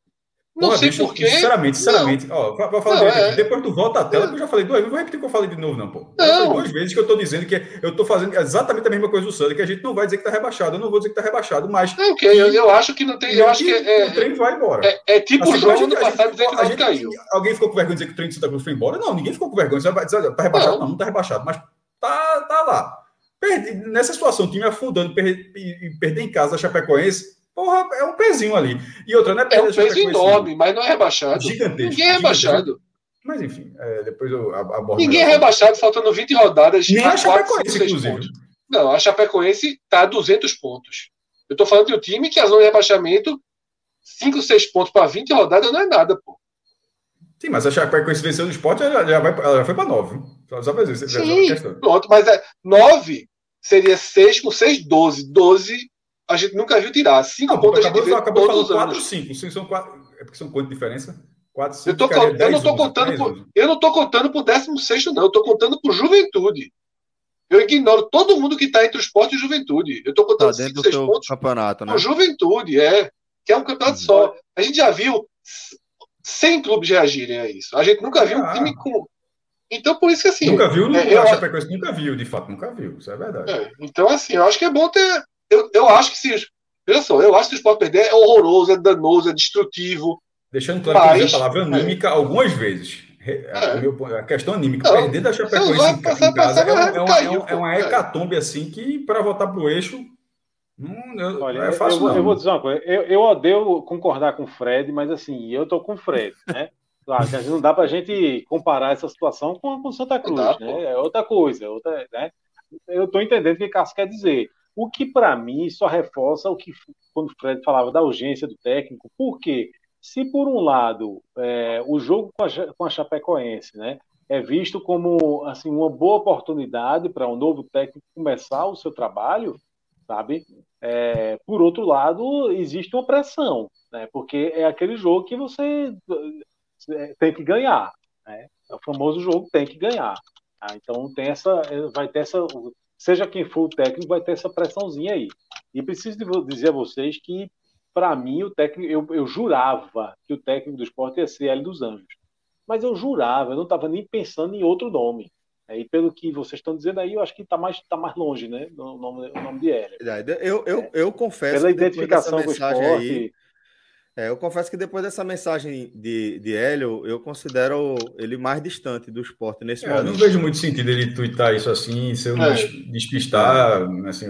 S3: não sei porquê.
S2: Sinceramente, sinceramente. Não. Ó, vou falar não, é... Depois tu volta à tela, que eu já falei duas Não vou repetir o que eu falei de novo, não, pô. Não. duas vezes que eu tô dizendo que eu tô fazendo exatamente a mesma coisa do Sandro, que a gente não vai dizer que tá rebaixado. Eu não vou dizer que tá rebaixado, mas.
S3: É, ok, eu, eu, acho que não tem. Eu acho que. É,
S2: o trem vai embora.
S3: É, é tipo assim, o jogo do passado dizer que não caiu.
S2: Alguém ficou com vergonha de dizer que o trem de Santa Cruz foi embora? Não, ninguém ficou com vergonha. Você vai dizer, tá rebaixado? Não, não, não tá rebaixado, mas tá, tá lá. Perdi, nessa situação, o time afundando e perder em casa a Chapecoense Porra, é um pezinho ali. E outra, né?
S3: É um peso enorme, mas não é rebaixado. Gigantesco. Ninguém é rebaixado.
S2: Mas enfim, é, depois eu abordo.
S3: Ninguém é rebaixado, faltando 20 rodadas.
S2: Nem a Chapecoense, inclusive.
S3: Pontos. Não, a Chapecoense está a 200 pontos. Eu estou falando de um time que a zona de rebaixamento, 5, 6 pontos para 20 rodadas não é nada, pô.
S2: Sim, mas a Chapecoense venceu no esporte, ela já, vai, ela já foi para 9. Só para dizer,
S3: Sim, pronto, mas é, 9 seria 6 com 6, 12. 12 a gente nunca viu tirar. Cinco não, pontos a gente vê
S2: acabou todos os anos. 4, 5. São quatro, é porque são quanto diferença? 4, 5,
S3: eu, tô, eu não estou contando por, eu não estou contando por 16 não, eu estou contando por juventude. Eu ignoro todo mundo que está entre o esporte e juventude. Eu estou contando
S1: tá dentro 5, 6 pontos
S3: campeonato,
S1: né?
S3: por juventude, é. Que é um campeonato uhum. só. A gente já viu 100 clubes reagirem a isso. A gente nunca viu ah. um time com. Então, por isso que assim.
S2: Nunca viu, é, eu, nunca viu, de fato, nunca viu. Isso é verdade. É,
S3: então, assim, eu acho que é bom ter, eu, eu acho que se. Olha só, eu acho que o Sport perder é horroroso, é danoso, é destrutivo.
S2: Deixando claro mas, que eu usei a palavra anímica é. algumas vezes. É. A, questão anímica, não, perder da Chapecoense em, passar, em casa é, é, uma, caiu, é, uma hecatombe assim que para voltar para o eixo
S4: não, Olha, é fácil, eu, não. eu vou dizer uma coisa. Eu, eu odeio concordar com o Fred, mas assim, eu tô com o Fred, né? Claro, não dá para a gente comparar essa situação com o Santa Cruz, dá, né? É outra coisa, outra, né? eu estou entendendo o que Cássio quer dizer. O que, para mim, só reforça o que, quando o Fred falava da urgência do técnico, porque se, por um lado, é, o jogo com a, com a Chapecoense né, é visto como assim, uma boa oportunidade para um novo técnico começar o seu trabalho, sabe? É, por outro lado, existe uma pressão, né? Porque é aquele jogo que você é, tem que ganhar, né? É o famoso jogo tem que ganhar. Tá? Então tem essa, vai ter essa, seja quem for o técnico, vai ter essa pressãozinha aí. E preciso dizer a vocês que, para mim, o técnico, eu, eu jurava que o técnico do esporte ia ser Hélio dos Anjos. Mas eu jurava, eu não estava nem pensando em outro nome. E pelo que vocês estão dizendo aí, eu acho que está mais, tá mais longe, né? O nome, o nome de Hélio.
S1: Eu, eu, eu confesso.
S4: Pela identificação com o esporte. Aí,
S1: é, eu confesso que depois dessa mensagem de, de Hélio, eu considero ele mais distante do esporte nesse é, momento.
S2: Eu não vejo muito sentido ele twittar isso assim, se eu é. despistar, assim,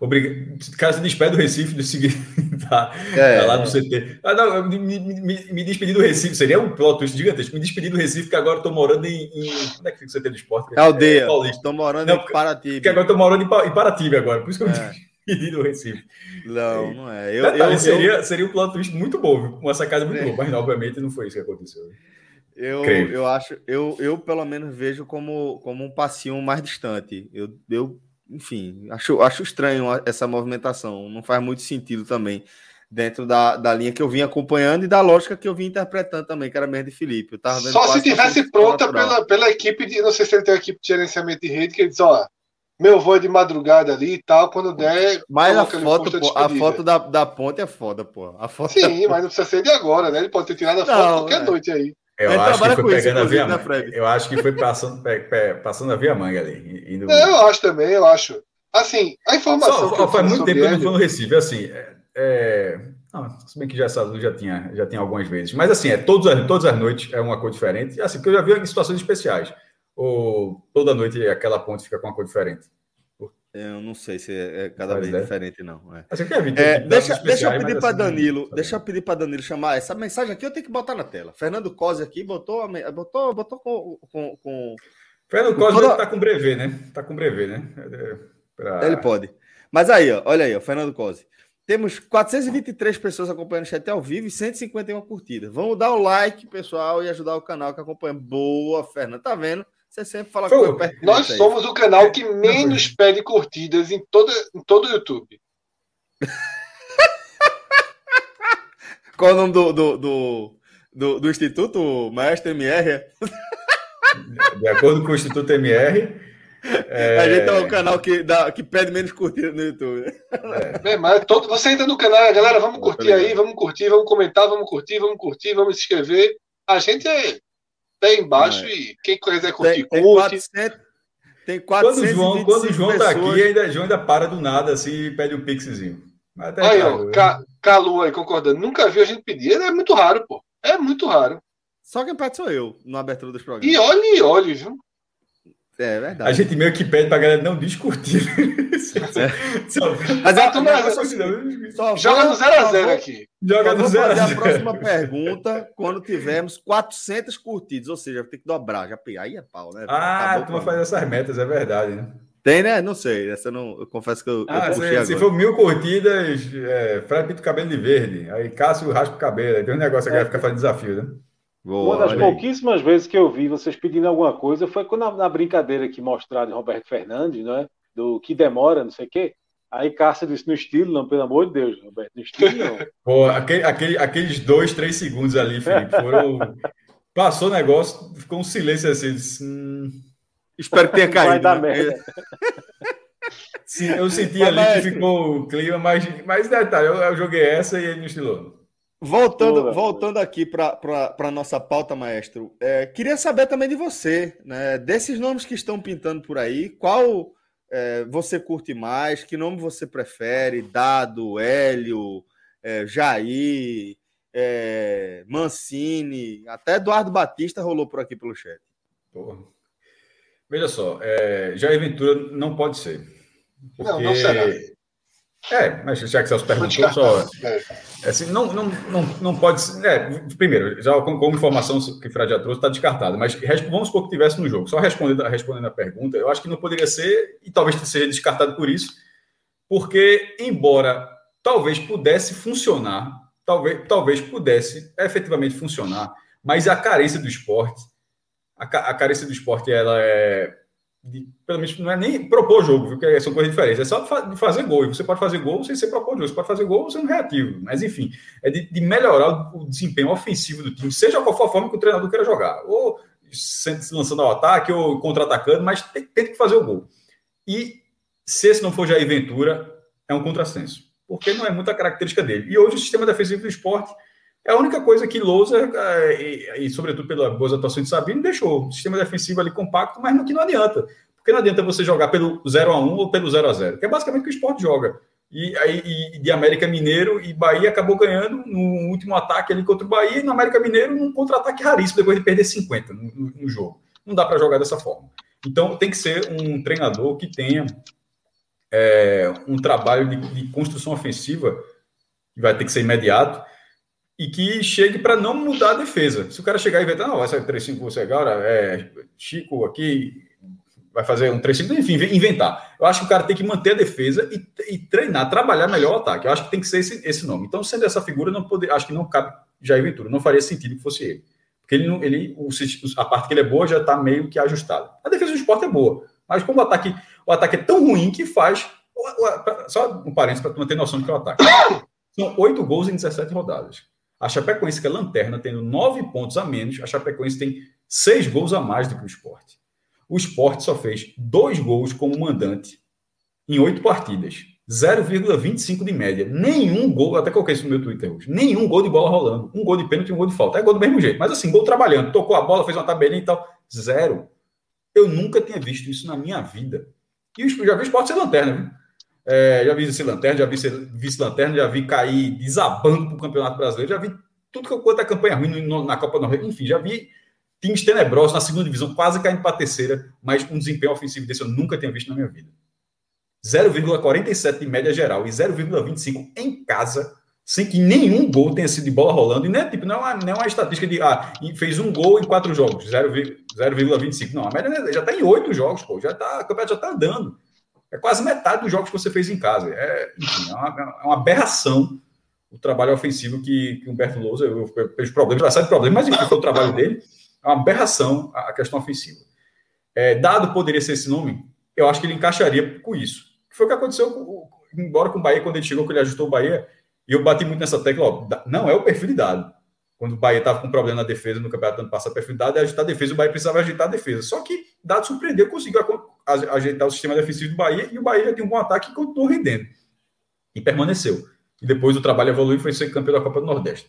S2: obriga... o cara se despede do Recife de seguir tá, é, tá lá no CT. Ah, não, me, me, me, despedir do Recife, seria um plot twist gigantesco, me despedir do Recife, que agora estou morando em, em... Onde é que fica o CT do esporte?
S1: É aldeia, estou morando não, em Paraty.
S2: Porque agora estou morando em Paraty agora, por isso que eu... Pedido o Recife.
S1: Não, não é. Eu,
S2: Detalhe, eu, seria, eu... seria um plot twist muito bom, viu? uma sacada muito é. boa, mas obviamente não foi isso que aconteceu.
S1: Eu, eu acho, eu, eu pelo menos vejo como, como um passinho mais distante. Eu, eu enfim, acho, acho estranho essa movimentação. Não faz muito sentido também dentro da, da linha que eu vim acompanhando e da lógica que eu vim interpretando também, que era mesmo de Felipe. Eu
S3: tava Só se tivesse pronta pela, pela equipe de, não sei se ele tem uma equipe de gerenciamento de rede, que ele diz, ó, meu voo é de madrugada ali e tal, quando der.
S1: Mas a foto, pô, a foto da, da ponte é foda, pô. A foto
S3: Sim, mas não precisa ser de agora, né? Ele pode ter tirado a foto não, qualquer é. noite aí.
S2: Eu acho, que foi pegando isso, a via né, Eu acho que foi passando, passando a via manga ali.
S3: Indo... É, eu acho também, eu acho. Assim, a informação.
S2: Só, faz muito tempo que eu não fui no Recife, assim. É, é... Não, se bem que já essa luz já tinha, já tinha algumas vezes. Mas assim, é todas, todas as noites é uma cor diferente. Assim, porque eu já vi em situações especiais. Ou toda noite aquela ponte fica com uma cor diferente.
S1: Eu não sei se é, é cada vez é. diferente, não. É.
S2: é,
S1: deixa, deixa eu pedir para assim, Danilo, deixa eu pedir para Danilo chamar essa mensagem aqui. Eu tenho que botar na tela. Fernando Cosi aqui botou, botou, botou com, com, com...
S2: Fernando Cosi toda... tá com brevê, né? Tá com brevê, né?
S1: É, pra... Ele pode. Mas aí, ó, olha aí, ó, Fernando Cosi. Temos 423 pessoas acompanhando o chat ao vivo e 151 curtidas. Vamos dar o like, pessoal, e ajudar o canal que acompanha. Boa, Fernando. Tá vendo? Você sempre fala
S3: Pô, coisa Nós somos o canal que menos pede curtidas em, toda, em todo o YouTube.
S1: Qual o nome do, do, do, do, do Instituto Maestro MR?
S2: De acordo com o Instituto MR.
S1: É... A gente é o canal que, dá, que pede menos curtida no YouTube.
S3: É. mas todo, você entra no canal, galera, vamos curtir aí, vamos curtir, vamos comentar, vamos curtir, vamos curtir, vamos se inscrever. A gente é pé embaixo é. e quem quiser curtir, tem, curte.
S1: Tem 400, tem 400
S2: quando o João, quando o João tá aqui, ainda, João ainda para do nada assim e pede um pixzinho.
S3: Aí, ó, Ca, Calu aí concordando. Nunca vi a gente pedir. É muito raro, pô. É muito raro.
S1: Só quem pede sou eu, na abertura dos programas.
S3: E olhe, e olhe, viu?
S1: É verdade.
S2: A gente meio que pede pra galera não discutir.
S3: É. Mas a turma só joga no 0x0 aqui.
S1: Joga no 0 fazer a próxima pergunta quando tivermos 400 curtidas, ou seja, tem que dobrar. Já aí é pau, né?
S2: Ah, a turma faz essas metas, é verdade, né?
S1: Tem, né? Não sei. Essa não, eu confesso que eu.
S2: Ah, eu se, se, for mil curtidas, é, Fred pinta o cabelo de verde. Aí Cássio raspa o cabelo. Aí tem um negócio que vai ficar fazendo desafio, né?
S4: Boa, Uma das pouquíssimas vezes que eu vi vocês pedindo alguma coisa foi quando na, na brincadeira que mostraram de Roberto Fernandes, não é? Do que demora, não sei o quê. Aí Cássio disse no estilo, não, pelo amor de Deus, Roberto, no estilo não.
S2: Pô, aquele, aquele, aqueles dois, três segundos ali, Felipe, foram. Passou o negócio, ficou um silêncio assim. Disse, hum...
S1: Espero que tenha caído. Vai dar
S2: né? merda. Sim, eu senti mas, ali que ficou o clima, mas, mas detalhe, eu, eu joguei essa e ele estilou.
S1: Voltando, voltando aqui para a nossa pauta, maestro, é, queria saber também de você, né? Desses nomes que estão pintando por aí, qual é, você curte mais? Que nome você prefere? Dado, Hélio, é, Jair, é, Mancini, até Eduardo Batista rolou por aqui pelo chat.
S2: Porra. Veja só, é, Jair Ventura não pode ser.
S3: Porque... Não, não será.
S2: É, mas já que você perguntou, só. É assim, não, não, não, não pode ser. É, primeiro, já como, como informação que o Fred já trouxe, está descartado. Mas vamos supor que tivesse no jogo. Só respondendo, respondendo a pergunta, eu acho que não poderia ser, e talvez seja descartado por isso, porque, embora talvez pudesse funcionar, talvez, talvez pudesse efetivamente funcionar, mas a carência do esporte, a, a carência do esporte, ela é de, pelo menos não é nem propor jogo, viu? que são coisas diferentes. É só de fazer gol. E você pode fazer gol sem ser propor jogo. Você pode fazer gol sendo reativo. Mas, enfim, é de, de, melhorar o desempenho ofensivo do time, seja qual for a forma que o treinador queira jogar. Ou se lançando ao ataque, ou contra-atacando, mas tem, tem, que fazer o gol. E se esse não for Jair Ventura, é um contrassenso. Porque não é muita característica dele. E hoje o sistema defensivo do esporte é a única coisa que Lousa, é, e, e, sobretudo pela boa atuação de Sabino, deixou o sistema defensivo ali compacto, mas no que não adianta. Porque não adianta você jogar pelo 0 a 1 ou pelo 0 a 0 que é basicamente o que o esporte joga. E aí de América Mineiro e Bahia acabou ganhando no último ataque ali contra o Bahia, e no América Mineiro num contra-ataque raríssimo, depois de perder 50 no, no, no jogo. Não dá para jogar dessa forma. Então tem que ser um treinador que tenha é, um trabalho de, de construção ofensiva, que vai ter que ser imediato, e que chegue para não mudar a defesa. Se o cara chegar e ver, não, vai sair 3-5 você agora, é Chico aqui vai fazer um 3-5, enfim, inventar. Eu acho que o cara tem que manter a defesa e, e, treinar, trabalhar melhor o ataque. Eu acho que tem que ser esse, esse nome. Então, sendo essa figura, não poder, acho que não cabe Jair Ventura, não faria sentido que fosse ele. Porque ele, ele o, a parte que ele é boa já está meio que ajustada. A defesa do esporte é boa, mas como o ataque, o ataque é tão ruim que faz. Só um parênteses para tu manter noção do que é o ataque. São oito gols em 17 rodadas. A Chapecoense, que é lanterna, tendo nove pontos a menos, a Chapecoense tem seis gols a mais do que o esporte. O esporte só fez dois gols como mandante em oito partidas. 0,25 de média. Nenhum gol, até coloquei isso no meu Twitter hoje. Nenhum gol de bola rolando. Um gol de pênalti e um gol de falta. É gol do mesmo jeito. Mas assim, gol trabalhando. Tocou a bola, fez uma tabelinha e tal. Zero. Eu nunca tinha visto isso na minha vida. E já vi o esporte ser lanterna, viu? É, já vi esse lanterna, já vi vice-lanterna, já vi cair desabando para o Campeonato Brasileiro, já vi tudo que eu conto é campanha ruim na Copa Nordeste, enfim, já vi times tenebrosos na segunda divisão, quase caindo para a terceira, mas um desempenho ofensivo desse eu nunca tinha visto na minha vida. 0,47 de média geral e 0,25 em casa, sem que nenhum gol tenha sido de bola rolando, e não é, tipo, não é, uma, não é uma estatística de ah, fez um gol em quatro jogos, 0,25. Não, a média já está em oito jogos, pô, já tá, o campeonato já está andando. É quase metade dos jogos que você fez em casa. É, enfim, é, uma, é uma aberração o trabalho ofensivo que, que Humberto Lousa, pelos problemas, vai sair de problemas, mas enfim, foi o trabalho dele. É uma aberração a, questão ofensiva. É, dado poderia ser esse nome, eu acho que ele encaixaria com isso. Foi o que aconteceu, com, embora com o Bahia, quando ele chegou, que ele ajustou o Bahia, e eu bati muito nessa tecla, ó, não é o perfil de dado. Quando o Bahia estava com problema na defesa no campeonato ano passado, perfil de dado é ajustar a defesa, o Bahia precisava ajeitar a defesa. Só que dado surpreendeu, conseguiu ajeitar o sistema defensivo do Bahia e o Bahia tem um bom ataque e continuou rendendo. E permaneceu. E depois o trabalho evoluiu e foi ser campeão da Copa do Nordeste.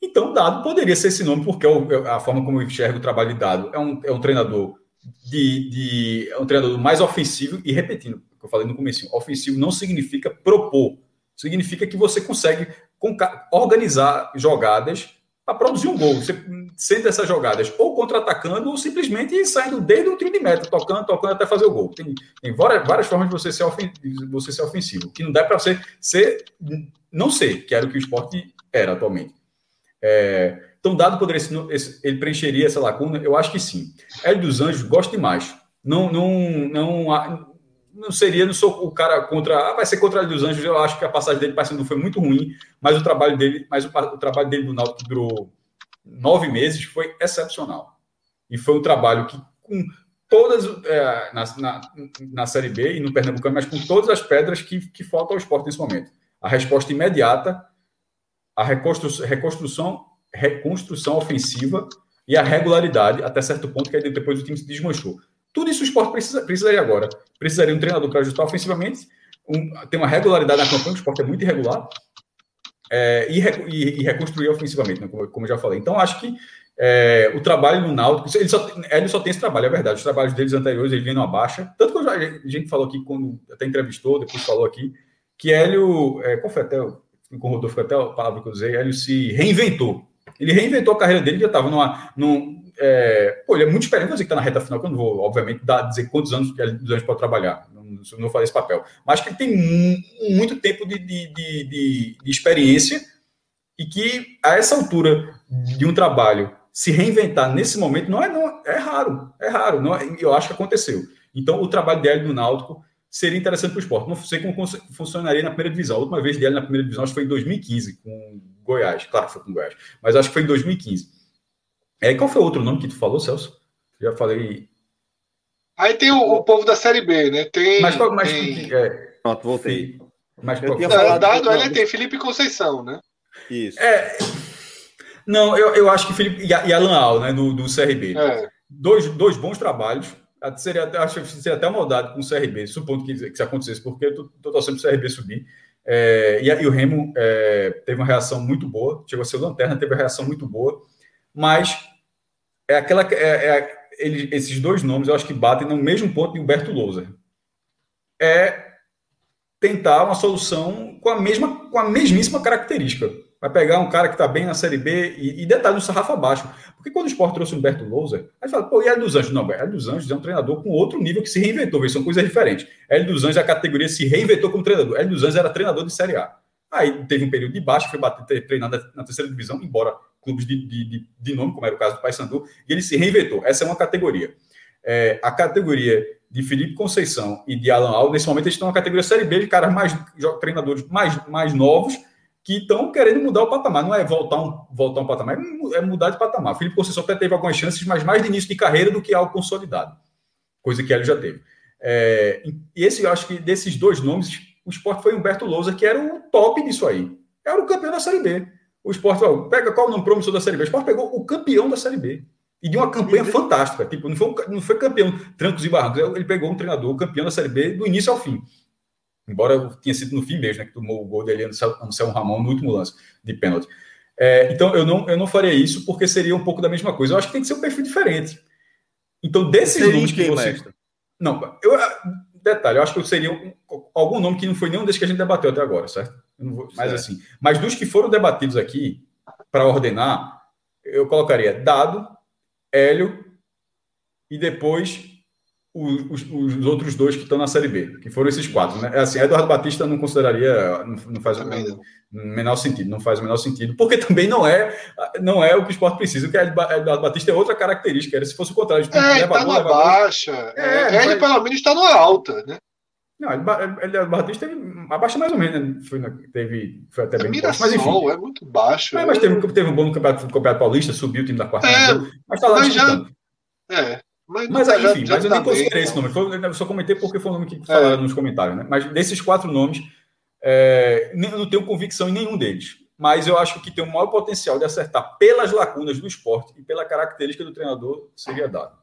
S2: Então, Dado poderia ser esse nome, porque é é a forma como eu enxergo o trabalho de Dado é um, é um treinador de, de é um treinador mais ofensivo e repetindo o que eu falei no começo, ofensivo não significa propor, significa que você consegue organizar jogadas para produzir um gol. Sente essas jogadas ou contra-atacando ou simplesmente saindo desde o tiro de meta, tocando, tocando até fazer o gol. Tem, tem várias, várias formas de você ser, ofen você ser ofensivo, que não dá para você ser, não ser, que era o que o esporte era atualmente. É, então, dado poderia ele preencheria essa lacuna? Eu acho que sim. Hélio dos Anjos gosta demais. Não, não, não, não seria, não sou o cara contra, ah, vai ser contra o dos Anjos. Eu acho que a passagem dele para foi muito ruim, mas o trabalho dele, mas o, o trabalho dele no Náutico durou nove meses foi excepcional. E foi um trabalho que, com todas, é, na, na, na, Série B e no Pernambucano, mas com todas as pedras que, que faltam ao esporte nesse momento. A resposta imediata, a reconstrução, reconstrução, reconstrução ofensiva e a regularidade, até certo ponto, que aí depois o time se desmanchou. Tudo isso o esporte precisa, precisaria agora. Precisaria um treinador para ajustar ofensivamente, um, ter uma regularidade na campanha, o esporte é muito irregular, é, e, e, e, reconstruir ofensivamente, né, como, como, eu já falei. Então, acho que é, o trabalho no Náutico, ele só, ele só tem esse trabalho, é verdade. Os trabalhos deles anteriores, ele vem numa baixa. Tanto que a gente falou aqui, quando até entrevistou, depois falou aqui, que Hélio, é, qual foi até, com o Rodolfo, até a palavra que eu usei, Hélio se reinventou. Ele reinventou a carreira dele, já estava numa, num, é, pô, ele é muito vou dizer que está na reta final, que eu não vou, obviamente, dar, dizer quantos anos que anos para trabalhar não, não fazer esse papel. Mas que ele tem muito tempo de, de, de, de, experiência E que, a essa altura de um trabalho, se reinventar nesse momento não é, não, é raro. É raro. Não, é, eu acho que aconteceu. Então, o trabalho dele no Náutico seria interessante para o esporte. Não sei como funcionaria na primeira divisão. A última vez dele na primeira divisão acho que foi em 2015, com Goiás. Claro que foi com Goiás. Mas acho que foi em 2015. É, qual foi o outro nome que tu falou, Celso? Já falei.
S3: Aí tem o, o povo da Série B, né? Tem.
S2: Mas, mas
S3: tem...
S2: É,
S1: Pronto, voltei.
S2: Mas,
S1: Eu tinha falado-
S3: dado
S1: não,
S3: ele tem Felipe Conceição, né?
S1: Isso.
S2: é, não, eu, eu acho que Felipe e, e Alan Al, né, do, do CRB.
S3: É.
S2: Dois, dois bons trabalhos. Seria, até- acho que seria até maldade com o CRB, supondo que, que isso acontecesse, porque eu tô torcendo para o CRB subir. É, e, e o Remo é, teve uma reação muito boa, chegou a ser lanterna, teve uma reação muito boa, mas é aquela. É, é- esses dois nomes eu acho que batem no mesmo ponto de Humberto Louser. É tentar uma solução com a mesma, com a mesmíssima característica. Vai pegar um cara que está bem na Série B e, e detalhe no sarrafo abaixo. Porque quando o Sport trouxe o Humberto Louser, aí fala, pô, e Hélio dos Anjos? Não, Hélio dos Anjos é um treinador com outro nível que se reinventou, vê, são coisas diferentes. Hélio dos Anjos, a categoria se reinventou como treinador. Hélio dos Anjos era treinador de Série A. Aí teve um período de baixa, foi bater, ter- treinar na- na terceira divisão, embora clubes de, de, de, de nome, como era o caso do Paysandu, e ele se reinventou. Essa é uma categoria. É, a categoria de Felipe Conceição e de Alan Alves, nesse momento, eles estão na categoria Série B de caras mais treinadores mais, mais novos que estão querendo mudar o patamar. Não é voltar um, voltar um patamar, é é mudar de patamar. Felipe Conceição até teve algumas chances, mas mais de início de carreira do que algo consolidado. Coisa que ele já teve. É, e esse, eu acho que desses dois nomes, o esporte foi Humberto Lousa, que era o top disso aí. Era o campeão da Série B. O esporte, ó, pega qual o nome promissor da Série B? O esporte pegou o campeão da Série B. E de uma campanha fantástica. Tipo, não foi, um- não foi campeão trancos e barrancos. Ele pegou um treinador, o campeão da Série B, do início ao fim. Embora tenha sido no fim mesmo, né? Que tomou o gol dele no Anselmo Ramon no último lance de pênalti. É, então, eu não, eu não faria isso porque seria um pouco da mesma coisa. Eu acho que tem que ser um perfil diferente. Então, desses
S1: Seria
S2: nomes que
S1: quem,
S2: você.
S1: mestre?
S2: Não, eu, detalhe, eu acho que seria um- algum nome que não foi nenhum desses que a gente debateu até agora, certo? Vou- mas
S1: Certo.
S2: assim, mas dos que foram debatidos aqui, para ordenar, eu colocaria Dado, Hélio e depois os, os- os outros dois que estão na Série B, que foram esses quatro. Né? Assim, Eduardo Batista não consideraria, não, não faz o menor sentido, não faz o menor sentido, porque também não é, não é o que o esporte precisa. Que é Eduardo Batista é outra característica. Era se fosse o contrário, de
S3: É, tá
S2: leva gol.
S3: baixa.
S2: É,
S3: É, ele pelo menos está numa alta, né?
S2: Não, ele, ele, o Batista teve abaixa mais ou menos, né? foi, teve, foi até
S3: É
S2: bem baixo, mas enfim.
S3: Mirassol, é muito baixo.
S2: É, mas teve, teve um bom no campeonato, no campeonato Paulista, subiu o time da quarta.
S3: É,
S2: mas tá lá
S3: mas já-. É, mas,
S2: Mas
S3: não-
S2: aí,
S3: já-
S2: enfim,
S3: já
S2: mas eu
S3: tá
S2: nem
S3: bem,
S2: considerei esse nome. Foi- eu só comentei porque foi o nome que
S3: É.
S2: falaram nos comentários, né? Mas desses quatro nomes, é, nem- eu não tenho convicção em nenhum deles. Mas eu acho que tem o maior potencial de acertar pelas lacunas do esporte e pela característica do treinador seria dado.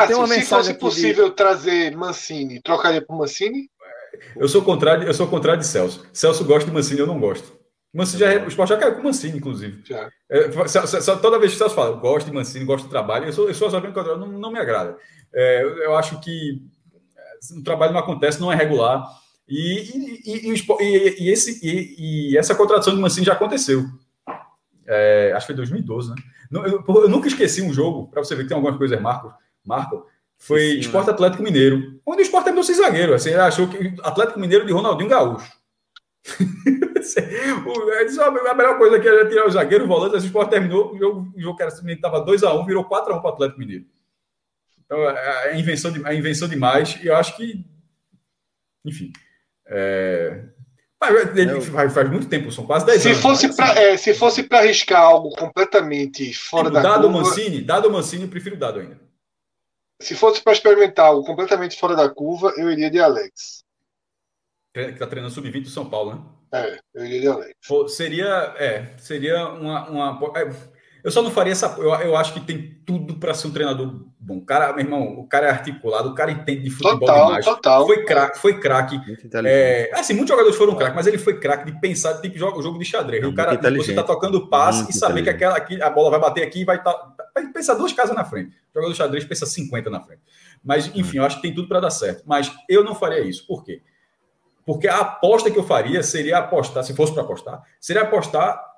S3: Cássio,
S1: uma
S3: se
S1: mensagem
S3: fosse
S1: aqui de-
S3: possível trazer Mancini, trocaria por Mancini?
S2: Eu sou contrário, eu sou contrário de Celso. Celso gosta de Mancini, eu não gosto. Mancini já, é- o esporte já caiu com Mancini, inclusive.
S3: Já.
S2: É, só- só- toda vez que o Celso fala, eu gosto de Mancini, gosto do trabalho, eu sou, eu sou exatamente o contrário, não, não me agrada. É, eu, eu acho que é, o trabalho não acontece, não é regular. E, e, e- e e- e esse, e, e essa contratação de Mancini já aconteceu. É, acho que foi 2012, né? Eu, eu nunca esqueci um jogo, para você ver que tem algumas coisas marcam. Marcam foi
S1: Sim, né?
S2: Esporte Atlético Mineiro, onde o Esporte terminou sem zagueiro. Assim, ele achou que Atlético Mineiro de Ronaldinho Gaúcho. O- disse, "Ah, a melhor coisa que era tirar o zagueiro, o volante, esse Esporte terminou, o jogo, o jogo que estava 2x1, virou 4x1 para o Atlético Mineiro. Então, é, é invenção, de, é invenção demais, e eu acho que, enfim, é, mas ele
S1: Eu-
S2: faz, faz muito tempo, são quase 10
S3: Se
S2: anos.
S3: fosse
S2: mas,
S3: para
S2: assim,
S3: é, se fosse para arriscar algo completamente fora
S2: tipo,
S3: da
S2: dado o
S3: curva,
S2: Mancini, dado o Mancini, eu prefiro dado ainda.
S3: Se fosse para experimentar algo completamente fora da curva, eu iria de Alex.
S2: Que está treinando sub-20 do São Paulo, né?
S3: É, eu iria de Alex.
S2: Pô, seria, é, seria uma, uma é, eu só não faria essa, eu, eu acho que tem tudo para ser um treinador bom. O cara, meu irmão, o cara é articulado, o cara entende de futebol
S3: Total,
S2: demais.
S3: total.
S2: Foi craque, foi craque. É, assim, muitos jogadores foram craques, mas ele foi craque de pensar, tipo, joga o jogo de xadrez.
S1: É,
S2: o cara,
S1: muito
S2: você tá tocando passe
S1: Muito
S2: e saber que aquela, aqui, a bola vai bater aqui e vai estar. vai pensar duas casas na frente. O jogador de xadrez pensa 50 na frente. Mas, enfim, eu acho que tem tudo para dar certo. Mas eu não faria isso. Por quê? Porque a aposta que eu faria seria apostar, se fosse para apostar, seria apostar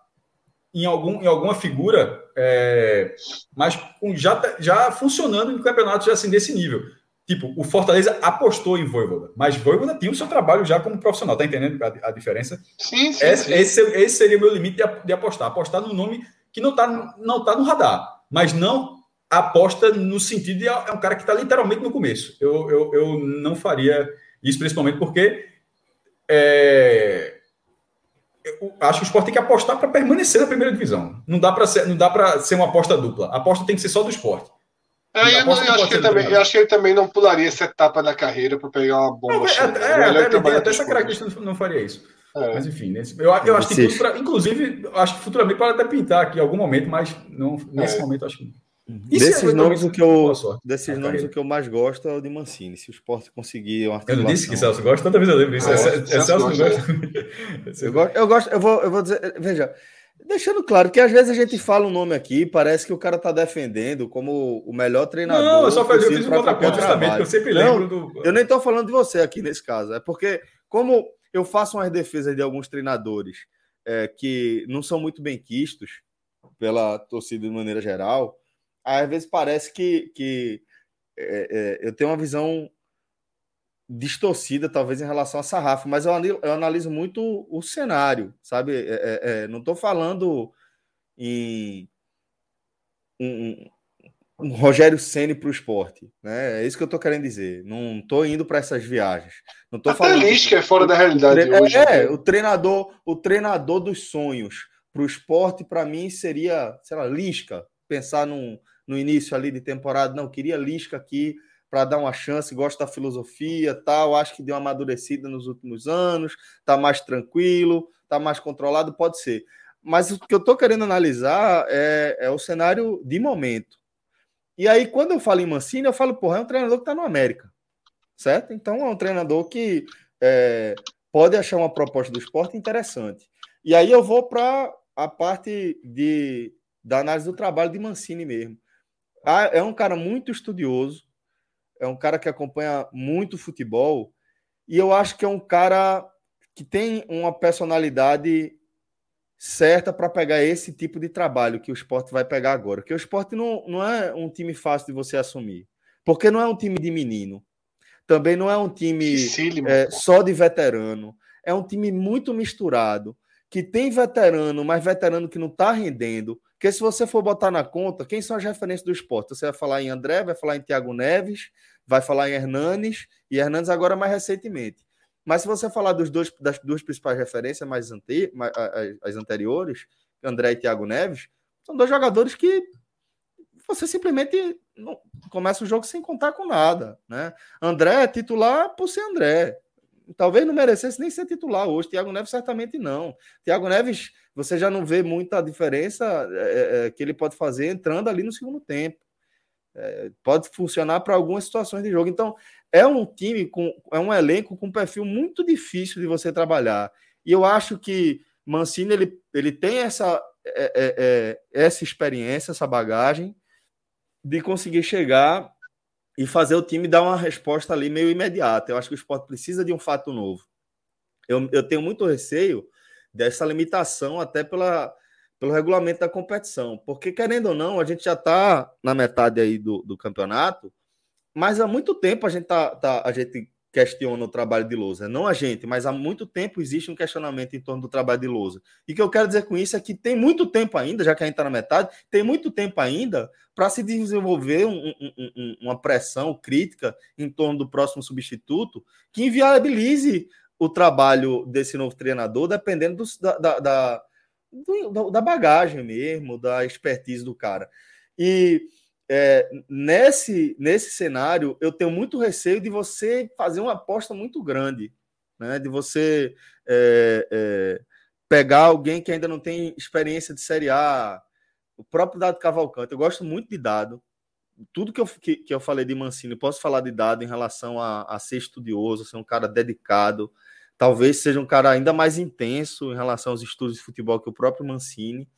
S2: em, algum, em alguma figura, é, mas já, já funcionando em campeonatos assim, desse nível. Tipo, o Fortaleza apostou em Voivoda, mas Voivoda tinha o seu trabalho já como profissional, tá entendendo a, a diferença?
S3: Sim, sim
S2: esse,
S3: sim.
S2: Esse, esse, seria o meu limite de, de apostar. Apostar no nome que não tá, não tá no radar, mas não aposta no sentido de é um cara que está literalmente no começo. Eu, eu, eu não faria isso, principalmente porque é, eu acho que o esporte tem que apostar para permanecer na primeira divisão. Não dá para ser, não dá para ser uma aposta dupla. A aposta tem que ser só do esporte.
S3: É, eu, não, eu, acho que também, eu, acho que ele também não pularia essa etapa da carreira para pegar uma bomba.
S2: É, é, é, até, até essa característica não faria isso. É. Mas enfim, nesse, eu, eu acho que tudo pra, inclusive, acho que futuramente pode até pintar aqui em algum momento, mas não, nesse é. momento acho que
S1: Uhum. Desses nomes, o que eu, desses nomes o que eu mais gosto é o de Mancini. Se o esporte conseguir
S2: uma Eu não disse que Celso gosta, toda vez eu lembro isso. Ah, é, é, é, Celso não gosta.
S1: eu, gosto, eu gosto, eu vou, eu vou dizer, veja, deixando claro que às vezes a gente fala um nome aqui, parece que o cara tá defendendo como o melhor treinador. Não,
S2: eu só eu fiz um contraponto justamente, que eu sempre lembro não,
S1: do. Eu nem tô falando de você aqui nesse caso, é porque, como eu faço umas defesas de alguns treinadores é, que não são muito bem quistos pela torcida de maneira geral às vezes parece que, que é, é, eu tenho uma visão distorcida, talvez, em relação a sarrafo, mas eu analiso, eu analiso muito o cenário, sabe? É, é, é não estou falando em um, um Rogério Ceni para o esporte, né? É isso que eu estou querendo dizer. Não estou indo para essas viagens. Não tô
S3: Até falando que é fora da realidade
S1: tre... hoje. É, o treinador, o treinador dos sonhos para o esporte, para mim, seria, sei lá, Lisca. Pensar num, no início ali de temporada, não, queria Lisca aqui para dar uma chance, gosto da filosofia, tal, acho que deu uma amadurecida nos últimos anos, tá mais tranquilo, tá mais controlado, pode ser. Mas o que eu estou querendo analisar é, é, o cenário de momento. E aí, quando eu falo em Mancini, eu falo, porra, é um treinador que está no América, certo? Então é um treinador que é, pode achar uma proposta do esporte interessante. E aí eu vou para a parte de, da análise do trabalho de Mancini mesmo. Ah, é um cara muito estudioso, é um cara que acompanha muito futebol, e eu acho que é um cara que tem uma personalidade certa para pegar esse tipo de trabalho que o esporte vai pegar agora. Porque o esporte não, não é um time fácil de você assumir. Porque não é um time de menino. Também não é um time é, só de veterano. É um time muito misturado, que tem veterano, mas veterano que não está rendendo, porque se você for botar na conta, quem são as referências do esporte? Você vai falar em André, vai falar em Thiago Neves, vai falar em Hernanes, e Hernanes agora mais recentemente. Mas se você falar dos dois, das duas principais referências mais ante, as anteriores, André e Thiago Neves, são dois jogadores que você simplesmente não, começa o jogo sem contar com nada. Né? André é titular por ser André talvez não merecesse nem ser titular hoje. Thiago Neves certamente não. Thiago Neves, você já não vê muita diferença é, é, que ele pode fazer entrando ali no segundo tempo. É, pode funcionar para algumas situações de jogo. Então, é um time com é um elenco com um perfil muito difícil de você trabalhar. E eu acho que Mancini ele, ele tem essa, é, é, é essa experiência, essa bagagem de conseguir chegar e fazer o time dar uma resposta ali meio imediata. Eu acho que o esporte precisa de um fato novo. Eu, eu tenho muito receio dessa limitação, até pela, pelo regulamento da competição, porque querendo ou não, a gente já está na metade aí do, do campeonato, mas há muito tempo a gente tá, tá a gente questiona o trabalho de Lousa. Não a gente, mas há muito tempo existe um questionamento em torno do trabalho de Lousa. E o que eu quero dizer com isso é que tem muito tempo ainda, já que a gente está na metade, tem muito tempo ainda para se desenvolver um, um, um, uma pressão crítica em torno do próximo substituto que inviabilize o trabalho desse novo treinador, dependendo do, da, da, da, da bagagem mesmo, da expertise do cara. E é, nesse, nesse cenário, eu tenho muito receio de você fazer uma aposta muito grande, né? de você é, é, pegar alguém que ainda não tem experiência de Série A, o próprio Dado Cavalcante. Eu gosto muito de Dado. Tudo que eu, que, que eu falei de Mancini, posso falar de Dado em relação a, a ser estudioso, ser um cara dedicado, talvez seja um cara ainda mais intenso em relação aos estudos de futebol que o próprio Mancini,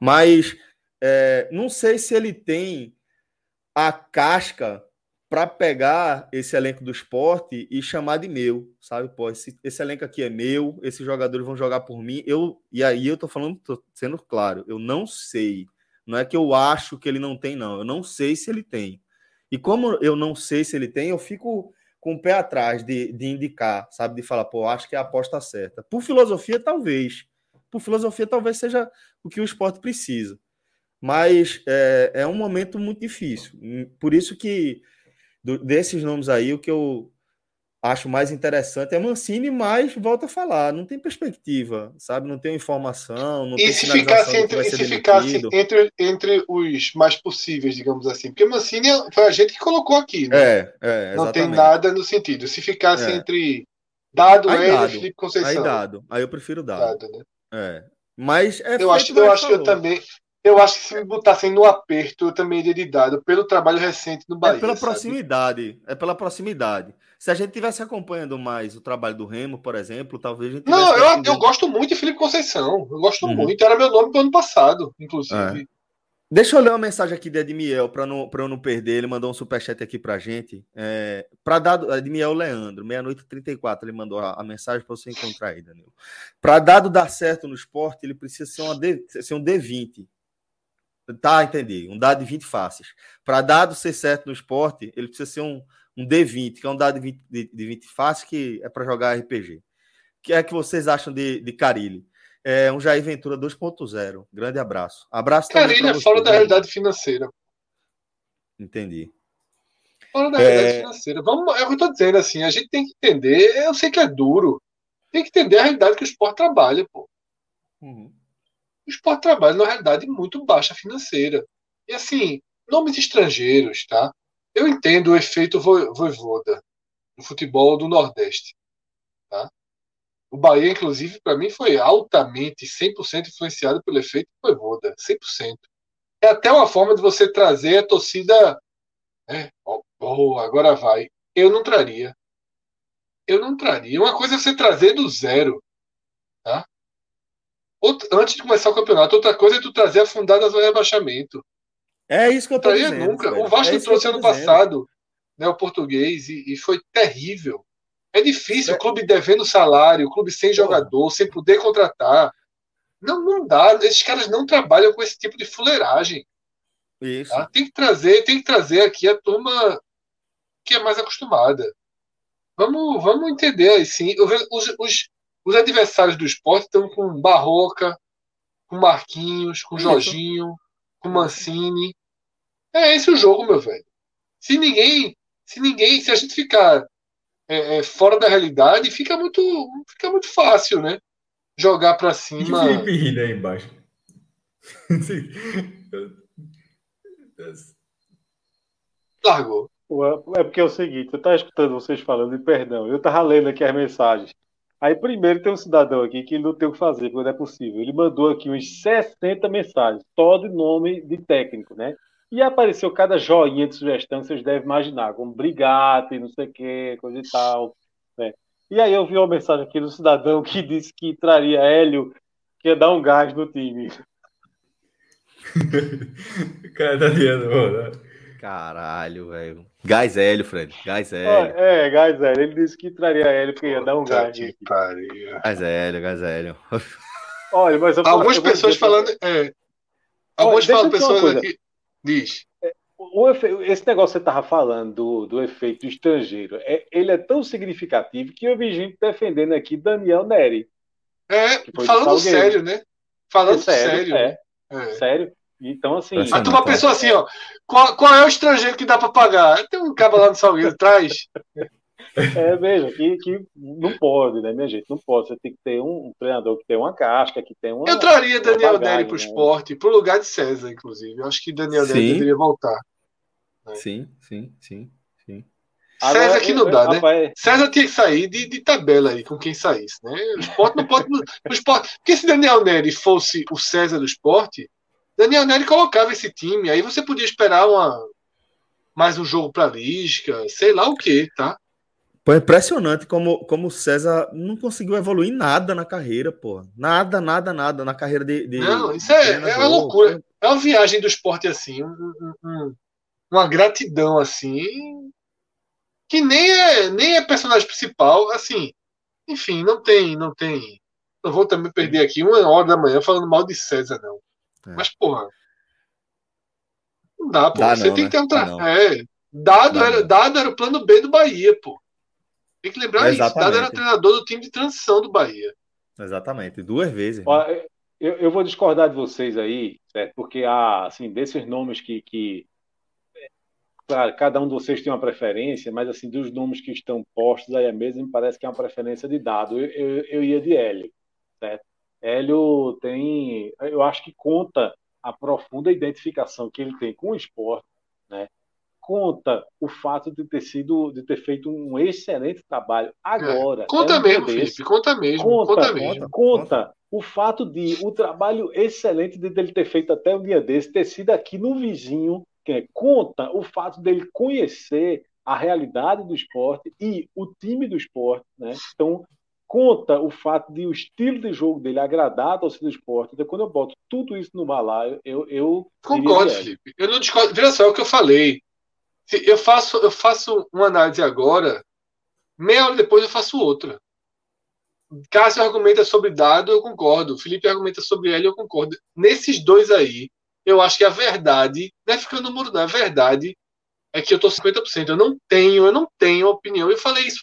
S1: mas é, não sei se ele tem a casca para pegar esse elenco do esporte e chamar de meu, sabe? Pô, esse, esse elenco aqui é meu, esses jogadores vão jogar por mim. Eu e aí eu tô falando, tô sendo claro, eu não sei. Não é que eu acho que ele não tem, não. Eu não sei se ele tem. E como eu não sei se ele tem, eu fico com o pé atrás de, de indicar, sabe? De falar, pô, acho que é a aposta certa. Por filosofia, talvez. Por filosofia, talvez seja o que o esporte precisa. Mas é, é um momento muito difícil. Por isso que, do, desses nomes aí, o que eu acho mais interessante é Mancini, mas volta a falar, não tem perspectiva, sabe? Não tem informação, não
S3: e
S1: tem
S3: se ficasse entre, e se ficasse entre, entre os mais possíveis, digamos assim, porque Mancini foi a gente que colocou aqui, né?
S1: É, é
S3: não tem nada no sentido. Se ficasse é. entre dado,
S1: aí,
S3: ele, Felipe Conceição.
S1: Aí dado, aí eu prefiro dado. dado né? É. Mas é
S3: eu acho, eu acho que eu também eu acho que se me botassem no aperto, eu também iria de dado, pelo trabalho recente no Bahia.
S1: É pela
S3: sabe?
S1: proximidade. É pela proximidade. Se a gente tivesse acompanhando mais o trabalho do Remo, por exemplo, talvez a gente.
S3: Não, eu, eu gosto muito de Felipe Conceição. Eu gosto uhum. muito. Era meu nome do ano passado, inclusive. É.
S1: Deixa eu ler uma mensagem aqui de Edmiel para não, eu não perder. Ele mandou um superchat aqui para gente. É, para dado Edmiel Leandro, meia-noite 34, ele mandou a, a mensagem para você encontrar aí, Danilo. Para dado dar certo no esporte, ele precisa ser, uma D, ser um D20. Tá, entendi. Um dado de 20 faces. Para dado ser certo no esporte, ele precisa ser um, um D20, que é um dado de 20, de, de 20 faces que é para jogar RPG. O que é que vocês acham de, de Carilli? É um Jair Ventura 2.0. Grande abraço. Abraço
S3: Carilli é fora da realidade financeira.
S1: Entendi.
S3: Fora da realidade é... financeira. Vamos, é o que eu estou dizendo, assim, a gente tem que entender, eu sei que é duro, tem que entender a realidade que o esporte trabalha, pô. Uhum o esporte trabalha numa realidade muito baixa financeira. E assim, nomes estrangeiros, tá? Eu entendo o efeito voivoda no futebol do Nordeste, tá? O Bahia, inclusive, para mim foi altamente 100% influenciado pelo efeito voivoda, 100%. É até uma forma de você trazer a torcida, né? Oh, oh, agora vai. Eu não traria. Eu não traria. Uma coisa é você trazer do zero, tá? antes de começar o campeonato. Outra coisa é tu trazer a fundada do rebaixamento.
S1: É isso que eu tô dizendo.
S3: nunca. Velho. O Vasco é trouxe ano dizendo. passado né, o português e, e, foi terrível. É difícil, é. o clube devendo salário, o clube sem jogador, sem poder contratar. Não, não dá. Esses caras não trabalham com esse tipo de fuleiragem.
S1: Isso.
S3: Tá? Tem que trazer, tem que trazer aqui a turma que é mais acostumada. Vamos, vamos entender aí sim. Os, os, os adversários do esporte estão com Barroca, com Marquinhos, com Jorginho, com Mancini. É esse o jogo, meu velho. Se ninguém, se ninguém, se a gente ficar é, é, fora da realidade, fica muito, fica muito fácil, né? Jogar para cima. E o
S2: Felipe rindo aí embaixo.
S3: Largou.
S4: É porque é o seguinte, eu estava escutando vocês falando, e perdão, eu estava lendo aqui as mensagens. Aí, primeiro, tem um cidadão aqui que não tem o que fazer, quando é possível. Ele mandou aqui uns 60 mensagens, todo nome de técnico, né? E apareceu cada joinha de sugestão que vocês devem imaginar, como brigate, não sei o quê, coisa e tal. Né? E aí eu vi uma mensagem aqui do cidadão que disse que traria Hélio, que ia dar um gás no time.
S2: cara tá mano.
S1: Caralho, velho. Gás Hélio, Fred. Gás Hélio.
S4: É, gás Hélio. Ele disse que traria Hélio, porque ia dar um gás. Que
S1: Gás Hélio, gás Hélio.
S3: Olha, mas eu, Algumas eu pessoas falando. É, algumas Olha, pessoas aqui. Diz.
S4: É, esse negócio que você estava falando do, do efeito estrangeiro, é, ele é tão significativo que eu vi gente defendendo aqui Daniel Neri.
S3: É, falando sério, né? Falando é sério. sério.
S4: É, é. Sério. Então, assim.
S3: Aí tu uma pessoa assim, ó. Qual, qual é o estrangeiro que dá para pagar? Tem um cara lá no Salgueiro, traz.
S4: É, veja, que, que não pode, né, minha gente? Não pode. Você tem que ter um, um treinador que tem uma casca, que tem uma.
S3: Eu traria Daniel Neri para o né? esporte, para o lugar de César, inclusive. Eu acho que Daniel Neri deveria voltar.
S1: Né? Sim, sim, sim, sim.
S3: César Agora, que não dá, né? Rapaz... César tinha que sair de, de, tabela aí com quem saísse, né? O esporte não pode. o esporte, porque se Daniel Neri fosse o César do esporte, Daniel Neri colocava esse time, aí você podia esperar uma, mais um jogo para Lisca, sei lá o que, tá?
S1: Pô, é impressionante como, como o César não conseguiu evoluir nada na carreira, pô. Nada, nada, nada na carreira de. de
S3: não, isso é, é uma loucura. É uma viagem do esporte assim, um, um, uma gratidão assim, que nem é, nem é personagem principal, assim. Enfim, não tem, não tem. Não vou também perder aqui uma hora da manhã falando mal de César, não. É. Mas, porra. Não dá, pô. Dá você não, tem né? que ter um tra... É. Dado era, dado era o plano B do Bahia, pô. Tem que lembrar Exatamente. isso. Dado era treinador do time de transição do Bahia.
S1: Exatamente, duas vezes.
S4: Eu, eu vou discordar de vocês aí, certo? porque há, assim, desses nomes que, que claro, cada um de vocês tem uma preferência, mas assim, dos nomes que estão postos aí a mesa, me parece que é uma preferência de dado. Eu, eu, eu ia de Hélio, certo? Hélio tem, eu acho que conta a profunda identificação que ele tem com o esporte, né? Conta o fato de ter sido, de ter feito um excelente trabalho agora. É.
S3: Conta mesmo. Felipe, conta mesmo, conta, conta mesmo.
S4: Conta, conta o fato de o trabalho excelente de ele ter feito até um dia desse ter sido aqui no vizinho é, conta o fato dele conhecer a realidade do esporte e o time do esporte, né? Então, conta o fato de o estilo de jogo dele agradar a torcida do esporte. Então, quando eu boto tudo isso no balaio, eu. eu
S3: Concordo, Felipe. Eu não discordo. Veja só o que eu falei. Eu faço, eu faço uma análise agora, meia hora depois eu faço outra. Cássio argumenta sobre dado, eu concordo. Felipe argumenta sobre ele, eu concordo. Nesses dois aí, eu acho que a verdade, não é ficando no muro, não, a verdade é que eu tô 50%. Eu não tenho, eu não tenho opinião. Eu falei isso.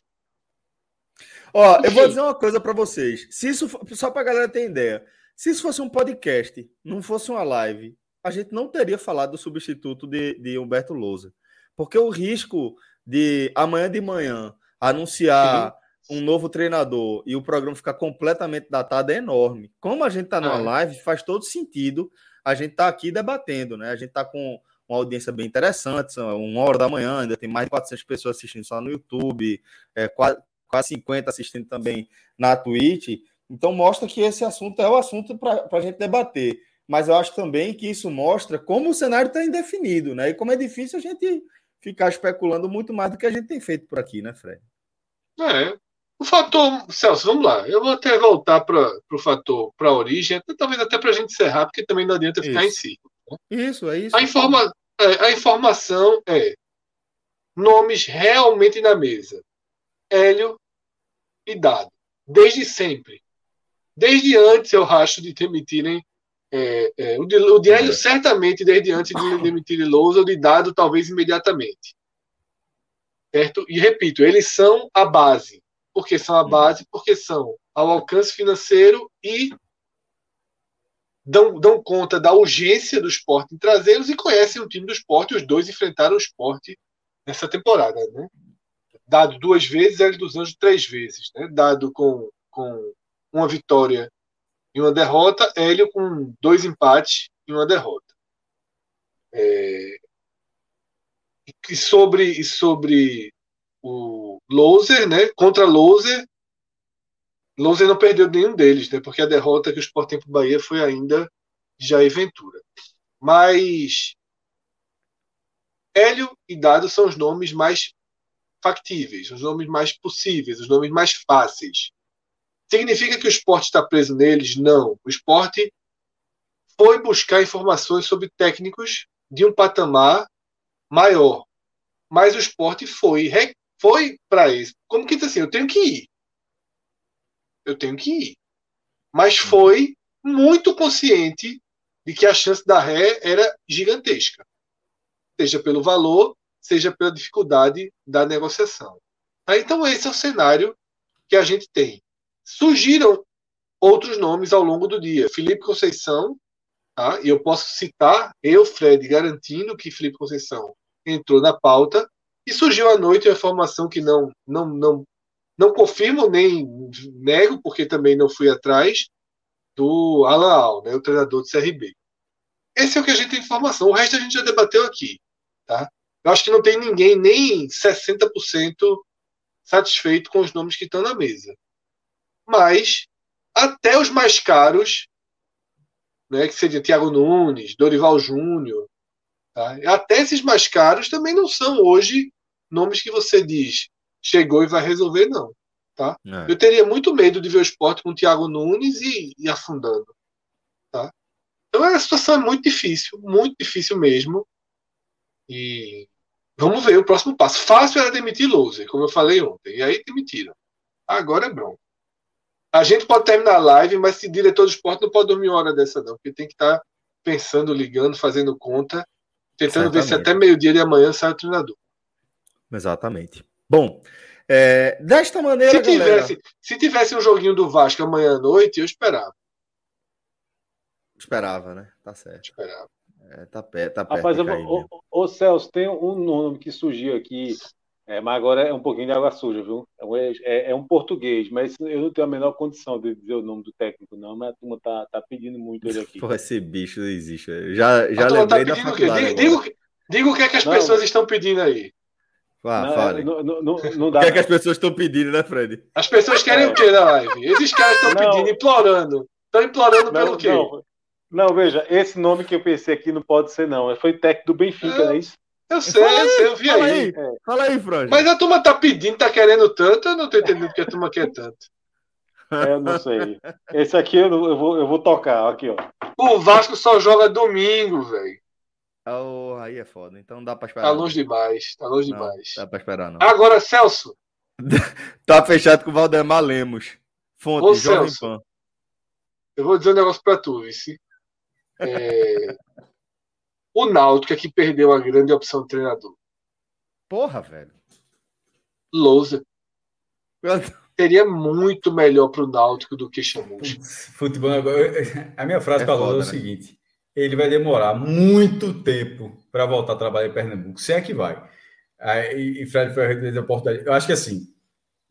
S1: Ó, Enfim. eu vou dizer uma coisa para vocês. Se isso, só pra galera ter ideia, se isso fosse um podcast, não fosse uma live, a gente não teria falado do substituto de, de Humberto Lousa. Porque o risco de amanhã de manhã anunciar um novo treinador e o programa ficar completamente datado é enorme. Como a gente está numa é. live, faz todo sentido a gente está aqui debatendo, né? A gente está com uma audiência bem interessante, são uma hora da manhã, ainda tem mais de 400 pessoas assistindo só no YouTube, é, quase, quase 50 assistindo também na Twitch. Então mostra que esse assunto é o assunto para a gente debater. Mas eu acho também que isso mostra como o cenário está indefinido, né? E como é difícil a gente ficar especulando muito mais do que a gente tem feito por aqui, né, Fred?
S3: É, o fator, Celso, vamos lá. Eu vou até voltar para o fator, para a origem, até, talvez até para a gente encerrar, porque também não adianta ficar isso. em si.
S1: Né? Isso, é isso.
S3: A, informa, é, a informação é nomes realmente na mesa. Hélio e Dado. Desde sempre. Desde antes, eu acho, de demitirem. É, é, o, de, o de Hélio, é. certamente, desde antes de demitirem Lousa, o de Dado, talvez imediatamente. Certo? E repito, eles são a base porque são a base, porque são ao alcance financeiro e dão, dão conta da urgência do esporte em trazê-los e conhecem o time do esporte. Os dois enfrentaram o esporte nessa temporada. Né? Dado duas vezes, Hélio dos Anjos três vezes. Né? Dado com, com uma vitória e uma derrota, Hélio com dois empates e uma derrota. É... E sobre, e sobre o Loser, né? Contra Loser. Loser não perdeu nenhum deles, né? Porque a derrota que o Sport tem para o Bahia foi ainda de Jair Ventura. Mas Hélio e Dado são os nomes mais factíveis, os nomes mais possíveis, os nomes mais fáceis. Significa que o esporte está preso neles? Não. O esporte foi buscar informações sobre técnicos de um patamar maior. Mas o esporte foi foi para isso. Como que diz assim, eu tenho que ir. Eu tenho que ir. Mas foi muito consciente de que a chance da ré era gigantesca. Seja pelo valor, seja pela dificuldade da negociação. Tá? Então, esse é o cenário que a gente tem. Surgiram outros nomes ao longo do dia. Felipe Conceição, tá? e eu posso citar eu, Fred, garantindo que Felipe Conceição entrou na pauta, e surgiu à noite a informação que não, não, não, não confirmo nem nego, porque também não fui atrás, do Alan Al, né, o treinador do CRB. Esse é o que a gente tem informação. O resto a gente já debateu aqui. Tá? Eu acho que não tem ninguém nem 60% satisfeito com os nomes que estão na mesa. Mas até os mais caros, né, que seria Thiago Nunes, Dorival Júnior, tá? até esses mais caros também não são hoje nomes que você diz chegou e vai resolver, não. Tá? É. Eu teria muito medo de ver o esporte com o Thiago Nunes e, e afundando. Tá? Então a situação é muito difícil, muito difícil mesmo. E vamos ver o próximo passo. Fácil era demitir Louser, como eu falei ontem. E aí demitiram. Agora é bronco. A gente pode terminar a live, mas se diretor do esporte não pode dormir uma hora dessa, não, porque tem que estar tá pensando, ligando, fazendo conta, tentando Certamente. ver se até meio-dia de amanhã sai o treinador.
S1: Exatamente. Bom, é, desta maneira.
S3: Se tivesse, galera... se tivesse um joguinho do Vasco amanhã à noite, eu esperava.
S1: Esperava, né? Tá certo.
S3: Esperava.
S1: É, tá, perto, tá perto.
S4: Rapaz, ô, Celso, tem um nome que surgiu aqui, é, mas agora é um pouquinho de água suja, viu? É, é, é, um português, mas eu não tenho a menor condição de dizer o nome do técnico, não, mas a turma tá, tá pedindo muito ele aqui.
S1: Pô, esse bicho não existe. Eu já, já tá lembrei tá da faculdade.
S3: Diga, diga, o que é que as não, pessoas estão pedindo aí.
S1: Vá, não, fale. Não, não, não dá. O que é que as pessoas estão pedindo, né, Fred?
S3: As pessoas querem o quê na live? Esses caras estão pedindo, implorando. Estão implorando pelo quê?
S4: Não, veja, esse nome que eu pensei aqui não pode ser, não. Foi técnico do Benfica, é, não é isso?
S3: Eu sei, eu sei, eu vi
S1: fala
S3: aí.
S1: aí. É. Fala aí, Franjo.
S3: Mas a turma tá pedindo, tá querendo tanto, eu não tô entendendo que a turma quer tanto.
S4: É, eu não sei. Esse aqui eu, eu, vou, eu vou tocar, aqui, ó.
S3: O Vasco só joga domingo, velho.
S1: Oh, aí é foda, então dá pra esperar.
S3: Tá longe demais, tá longe não, demais.
S1: Dá pra esperar, não.
S3: Agora, Celso.
S1: tá fechado com o Valdemar Lemos. Fonte, Ô,
S3: Jovem Celso, Pan. Eu vou dizer um negócio pra tu, Vici. É... o Náutico é que perdeu a grande opção do treinador.
S1: Porra, velho.
S3: Lousa. Seria muito melhor para o Náutico do que Chamusca.
S2: Futebol A minha frase é para o é o né? seguinte: ele vai demorar muito tempo para voltar a trabalhar em Pernambuco, se é que vai. Aí, e Fred Ferreira da oportunidade. Eu acho que assim,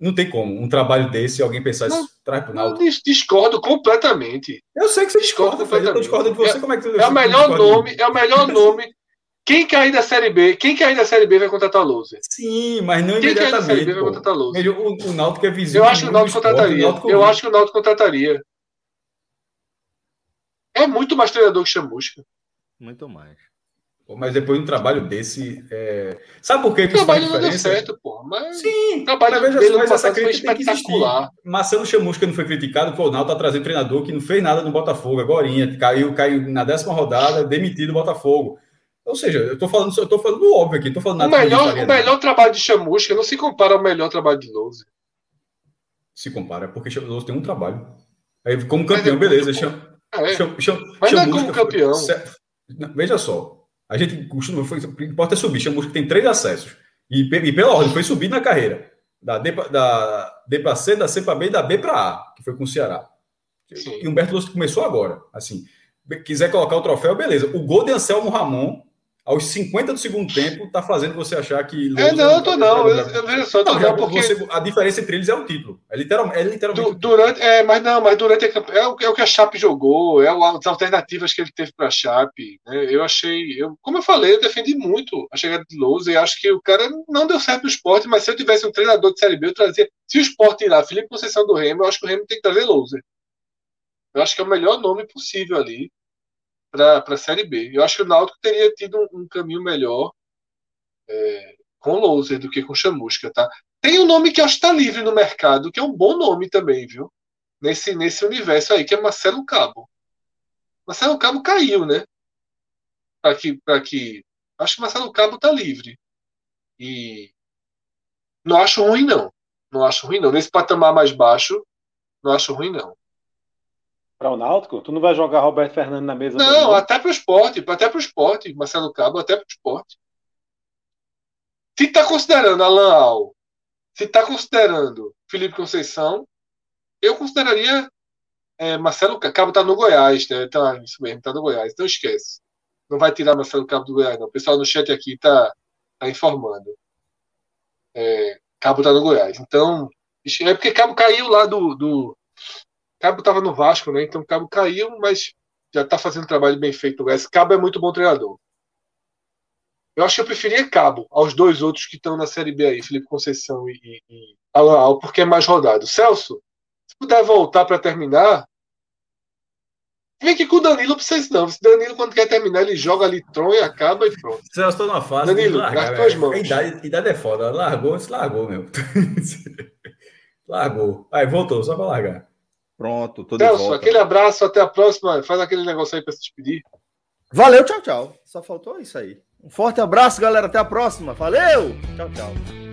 S2: não tem como um trabalho desse alguém pensar isso traz pro Náutico.
S3: Discordo completamente.
S2: Eu sei que você discorda, Fred. Eu tô discordando de você.
S3: É,
S2: como é que
S3: é o melhor nome, é o melhor nome. Quem cair da Série B, quem cair da Série B vai contratar o Loser.
S2: Sim, mas não quem imediatamente. Quem cair da Série B vai contratar o
S3: Loser.
S2: O, o Náutico é visível.
S3: Eu acho que o Náutico contrataria. eu acho que o Náutico contrataria. É muito mais treinador que Chamusca.
S1: Muito mais.
S2: Mas depois de um trabalho desse. É... Sabe por que
S3: o trabalho não deu certo, pô. Mas...
S2: Sim, o trabalho mas, dele mas essa crítica tem que existir. Marcelo Chamusca não foi criticado, o Ronaldo tá trazendo treinador que não fez nada no Botafogo agora. Caiu, caiu na décima rodada, demitido o Botafogo. Ou seja, eu tô falando, eu tô falando óbvio aqui, tô falando
S3: nada. O melhor, o melhor trabalho de Chamusca não se compara ao melhor trabalho de Lousa.
S2: Se compara, porque Lousa tem um trabalho. Aí, como campeão, é beleza. Cham,
S3: é. Cham, cham, mas não é como campeão.
S2: Veja só, a gente costuma, foi, o que importa é subir. Chamusca tem três acessos. E, e pela ordem, foi subir na carreira. Da D para C, da C para B e da B para A, que foi com o Ceará. Sim. E Humberto Lúcio começou agora. Assim, quiser colocar o troféu, beleza. O gol de Anselmo Ramon aos 50 do segundo tempo, tá fazendo você achar que.
S3: É, não, eu tô não. Eu, eu vejo só, tô não, não
S2: porque. Você, a diferença entre eles é o título. É, literal, é literalmente.
S3: Du, durante, é, mas não, mas durante. É, o, é o que a Chape jogou, é as alternativas que ele teve para a Chape. Né? Eu achei. Eu, como eu falei, eu defendi muito a chegada de Lousa e acho que o cara não deu certo no esporte, mas se eu tivesse um treinador de Série B, eu trazia. Se o esporte ir lá, Felipe Conceição do Remo, eu acho que o Remo tem que trazer Lousa. Eu acho que é o melhor nome possível ali para a Série B. Eu acho que o Náutico teria tido um, um caminho melhor é, com o Louser do que com o Chamusca, tá? Tem um nome que eu acho que está livre no mercado, que é um bom nome também, viu? Nesse, nesse universo aí, que é Marcelo Cabo. Marcelo Cabo caiu, né? Para que, que. Acho que Marcelo Cabo está livre. E não acho ruim, não. Não acho ruim, não. Nesse patamar mais baixo, não acho ruim, não
S4: para o Náutico? Tu não vai jogar Roberto Fernandes na mesa?
S3: Não, até para o esporte, até para o esporte, Marcelo Cabo, até para o esporte. Se está considerando Alan Al, se está considerando Felipe Conceição, eu consideraria é, Marcelo Cabo está no Goiás, né? Tá, isso mesmo, está no Goiás, então esquece. Não vai tirar Marcelo Cabo do Goiás, não. O pessoal no chat aqui está tá informando. É, Cabo está no Goiás. Então, é porque Cabo caiu lá do, do Cabo estava no Vasco, né? Então Cabo caiu, mas já está fazendo um trabalho bem feito. Esse Cabo é muito bom treinador. Eu acho que eu preferia Cabo aos dois outros que estão na Série B aí, Felipe Conceição e, e Alan Al, porque é mais rodado. Celso, se puder voltar para terminar, vem aqui com o Danilo pra vocês não. Se Danilo, quando quer terminar, ele joga ali tron e acaba e pronto.
S2: Celso, estou numa fase
S3: Danilo, de largar. Tuas mãos. A
S2: idade, idade é foda. Largou, se largou, meu. largou. Aí, voltou, só para largar.
S1: Pronto,
S3: tô Celso, de volta. aquele abraço, até a próxima. Faz aquele negócio aí para se despedir.
S1: Valeu, tchau, tchau. Só faltou isso aí. Um forte abraço, galera. Até a próxima. Valeu! Tchau, tchau.